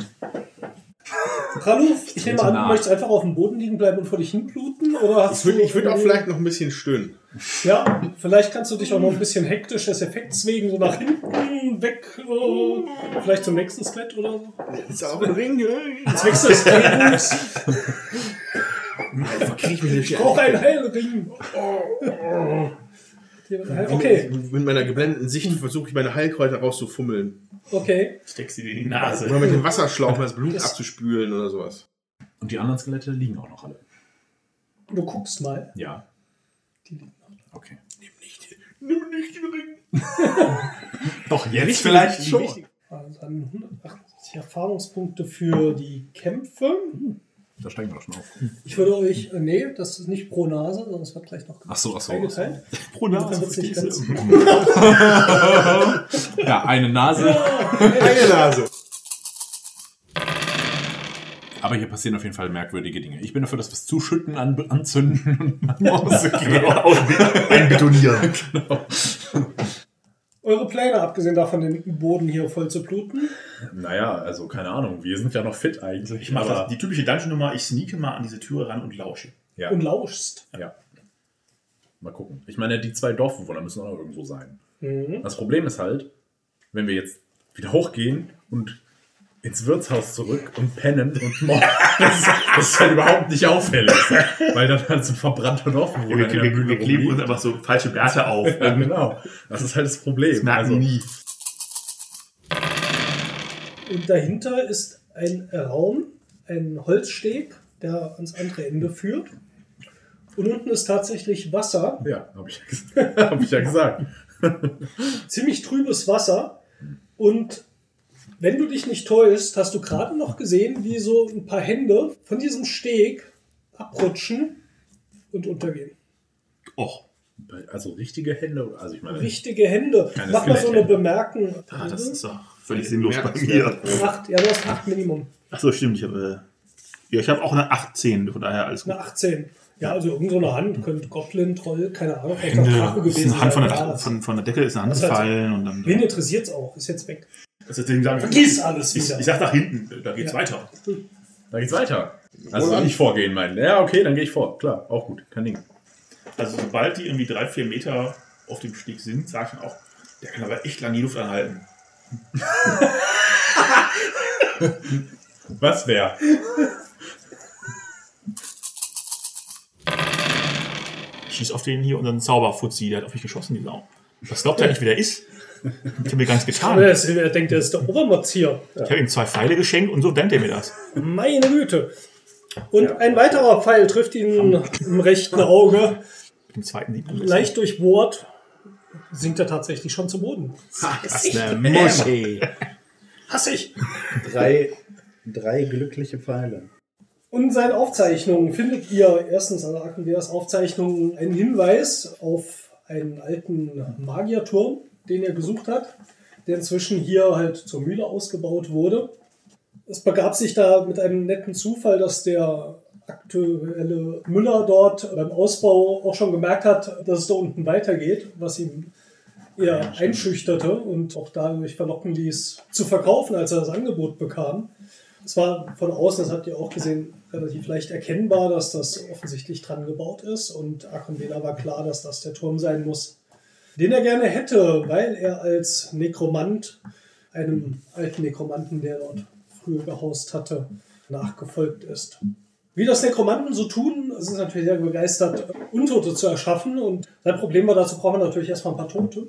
Raluf, ich nehme an, nah. du möchtest einfach auf dem Boden liegen bleiben und vor dich hinbluten? Oder hast Ich würde du ich würd auch vielleicht noch ein bisschen stöhnen. Ja, vielleicht kannst du dich auch noch ein bisschen hektisch des Effekts wegen so nach hinten weg, äh, vielleicht zum nächsten Skelett oder so. Da auch ein Ring? Als Wechsel des Drehbuchs. Verkrieg ich mich nicht. Ich brauche einen Heilring. Okay, Mit meiner geblendeten Sicht versuche ich meine Heilkräuter rauszufummeln. okay. Steckst sie dir in die Nase. Oder mit dem Wasserschlauch das Blut Das- abzuspülen oder sowas. Und die anderen Skelette liegen auch noch alle. Du guckst mal. Ja. Die liegen noch. Okay. Nimm nicht, nimm nicht den Ring. Doch, jetzt vielleicht Die schon. wichtigen- Also dann 178 Erfahrungspunkte für die Kämpfe. Da steigen wir doch schon auf. Ich würde euch, äh, nee, das ist nicht pro Nase, sondern es wird gleich noch Ach so, ach so. eingeteilt. Pro Nase. nicht verstehst ganz- du? Ja, eine Nase. Eine Nase. Aber hier passieren auf jeden Fall merkwürdige Dinge. Ich bin dafür, dass wir es zuschütten, an, anzünden und nach Hause gehen. Einbetonieren. Eure Pläne, abgesehen davon, den Boden hier voll zu bluten. Naja, also keine Ahnung. Wir sind ja noch fit eigentlich. Ich mache aber- die typische Dungeon-Nummer. Ich sneake mal an diese Türe ran und lausche. Ja. und lauschst. ja. Mal gucken. Ich meine, die zwei Dorfbewohner müssen auch noch irgendwo sein. Das Problem ist halt, wenn wir jetzt wieder hochgehen und ins Wirtshaus zurück und pennen und morgen, das, ist- das ist halt überhaupt nicht auffällig. Weil dann halt so ein verbrannter Dorfbewohner Wir, in der wir, Mühle wir kleben uns einfach so falsche Bärte auf. Ja, genau. Das ist halt das Problem. Das merken die nie. Und dahinter ist ein Raum, ein Holzsteg, der ans andere Ende führt. Und unten ist tatsächlich Wasser, Ja, habe ich, ja hab ich ja gesagt. ziemlich trübes Wasser. Und wenn du dich nicht täuschst, hast du gerade noch gesehen, wie so ein paar Hände von diesem Steg abrutschen und untergehen. Och, Also richtige Hände, also ich meine, Richtige Hände. Mach mal so eine. Bemerkung. ah, das ist doch völlig sinnlos bei mir. Acht, ja, du hast acht Minimum. Achso, stimmt. Ich habe äh, ja, ich habe auch eine 18, von daher alles gut. Eine 18. Ja, also irgend so eine Hand könnte Goblin, Troll, keine Ahnung, vielleicht auch Hände, Drache ist gewesen eine Hand von der, von, von der Decke ist eine Hand ist halt gefallen und dann. Wen interessiert es auch? Ist jetzt weg. Das ist deswegen sagen, Vergiss alles ich, wieder. ich sag nach hinten, da geht's Ja. weiter. da geht's weiter. Also an. nicht vorgehen meinen. Ja, okay, dann gehe ich vor. Klar, auch gut. Kein Ding. Also sobald die irgendwie drei, vier Meter auf dem Steg sind, sage ich dann auch, der kann aber echt lange die Luft anhalten. Was wäre? Ich schieß auf den hier unseren Zauberfuzzi, der hat auf mich geschossen, die Sau. Was glaubt er nicht, wer der ist? Ich habe mir Aber getan. er, ist, er denkt, er ist der Obermotz hier. Ich habe ihm zwei Pfeile geschenkt und so denkt er mir das. Meine Güte. Und ein weiterer Pfeil trifft ihn im rechten Auge. Im zweiten man Leicht durchbohrt. Sinkt er tatsächlich schon zu Boden. Das ist eine Muschi. Hass ich. Drei, drei glückliche Pfeile. Und in seinen Aufzeichnungen findet ihr erstens an Akenveas Aufzeichnungen einen Hinweis auf einen alten Magierturm, den er gesucht hat, der inzwischen hier halt zur Mühle ausgebaut wurde. Es begab sich da mit einem netten Zufall, dass der aktuelle Müller dort beim Ausbau auch schon gemerkt hat, dass es da unten weitergeht, was ihm eher einschüchterte und auch dadurch verlocken ließ, zu verkaufen, als er das Angebot bekam. Es war von außen, das habt ihr auch gesehen, relativ leicht erkennbar, dass das offensichtlich dran gebaut ist. Und Akonvela war klar, dass das der Turm sein muss, den er gerne hätte, weil er als Nekromant einem alten Nekromanten, der dort früher gehaust hatte, nachgefolgt ist. Wie das Nekromanten so tun, es ist natürlich sehr begeistert, Untote zu erschaffen. Und sein Problem war, dazu braucht man natürlich erstmal ein paar Tote.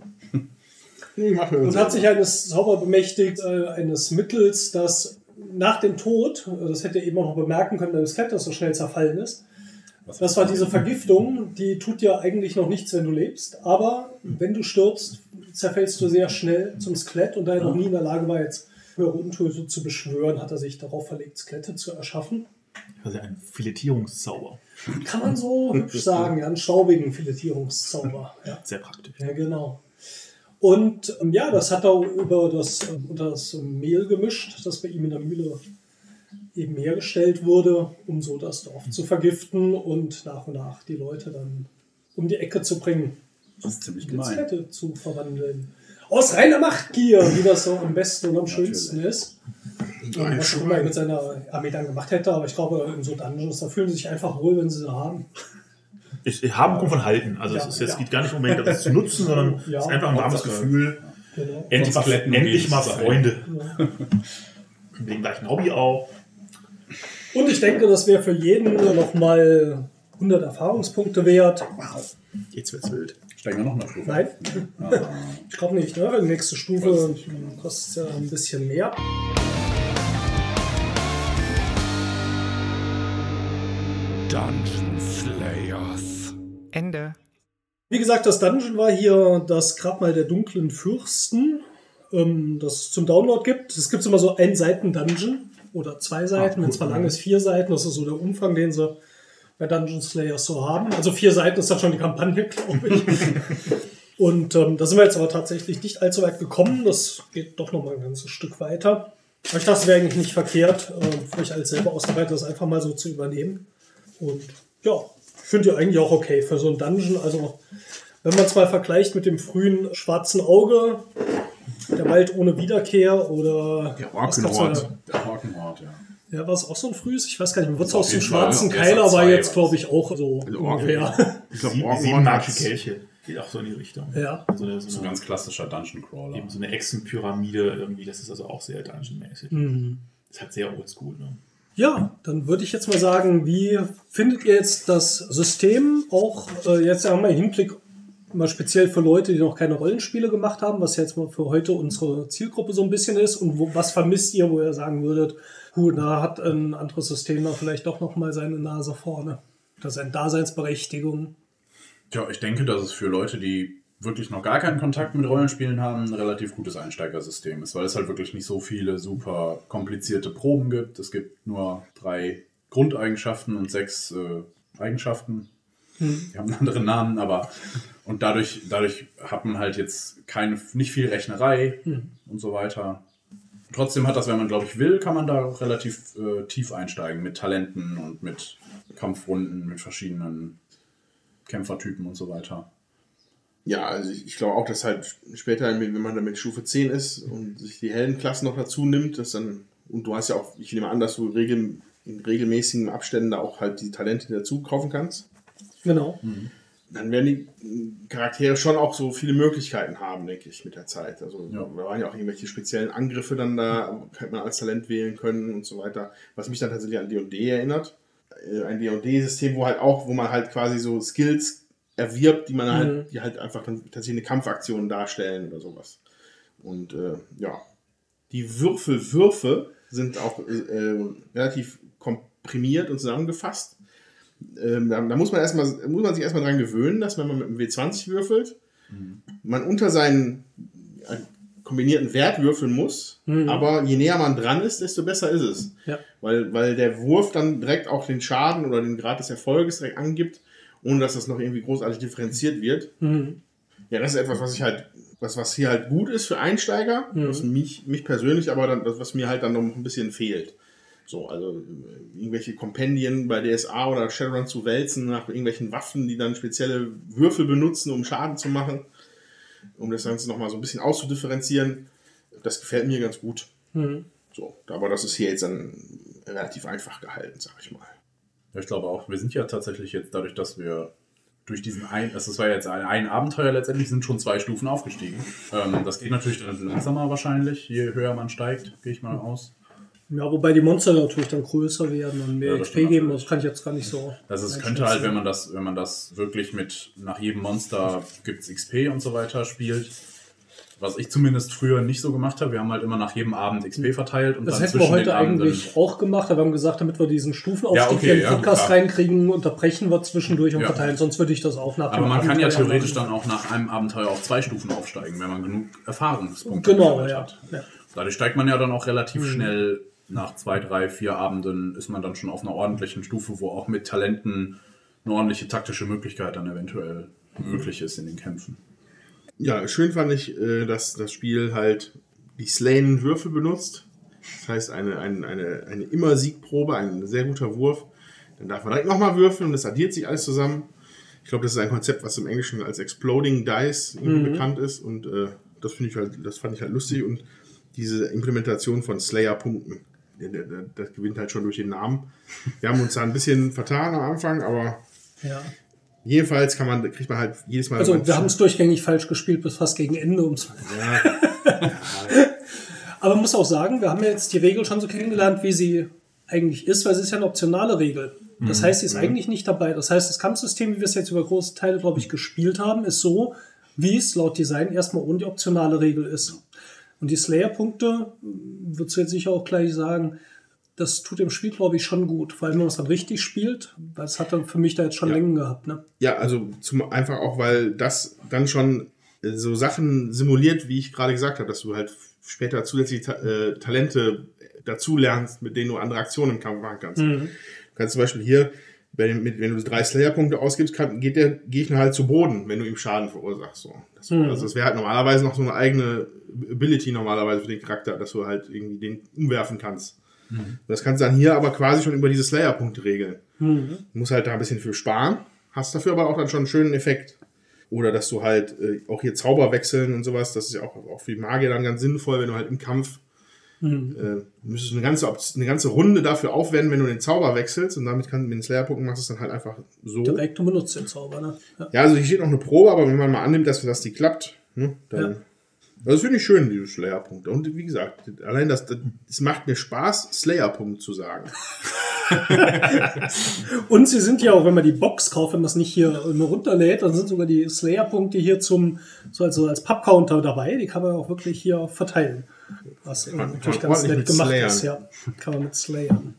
Und hat sich eines Zauber bemächtigt, äh, eines Mittels, das nach dem Tod, das hätte ihr eben auch noch bemerken können, weil das Skelett das so schnell zerfallen ist. Das war diese Vergiftung, die tut ja eigentlich noch nichts, wenn du lebst, aber wenn du stirbst, zerfällst du sehr schnell zum Skelett und da er noch nie in der Lage war, jetzt höhere Untote zu beschwören, hat er sich darauf verlegt, Skelette zu erschaffen. Also ein Filetierungszauber. Kann man so hübsch sagen, ja, einen staubigen Filetierungszauber. Ja. Sehr praktisch. Ja, genau. Und ähm, ja, das hat er über das, ähm, unter das Mehl gemischt, das bei ihm in der Mühle eben hergestellt wurde, um so das Dorf zu vergiften und nach und nach die Leute dann um die Ecke zu bringen, Das ist ziemlich in gemein. Skelette zu verwandeln. Aus reiner Machtgier, wie das so am besten und am schönsten ist. Und was er mit seiner Armee dann gemacht hätte, aber ich glaube, in so Dungeons, da fühlen sie sich einfach wohl, wenn sie sie haben. Ich, ich haben kommt von halten. Also Ja, es ist jetzt ja. geht gar nicht unbedingt, das zu nutzen, sondern Ja. es ist einfach ein warmes Gefühl. Genau. Endlich endlich mal. Freunde. Ja. Mit dem gleichen Hobby auch. Und ich denke, das wäre für jeden nochmal 100 Erfahrungspunkte wert. Jetzt wird's wild. Steigen wir noch eine Stufe. Nein, Ah, ich glaube nicht. Ne? Die nächste Stufe kostet ja ein bisschen mehr. Dungeon Slayers. Ende. Wie gesagt, das Dungeon war hier das Grabmal der dunklen Fürsten, ähm, das es zum Download gibt. Es gibt immer so ein Seiten-Dungeon oder zwei Seiten. Wenn es mal lang ist, vier Seiten. Das ist so der Umfang, den sie bei Dungeon Slayers so haben. Also vier Seiten ist dann schon die Kampagne, glaube ich. Und ähm, da sind wir jetzt aber tatsächlich nicht allzu weit gekommen. Das geht doch noch mal ein ganzes Stück weiter. Aber ich dachte, es wäre eigentlich nicht verkehrt, äh, für euch als selber Ausarbeiter das einfach mal so zu übernehmen. Und ja, ich finde die eigentlich auch okay für so ein Dungeon. Also, wenn man es mal vergleicht mit dem frühen schwarzen Auge, der Wald ohne Wiederkehr oder Der Orkenhort. Der Orkenhort, ja. Ja, war es auch so ein frühes? Ich weiß gar nicht Auf aus dem Fall, schwarzen. Keiler SR2 war jetzt, glaube ich, auch so Also ungefähr. Ich glaube, hat's- Kelche. Geht auch so in die Richtung. Ja. Also so, So eine, ganz klassischer Dungeon Crawler. eben so eine Echsenpyramide irgendwie, das ist also auch sehr Dungeon-mäßig. Mhm. Das ist halt sehr oldschool. Ne? Ja, dann würde ich jetzt mal sagen, wie findet ihr jetzt das System auch äh, jetzt haben wir im Hinblick mal speziell für Leute, die noch keine Rollenspiele gemacht haben, was jetzt mal für heute unsere Zielgruppe so ein bisschen ist und wo, was vermisst ihr, wo ihr sagen würdet, gut, da hat ein anderes System da vielleicht doch noch mal seine Nase vorne. Das ist eine Daseinsberechtigung. Tja, ich denke, dass es für Leute, die wirklich noch gar keinen Kontakt mit Rollenspielen haben, ein relativ gutes Einsteigersystem ist, weil es halt wirklich nicht so viele super komplizierte Proben gibt. Es gibt nur drei Grundeigenschaften und sechs äh, Eigenschaften. Die haben einen anderen Namen, aber und dadurch, dadurch hat man halt jetzt keine, nicht viel Rechnerei und so weiter. Trotzdem hat das, wenn man glaube ich will, kann man da relativ äh, tief einsteigen mit Talenten und mit Kampfrunden, mit verschiedenen Kämpfertypen und so weiter. Ja, also ich, ich glaube auch, dass halt später, wenn man dann mit Stufe 10 ist und sich die Heldenklassen noch dazu nimmt, dass dann, und du hast ja auch, ich nehme an, dass du regel, in regelmäßigen Abständen da auch halt die Talente dazu kaufen kannst, Genau. dann werden die Charaktere schon auch so viele Möglichkeiten haben, denke ich, mit der Zeit. Also Ja. da waren ja auch irgendwelche speziellen Angriffe dann da, hätte man als Talent wählen können und so weiter. Was mich dann tatsächlich an D&D erinnert. Äh, Ein D&D-System, wo halt auch, wo man halt quasi so Skills erwirbt, die man halt, die halt einfach dann tatsächlich eine Kampfaktion darstellen oder sowas. Und äh, ja, die Würfelwürfe sind auch äh, relativ komprimiert und zusammengefasst. Ähm, da, da muss man erstmal, muss man sich erstmal dran gewöhnen, dass wenn man mit einem W20 würfelt, man unter seinen äh, kombinierten Wert würfeln muss, aber je näher man dran ist, desto besser ist es. Ja. Weil, weil der Wurf dann direkt auch den Schaden oder den Grad des Erfolges direkt angibt, ohne dass das noch irgendwie großartig differenziert wird. Mhm. Ja, das ist etwas, was ich halt, was, was hier halt gut ist für Einsteiger, was mich, mich persönlich aber dann, das, was mir halt dann noch ein bisschen fehlt. So, also äh, irgendwelche Kompendien bei DSA oder Shadowrun zu wälzen nach irgendwelchen Waffen, die dann spezielle Würfel benutzen, um Schaden zu machen, um das Ganze nochmal so ein bisschen auszudifferenzieren. Das gefällt mir ganz gut. So, aber das ist hier jetzt dann relativ einfach gehalten, sag ich mal. Ja, ich glaube auch. Wir sind ja tatsächlich jetzt dadurch, dass wir durch diesen ein, also das war jetzt ein, ein Abenteuer letztendlich, sind schon zwei Stufen aufgestiegen. Ähm, das geht natürlich dann langsamer wahrscheinlich, je höher man steigt, gehe ich mal aus. Ja, wobei die Monster natürlich dann größer werden und mehr Ja, XP geben, natürlich. das kann ich jetzt gar nicht so. Also es könnte halt, wenn man das, wenn man das wirklich mit nach jedem Monster gibt's XP und so weiter spielt. Was ich zumindest früher nicht so gemacht habe. Wir haben halt immer nach jedem Abend XP verteilt und Das dann hätten wir heute eigentlich auch gemacht, aber wir haben gesagt, damit wir diesen Stufenaufstieg Ja, okay, hier im ja, Podcast klar. reinkriegen, unterbrechen wir zwischendurch und Ja. verteilen, sonst würde ich das auch nach Aber man kann ja Abenteuer theoretisch dann auch nach einem Abenteuer auf zwei Stufen aufsteigen, wenn man genug Erfahrungspunkte Genau, ja. hat. Dadurch steigt man ja dann auch relativ Mhm. schnell nach zwei, drei, vier Abenden ist man dann schon auf einer ordentlichen Stufe, wo auch mit Talenten eine ordentliche taktische Möglichkeit dann eventuell möglich ist in den Kämpfen. Ja, schön fand ich, äh, dass das Spiel halt die slayen Würfel benutzt. Das heißt, eine, eine, eine, eine Immer-Siegprobe, ein sehr guter Wurf. Dann darf man direkt nochmal würfeln und es addiert sich alles zusammen. Ich glaube, das ist ein Konzept, was im Englischen als Exploding Dice irgendwie bekannt ist. Und äh, das finde ich halt, das fand ich halt lustig. Und diese Implementation von Slayer-Punkten, das gewinnt halt schon durch den Namen. Wir haben uns da ein bisschen vertan am Anfang, aber ja. jedenfalls kann man, kriegt man halt jedes Mal. Also wir haben es durchgängig falsch gespielt bis fast gegen Ende. Um's Aber man muss auch sagen, wir haben ja jetzt die Regel schon so kennengelernt, wie sie eigentlich ist, weil sie ist ja eine optionale Regel. Das heißt, sie ist eigentlich nicht dabei. Das heißt, das Kampfsystem, wie wir es jetzt über große Teile, glaube ich, gespielt haben, ist so, wie es laut Design erstmal ohne die optionale Regel ist. Und die Slayer-Punkte, würdest du jetzt sicher auch gleich sagen, das tut dem Spiel, glaube ich, schon gut. Vor allem, wenn man es dann richtig spielt, es hat dann für mich da jetzt schon Ja. Längen gehabt. Ne? Ja, also zum, einfach auch, weil das dann schon äh, so Sachen simuliert, wie ich gerade gesagt habe, dass du halt später zusätzliche Ta äh, Talente dazu lernst, mit denen du andere Aktionen im Kampf machen kannst. Du kannst zum Beispiel hier, mit, wenn du drei Slayer-Punkte ausgibst, kann, geht der Gegner halt zu Boden, wenn du ihm Schaden verursachst. So. Das, Also das wäre halt normalerweise noch so eine eigene Ability normalerweise für den Charakter, dass du halt irgendwie den umwerfen kannst. Das kannst du dann hier aber quasi schon über diese Slayer-Punkte regeln. Du musst halt da ein bisschen für sparen, hast dafür aber auch dann schon einen schönen Effekt. Oder dass du halt äh, auch hier Zauber wechseln und sowas, das ist ja auch, auch für die Magier dann ganz sinnvoll, wenn du halt im Kampf Äh, müsstest du eine ganze, eine ganze Runde dafür aufwenden, wenn du den Zauber wechselst und damit kann mit den Slayer-Punkten machst du es dann halt einfach so. Direkt und benutzt den Zauber, ne? Ja. Ja, also hier steht noch eine Probe, aber wenn man mal annimmt, dass, dass die klappt, ne, dann. Ja. Also das finde ich schön, diese Slayer-Punkte. Und wie gesagt, allein das, es macht mir Spaß, Slayer-Punkt zu sagen. Und sie sind ja auch, wenn man die Box kauft, wenn man es nicht hier nur runterlädt, dann sind sogar die Slayer-Punkte hier zum, so also als Papp-Counter dabei. Die kann man auch wirklich hier verteilen. Was man natürlich ganz nett gemacht Slayern. ist, ja. Kann man mit Slayern.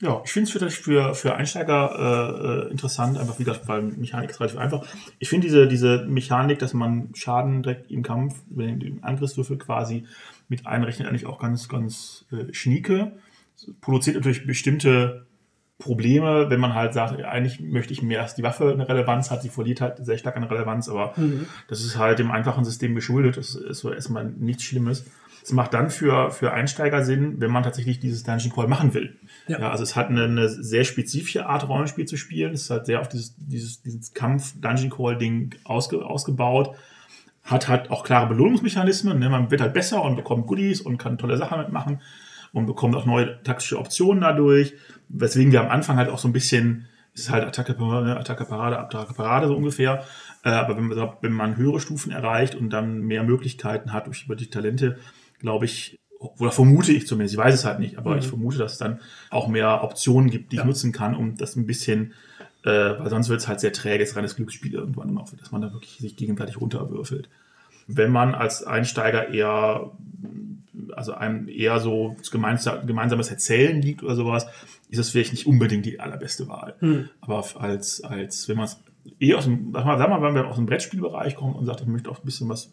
Ja, ich finde es für, für, für Einsteiger äh, äh, interessant, einfach wie gesagt, weil Mechanik ist relativ einfach. Ich finde diese, diese Mechanik, dass man Schaden direkt im Kampf, wenn den Angriffswürfel quasi mit einrechnet, eigentlich auch ganz, ganz äh, schnieke. Das produziert natürlich bestimmte Probleme, wenn man halt sagt, eigentlich möchte ich mehr, dass die Waffe eine Relevanz hat, sie verliert halt sehr stark an Relevanz, aber das ist halt dem einfachen System geschuldet, das ist so erstmal nichts Schlimmes. Es macht dann für, für Einsteiger Sinn, wenn man tatsächlich dieses Dungeon Call machen will. Ja. Ja. also es hat eine, eine sehr spezifische Art Rollenspiel zu spielen. Es ist halt sehr auf dieses, dieses, dieses Kampf-Dungeon Call-Ding ausge, ausgebaut. Hat halt auch klare Belohnungsmechanismen. Ne? Man wird halt besser und bekommt Goodies und kann tolle Sachen mitmachen und bekommt auch neue taktische Optionen dadurch. Weswegen wir am Anfang halt auch so ein bisschen, ist halt Attacke, Parade, Attacke, Parade, Attacke, Parade so ungefähr. Äh, aber wenn man, wenn man höhere Stufen erreicht und dann mehr Möglichkeiten hat durch über die Talente, glaube ich, oder vermute ich zumindest, ich weiß es halt nicht, aber ich vermute, dass es dann auch mehr Optionen gibt, die ich nutzen kann, um das ein bisschen, äh, weil sonst wird es halt sehr träge, ist reines Glücksspiel irgendwann noch, dass man da wirklich sich gegenseitig runterwürfelt. Wenn man als Einsteiger eher, also einem eher so gemeinsam, gemeinsames Erzählen liegt oder sowas, ist das vielleicht nicht unbedingt die allerbeste Wahl. Aber als, als, wenn man es eher aus dem, sag mal, sag mal, wenn man aus dem Brettspielbereich kommt und sagt, ich möchte auch ein bisschen was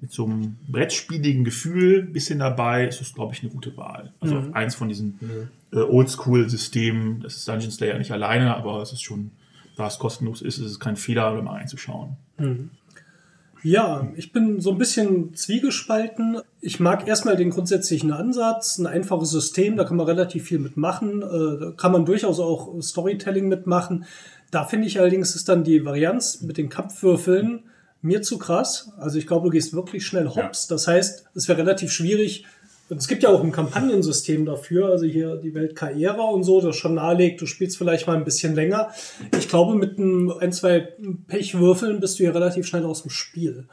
mit so einem brettspieligen Gefühl ein bisschen dabei, ist das, glaube ich, eine gute Wahl. Also auf eins von diesen äh, Oldschool-Systemen, das ist Dungeon Slayer nicht alleine, aber es ist schon, da es kostenlos ist, ist es kein Fehler, da mal reinzuschauen. Ja, ich bin so ein bisschen zwiegespalten. Ich mag erstmal den grundsätzlichen Ansatz, ein einfaches System, da kann man relativ viel mitmachen, äh, da kann man durchaus auch Storytelling mitmachen. Da finde ich allerdings ist dann die Varianz mit den Kampfwürfeln mir zu krass. Also ich glaube, du gehst wirklich schnell hops. Das heißt, es wäre relativ schwierig. Und es gibt ja auch ein Kampagnensystem dafür, also hier die Welt Kaera und so, das schon nahelegt, du spielst vielleicht mal ein bisschen länger. Ich glaube, mit ein, ein zwei Pechwürfeln bist du ja relativ schnell aus dem Spiel.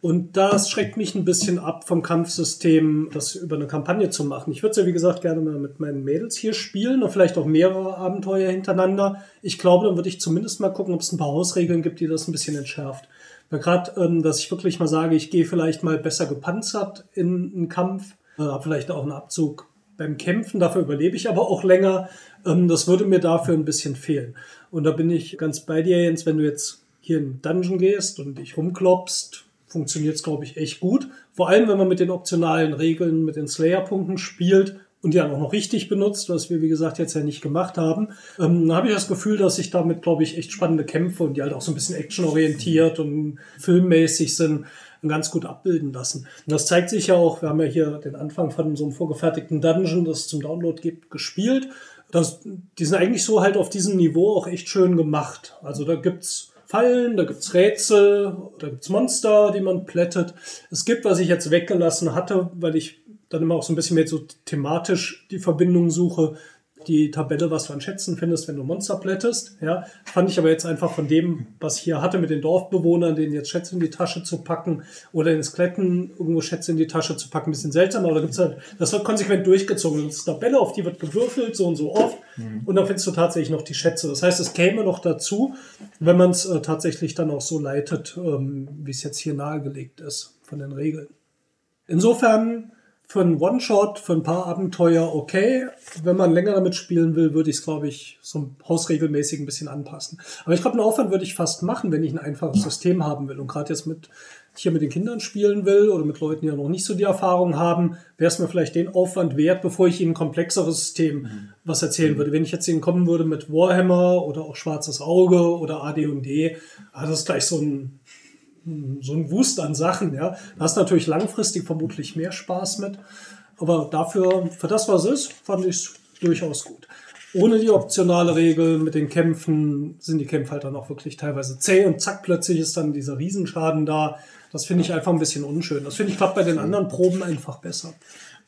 Und das schreckt mich ein bisschen ab vom Kampfsystem, das über eine Kampagne zu machen. Ich würde es ja, wie gesagt, gerne mal mit meinen Mädels hier spielen und vielleicht auch mehrere Abenteuer hintereinander. Ich glaube, dann würde ich zumindest mal gucken, ob es ein paar Hausregeln gibt, die das ein bisschen entschärft. Weil gerade, ähm, dass ich wirklich mal sage, ich gehe vielleicht mal besser gepanzert in einen Kampf, äh, habe vielleicht auch einen Abzug beim Kämpfen, dafür überlebe ich aber auch länger. Ähm, das würde mir dafür ein bisschen fehlen. Und da bin ich ganz bei dir, Jens, wenn du jetzt hier in den Dungeon gehst und dich rumklopst, funktioniert es, glaube ich, echt gut. Vor allem, wenn man mit den optionalen Regeln, mit den Slayer-Punkten spielt und die dann auch noch richtig benutzt, was wir, wie gesagt, jetzt ja nicht gemacht haben, ähm, dann habe ich das Gefühl, dass ich damit, glaube ich, echt spannende Kämpfe und die halt auch so ein bisschen actionorientiert und filmmäßig sind, ganz gut abbilden lassen. Und das zeigt sich ja auch, wir haben ja hier den Anfang von so einem vorgefertigten Dungeon, das es zum Download gibt, gespielt. Das, die sind eigentlich so halt auf diesem Niveau auch echt schön gemacht. Also da gibt's Fallen, da gibt's Rätsel, da gibt's Monster, die man plättet. Es gibt, was ich jetzt weggelassen hatte, weil ich dann immer auch so ein bisschen mehr so thematisch die Verbindung suche, die Tabelle, was du an Schätzen findest, wenn du Monster plättest. Ja, fand ich aber jetzt einfach von dem, was ich hier hatte mit den Dorfbewohnern, denen jetzt Schätze in die Tasche zu packen oder den Skeletten irgendwo Schätze in die Tasche zu packen, ein bisschen seltsam. Aber da gibt's halt, das wird konsequent durchgezogen. Das ist eine Tabelle, auf die wird gewürfelt, so und so oft. Und dann findest du tatsächlich noch die Schätze. Das heißt, es käme noch dazu, wenn man es äh, tatsächlich dann auch so leitet, ähm, wie es jetzt hier nahegelegt ist von den Regeln. Insofern für einen One-Shot, für ein paar Abenteuer okay. Wenn man länger damit spielen will, würde ich es, glaube ich, so hausregelmäßig ein bisschen anpassen. Aber ich glaube, einen Aufwand würde ich fast machen, wenn ich ein einfaches System haben will. Und gerade jetzt mit hier mit den Kindern spielen will oder mit Leuten, die ja noch nicht so die Erfahrung haben, wäre es mir vielleicht den Aufwand wert, bevor ich ihnen ein komplexeres System was erzählen würde. Wenn ich jetzt ihnen kommen würde mit Warhammer oder auch Schwarzes Auge oder AD&D, ah, das ist gleich so ein so ein Wust an Sachen, ja. Da hast natürlich langfristig vermutlich mehr Spaß mit. Aber dafür, für das, was es ist, fand ich es durchaus gut. Ohne die optionale Regel mit den Kämpfen sind die Kämpfe halt dann auch wirklich teilweise zäh und zack, plötzlich ist dann dieser Riesenschaden da. Das finde ich einfach ein bisschen unschön. Das finde ich klappt bei den anderen Proben einfach besser.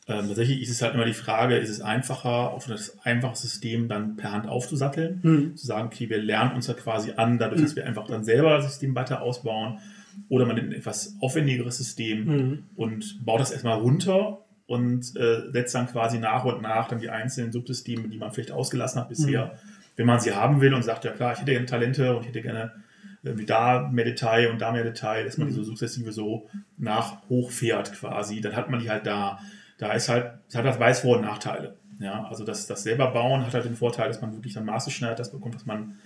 Ähm, tatsächlich ist es halt immer die Frage, ist es einfacher, auf das einfache System dann per Hand aufzusatteln, zu sagen, okay, wir lernen uns da quasi an, dadurch, dass wir einfach dann selber das System weiter ausbauen, oder man nimmt ein etwas aufwendigeres System und baut das erstmal runter und äh, setzt dann quasi nach und nach dann die einzelnen Subsysteme, die man vielleicht ausgelassen hat bisher, wenn man sie haben will und sagt, ja klar, ich hätte gerne Talente und ich hätte gerne irgendwie da mehr Detail und da mehr Detail, dass man die so sukzessive so nach hochfährt quasi, dann hat man die halt da. Da ist halt, das hat das weiß Vor- und Nachteile. Ja, also das, das selber bauen hat halt den Vorteil, dass man wirklich dann maßgeschneidert das bekommt, was man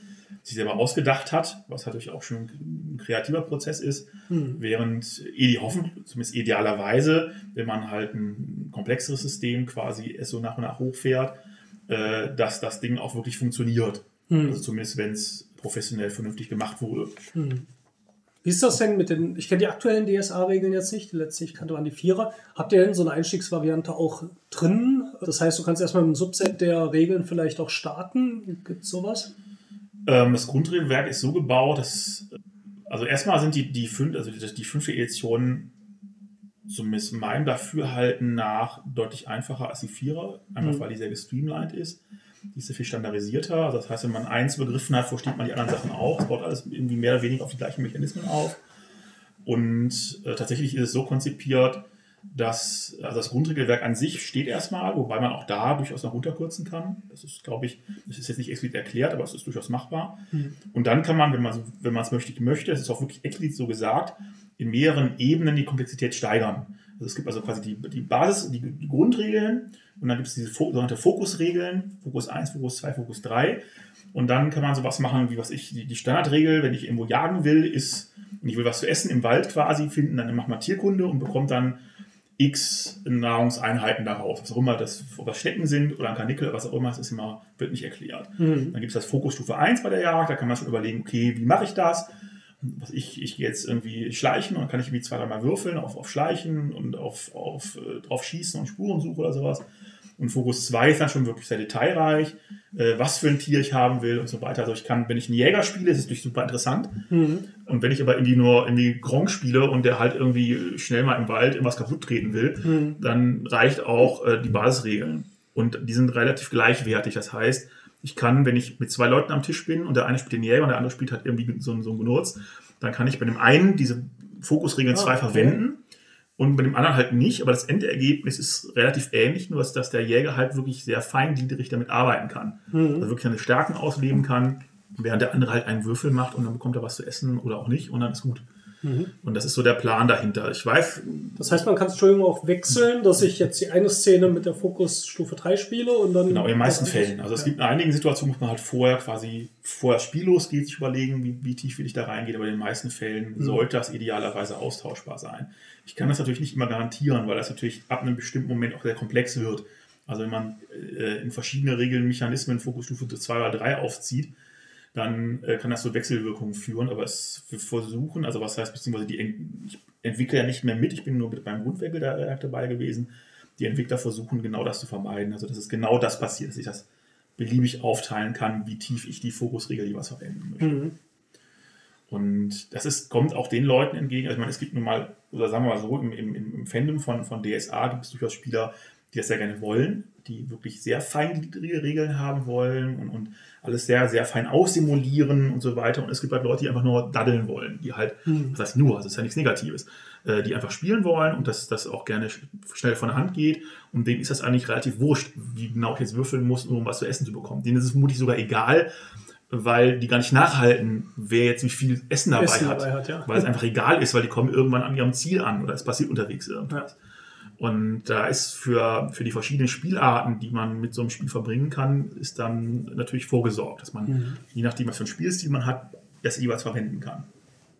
sich selber ausgedacht hat, was natürlich auch schon ein kreativer Prozess ist, während ide hoffen, zumindest idealerweise, wenn man halt ein komplexeres System quasi es so nach und nach hochfährt, äh, dass das Ding auch wirklich funktioniert. Also zumindest wenn es professionell vernünftig gemacht wurde. Wie ist das denn mit den, ich kenne die aktuellen DSA-Regeln jetzt nicht, die letzte ich kannte waren die Vierer. Habt ihr denn so eine Einstiegsvariante auch drin? Das heißt, du kannst erstmal mit einem Subset der Regeln vielleicht auch starten. Gibt es sowas? Ähm, das Grundregelwerk ist so gebaut, dass also erstmal sind die, die, fünf, also die, die fünfte Edition zumindest meinem Dafürhalten nach deutlich einfacher als die Vierer, einfach weil die sehr gestreamlined ist. Die ist sehr viel standardisierter. Also das heißt, wenn man eins begriffen hat, versteht man die anderen Sachen auch. Es baut alles irgendwie mehr oder weniger auf die gleichen Mechanismen auf. Und äh, tatsächlich ist es so konzipiert, dass also das Grundregelwerk an sich steht erstmal, wobei man auch da durchaus noch runterkürzen kann. Das ist, glaube ich, das ist jetzt nicht explizit erklärt, aber es ist durchaus machbar. Und dann kann man, wenn man wenn man es möchte, möchte, es ist auch wirklich explizit so gesagt, in mehreren Ebenen die Komplexität steigern. Also es gibt also quasi die, die Basis, die, die Grundregeln und dann gibt es diese sogenannte Fokusregeln, Fokus 1, Fokus 2, Fokus 3. Und dann kann man sowas machen, wie was ich, die, die Standardregel, wenn ich irgendwo jagen will, ist, und ich will was zu essen im Wald quasi finden, dann macht man Tierkunde und bekommt dann x Nahrungseinheiten daraus. Was auch immer das, das Schnecken sind oder ein Karnickel, was auch immer, das ist immer, wird nicht erklärt. Dann gibt es das Fokusstufe 1 bei der Jagd, da kann man schon überlegen, okay, wie mache ich das? Was ich, ich gehe jetzt irgendwie schleichen und dann kann ich irgendwie zwei, dreimal würfeln auf, auf Schleichen und auf, auf äh, drauf schießen und Spurensuche oder sowas. Und Fokus 2 ist dann schon wirklich sehr detailreich, äh, was für ein Tier ich haben will und so weiter. Also ich kann, wenn ich einen Jäger spiele, ist es natürlich super interessant. Und wenn ich aber irgendwie nur irgendwie Gronk spiele und der halt irgendwie schnell mal im Wald irgendwas kaputt treten will, dann reicht auch äh, die Basisregeln. Und die sind relativ gleichwertig. Das heißt, ich kann, wenn ich mit zwei Leuten am Tisch bin und der eine spielt den Jäger und der andere spielt halt irgendwie so, einen- so einen Genurz, dann kann ich bei dem einen diese Fokusregeln Ah, 2 okay. verwenden und bei dem anderen halt nicht. Aber das Endergebnis ist relativ ähnlich, nur dass, der Jäger halt wirklich sehr feingliedrig damit arbeiten kann. Also wirklich seine Stärken ausleben kann, während der andere halt einen Würfel macht und dann bekommt er was zu essen oder auch nicht und dann ist gut. Und das ist so der Plan dahinter. Ich weiß, Das heißt, man kann es Entschuldigung auch wechseln, dass ich jetzt die eine Szene mit der Fokusstufe 3 spiele und dann. Genau, in den meisten Fällen. Also es gibt in einigen Situationen, muss man halt vorher quasi, vorher spiellos geht, sich überlegen, wie, wie tief will ich da reingehen, aber in den meisten Fällen sollte das idealerweise austauschbar sein. Ich kann das natürlich nicht immer garantieren, weil das natürlich ab einem bestimmten Moment auch sehr komplex wird. Also wenn man äh, in verschiedene Regeln, Mechanismen Fokusstufe 2 oder 3 aufzieht, dann äh, kann das zu Wechselwirkungen führen, aber es wir versuchen, also was heißt, beziehungsweise die, ich entwickle ja nicht mehr mit, ich bin nur mit beim Grundwechsel da, äh, dabei gewesen. Die Entwickler versuchen genau das zu vermeiden, also dass es genau das passiert, dass ich das beliebig aufteilen kann, wie tief ich die Fokusregel jeweils verwenden möchte. Und das ist, kommt auch den Leuten entgegen. Also ich meine, es gibt nun mal, oder sagen wir mal so, im, im, im Fandom von, von DSA gibt es durchaus Spieler, die das sehr gerne wollen, die wirklich sehr feingliedrige Regeln haben wollen und, und alles sehr, sehr fein aussimulieren und so weiter. Und es gibt halt Leute, die einfach nur daddeln wollen, die halt, was heißt nur, das ist ja nichts Negatives, äh, die einfach spielen wollen und dass das auch gerne sch- schnell von der Hand geht. Und denen ist das eigentlich relativ wurscht, wie genau ich jetzt würfeln muss, um was zu essen zu bekommen. Denen ist es vermutlich sogar egal, weil die gar nicht nachhalten, wer jetzt wie viel Essen dabei Essen hat. dabei hat, ja. Weil es einfach egal ist, weil die kommen irgendwann an ihrem Ziel an oder es passiert unterwegs irgendwas. Und da ist für, für die verschiedenen Spielarten, die man mit so einem Spiel verbringen kann, ist dann natürlich vorgesorgt, dass man, Mhm. je nachdem, was für ein Spielstil man hat, das jeweils verwenden kann.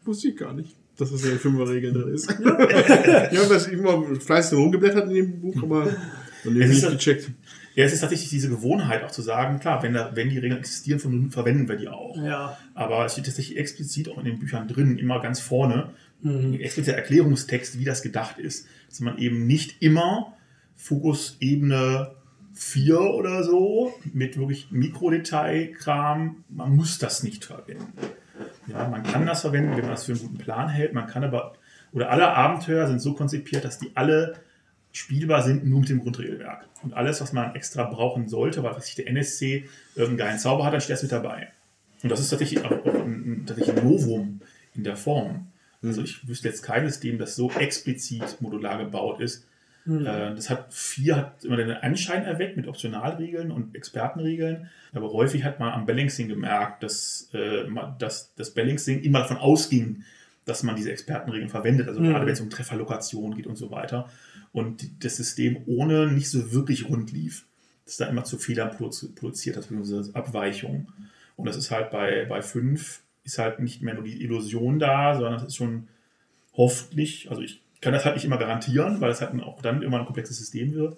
Wusste ich gar nicht, dass das ja in Fünferregeln drin ist. ich habe das immer fleißig rumgeblättert in dem Buch, aber ist nicht ja- gecheckt. Ja, es ist tatsächlich diese Gewohnheit auch zu sagen, klar, wenn, da, wenn die Regeln existieren, verwenden wir die auch. Ja. Aber es steht tatsächlich explizit auch in den Büchern drin, immer ganz vorne, Mhm. expliziter Erklärungstext, wie das gedacht ist. Dass man eben nicht immer Fokusebene 4 oder so mit wirklich Mikrodetailkram, man muss das nicht verwenden. Ja, man kann das verwenden, wenn man das für einen guten Plan hält. Man kann aber, oder alle Abenteuer sind so konzipiert, dass die alle spielbar sind nur mit dem Grundregelwerk. Und alles, was man extra brauchen sollte, weil sich der NSC irgendeinen geilen Zauber hat, dann steht es mit dabei. Und das ist tatsächlich auch ein, tatsächlich ein Novum in der Form. Also ich wüsste jetzt kein System, das so explizit modular gebaut ist. Äh, Das hat vier hat immer den Anschein erweckt mit Optionalregeln und Expertenregeln. Aber häufig hat man am Balancing gemerkt, dass, äh, dass das Balancing immer davon ausging, dass man diese Expertenregeln verwendet. Also gerade wenn es um Trefferlokation geht und so weiter. Und das System ohne nicht so wirklich rund lief. Das da immer zu Fehlern produ- produziert hat, beziehungsweise Abweichungen. Und das ist halt bei, bei 5 ist halt nicht mehr nur die Illusion da, sondern es ist schon hoffentlich, also ich kann das halt nicht immer garantieren, weil es halt auch dann immer ein komplexes System wird,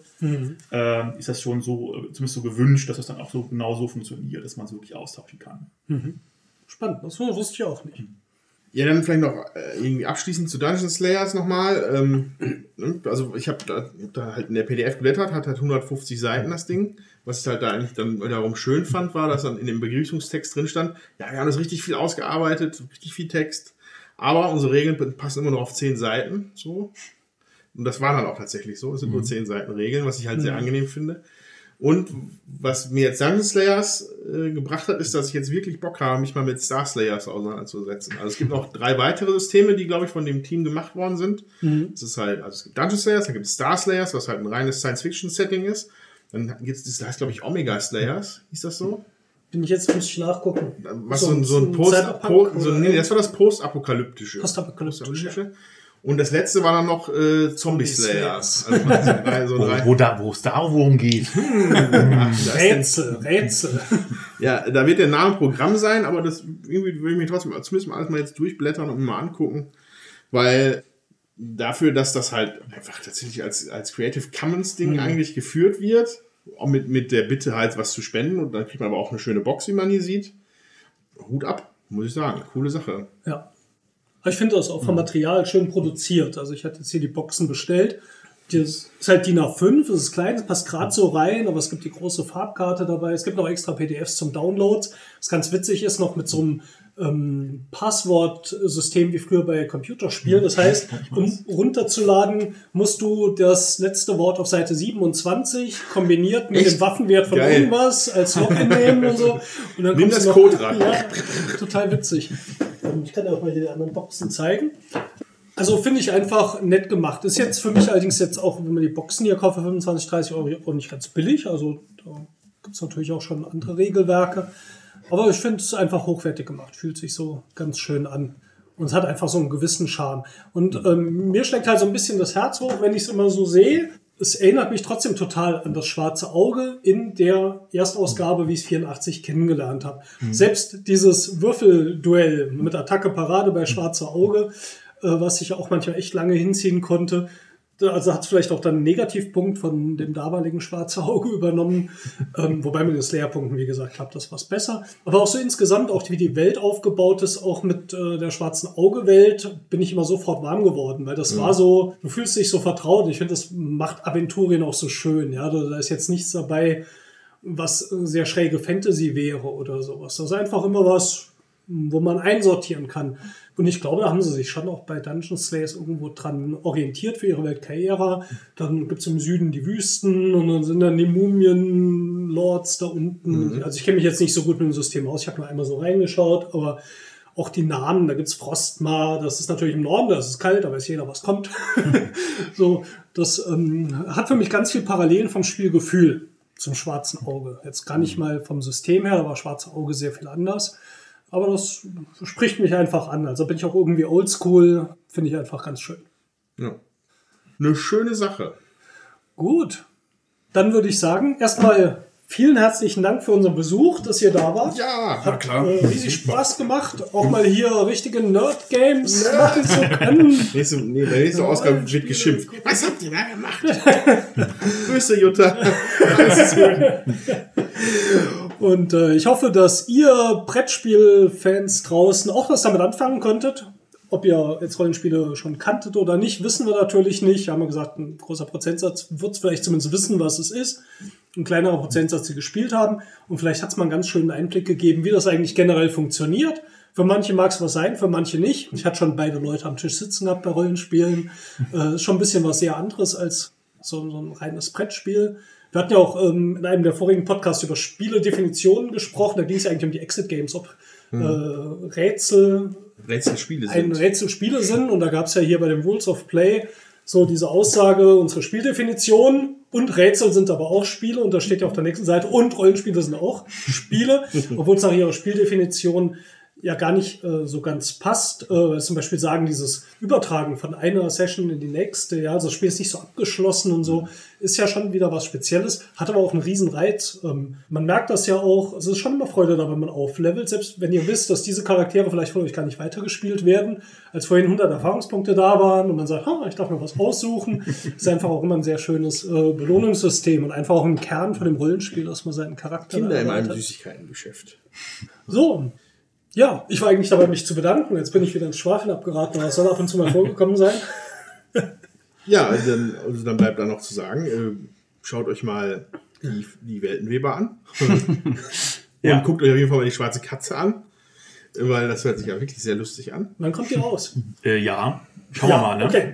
ähm, ist das schon so, äh, zumindest so gewünscht, dass das dann auch so genau so funktioniert, dass man es wirklich austauschen kann. Spannend, das wusste ich auch nicht. Ja, dann vielleicht noch äh, irgendwie abschließend zu Dungeon Slayers nochmal. Ähm, ne, also ich habe da, hab da halt in der PDF geblättert, hat halt 150 Seiten das Ding. Was ich halt da eigentlich dann darum schön fand, war, dass dann in dem Begrüßungstext drin stand, ja, wir haben das richtig viel ausgearbeitet, richtig viel Text, aber unsere Regeln passen immer nur auf 10 Seiten, so. Und das war dann auch tatsächlich so. Es sind nur 10 Seiten Regeln, was ich halt sehr angenehm finde. Und was mir jetzt Dungeon Slayers äh, gebracht hat, ist, dass ich jetzt wirklich Bock habe, mich mal mit Star Slayers auseinanderzusetzen. Also es gibt noch drei weitere Systeme, die, glaube ich, von dem Team gemacht worden sind. Es ist halt, also es gibt Dungeon Slayers, dann gibt es Star Slayers, was halt ein reines Science-Fiction-Setting ist. Dann gibt es, das heißt, glaube ich, Omega Slayers, hieß das so? Bin ich jetzt, muss ich nachgucken. Was so, ein, so ein Post, Cyberpunk po, so, nee, das war das Postapokalyptische. Postapokalyptische, Und das letzte war dann noch äh, Zombie Slayers. Also so drei, so Wo, wo, da, wo es darum geht. da ist der- Rätsel, Rätsel. Ja, da wird der Name Programm sein, aber das irgendwie würde ich mir trotzdem zumindest mal alles mal jetzt durchblättern und mir mal angucken, weil dafür, dass das halt einfach tatsächlich als, als Creative Commons Ding eigentlich geführt wird, mit, mit der Bitte halt was zu spenden und dann kriegt man aber auch eine schöne Box, wie man hier sieht. Hut ab, muss ich sagen. Coole Sache. Ja. Aber ich finde das auch vom Material schön produziert. Also ich hatte jetzt hier die Boxen bestellt. Das ist halt DIN A5, es ist klein, es passt gerade so rein, aber es gibt die große Farbkarte dabei. Es gibt noch extra PDFs zum Download. Was ganz witzig ist, noch mit so einem ähm, Passwortsystem wie früher bei Computerspielen. Das heißt, um runterzuladen, musst du das letzte Wort auf Seite 27 kombiniert mit Echt? dem Waffenwert von Geil. irgendwas als Login nehmen und so. Und dann Nimm das noch- Coderad. Ja, total witzig. Ähm, Ich kann dir auch mal die anderen Boxen zeigen. Also finde ich einfach nett gemacht. Ist jetzt für mich allerdings jetzt auch, wenn man die Boxen hier kauft, für 25, 30 Euro auch nicht ganz billig. Also da gibt es natürlich auch schon andere Regelwerke. Aber ich finde es einfach hochwertig gemacht. Fühlt sich so ganz schön an. Und es hat einfach so einen gewissen Charme. Und ähm, mir schlägt halt so ein bisschen das Herz hoch, wenn ich es immer so sehe. Es erinnert mich trotzdem total an das schwarze Auge in der Erstausgabe, wie ich es 84 kennengelernt habe. Selbst dieses Würfelduell mit Attacke Parade bei Schwarze Auge, äh, was ich auch manchmal echt lange hinziehen konnte, also hat es vielleicht auch dann einen Negativpunkt von dem damaligen Schwarze Auge übernommen. ähm, wobei mit den Slayer-Punkten, wie gesagt, klappt das was besser. Aber auch so insgesamt, auch wie die Welt aufgebaut ist, auch mit äh, der Schwarzen Auge-Welt, bin ich immer sofort warm geworden, weil das war so, du fühlst dich so vertraut. Ich finde, das macht Aventurien auch so schön. Ja, da da ist jetzt nichts dabei, was sehr schräge Fantasy wäre oder sowas. Das ist einfach immer was, wo man einsortieren kann. Und ich glaube, da haben sie sich schon auch bei Dungeon Slayers irgendwo dran orientiert für ihre Welt Kaera. Dann gibt es im Süden die Wüsten und dann sind dann die Mumien-Lords da unten. Also ich kenne mich jetzt nicht so gut mit dem System aus. Ich habe nur einmal so reingeschaut, aber auch die Namen, da gibt's Frostmar, das ist natürlich im Norden, da ist es kalt, da weiß jeder, was kommt. so, das ähm, hat für mich ganz viel Parallelen vom Spielgefühl zum schwarzen Auge. Jetzt gar nicht mal vom System her, da war schwarze Auge sehr viel anders. Aber das spricht mich einfach an. Also bin ich auch irgendwie oldschool, finde ich einfach ganz schön. Ja. Eine schöne Sache. Gut, dann würde ich sagen, erstmal vielen herzlichen Dank für unseren Besuch, dass ihr da wart. Ja, Hat äh, riesig Spaß gemacht, auch mal hier richtige Nerd-Games machen zu können. Nächste, nee, der nächsten Ausgabe wird geschimpft. Was habt ihr da gemacht? Grüße, Jutta. Alles gut. Und äh, ich hoffe, dass ihr Brettspiel-Fans draußen auch was damit anfangen konntet. Ob ihr jetzt Rollenspiele schon kanntet oder nicht, wissen wir natürlich nicht. Wir haben ja gesagt, ein großer Prozentsatz wird vielleicht zumindest wissen, was es ist. Ein kleinerer Prozentsatz, die gespielt haben. Und vielleicht hat es mal einen ganz schönen Einblick gegeben, wie das eigentlich generell funktioniert. Für manche mag es was sein, für manche nicht. Ich hatte schon beide Leute am Tisch sitzen gehabt bei Rollenspielen. Äh, schon ein bisschen was sehr anderes als so, so ein reines Brettspiel. Wir hatten ja auch ähm, in einem der vorigen Podcasts über Spieledefinitionen gesprochen. Da ging es ja eigentlich um die Exit Games, ob äh, Rätsel Rätselspiele ein sind. Rätselspiele sind. Und da gab es ja hier bei den Rules of Play so diese Aussage, unsere Spieldefinition und Rätsel sind aber auch Spiele. Und da steht ja auf der nächsten Seite, und Rollenspiele sind auch Spiele, obwohl es nach ihrer Spieldefinition ja gar nicht äh, so ganz passt. Äh, zum Beispiel sagen, dieses Übertragen von einer Session in die nächste, ja, also das Spiel ist nicht so abgeschlossen und so, ist ja schon wieder was Spezielles, hat aber auch einen riesen Reiz. Ähm, man merkt das ja auch, es ist schon immer Freude da, wenn man auflevelt, selbst wenn ihr wisst, dass diese Charaktere vielleicht von euch gar nicht weitergespielt werden, als vorhin 100 Erfahrungspunkte da waren und man sagt, ha, ich darf mir was aussuchen, ist einfach auch immer ein sehr schönes äh, Belohnungssystem und einfach auch ein Kern von dem Rollenspiel, dass man seinen Charakter Kinder in einem. Süßigkeitengeschäft. So. Ja, ich war eigentlich dabei, mich zu bedanken. Jetzt bin ich wieder ins Schwafeln abgeraten, aber es soll ab und zu mal vorgekommen sein. Ja, dann, also dann bleibt da noch zu sagen, äh, schaut euch mal die, die Weltenweber an. Und Ja. guckt euch auf jeden Fall mal die schwarze Katze an. Weil das hört sich ja wirklich sehr lustig an. Wann kommt die raus? Äh, ja, schauen wir mal. Ne? Okay.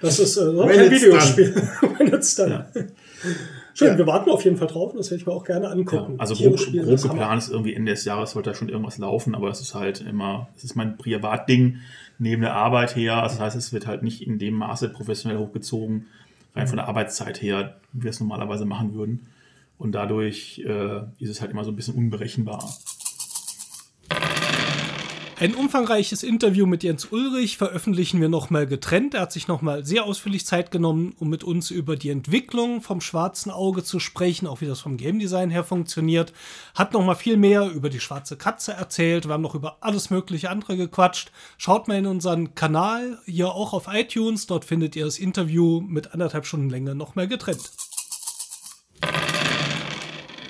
Das ist äh, so ein Videospiel. When it's done. Ja. Schön, Ja. wir warten auf jeden Fall drauf und das werde ich mir auch gerne Ja, angucken. also Tiere grob, grob geplant ist irgendwie Ende des Jahres sollte da schon irgendwas laufen, aber es ist halt immer, es ist mein Privatding neben der Arbeit her. Also das heißt, es wird halt nicht in dem Maße professionell hochgezogen, rein von der Arbeitszeit her, wie wir es normalerweise machen würden. Und dadurch äh, ist es halt immer so ein bisschen unberechenbar. Ein umfangreiches Interview mit Jens Ulrich veröffentlichen wir nochmal getrennt. Er hat sich nochmal sehr ausführlich Zeit genommen, um mit uns über die Entwicklung vom schwarzen Auge zu sprechen, auch wie das vom Game Design her funktioniert. Hat nochmal viel mehr über die schwarze Katze erzählt. Wir haben noch über alles mögliche andere gequatscht. Schaut mal in unseren Kanal, hier auch auf iTunes. Dort findet ihr das Interview mit anderthalb Stunden Länge nochmal getrennt.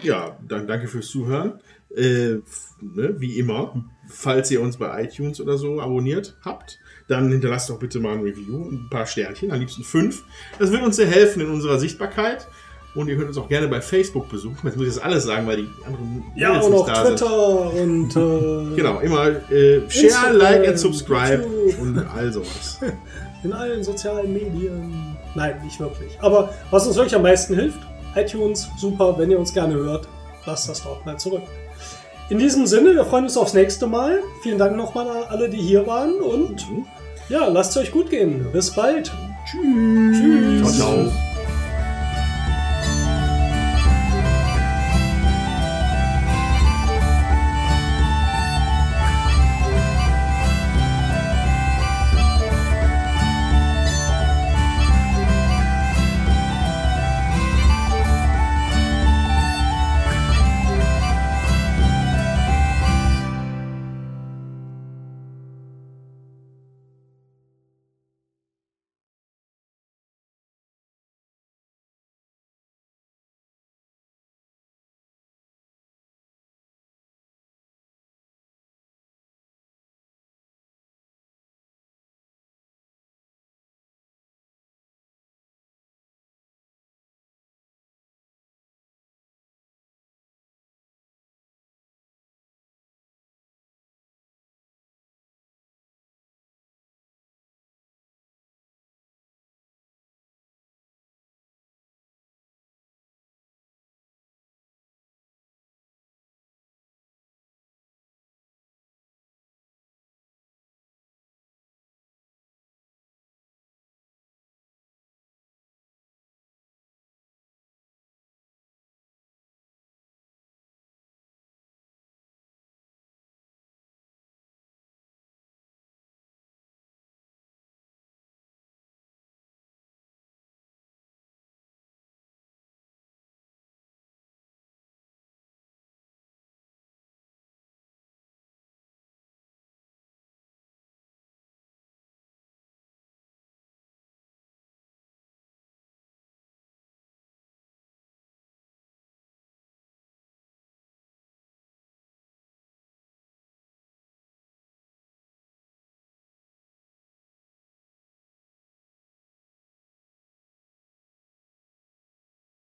Ja, dann danke fürs Zuhören. Äh, ne, wie immer, falls ihr uns bei iTunes oder so abonniert habt, dann hinterlasst doch bitte mal ein Review, ein paar Sternchen, am liebsten fünf. Das wird uns sehr helfen in unserer Sichtbarkeit. Und ihr könnt uns auch gerne bei Facebook besuchen. Jetzt muss ich das alles sagen, weil die anderen Ja, Mädels und nicht auch da sind. Twitter und äh, Genau, immer äh, share, Instagram, like and subscribe YouTube. und all sowas. in allen sozialen Medien. Nein, nicht wirklich. Aber was uns wirklich am meisten hilft, iTunes, super, wenn ihr uns gerne hört, lasst das doch mal zurück. In diesem Sinne, wir freuen uns aufs nächste Mal. Vielen Dank nochmal an alle, die hier waren und ja, lasst es euch gut gehen. Bis bald. Tschüss. Tschüss. Ciao, ciao.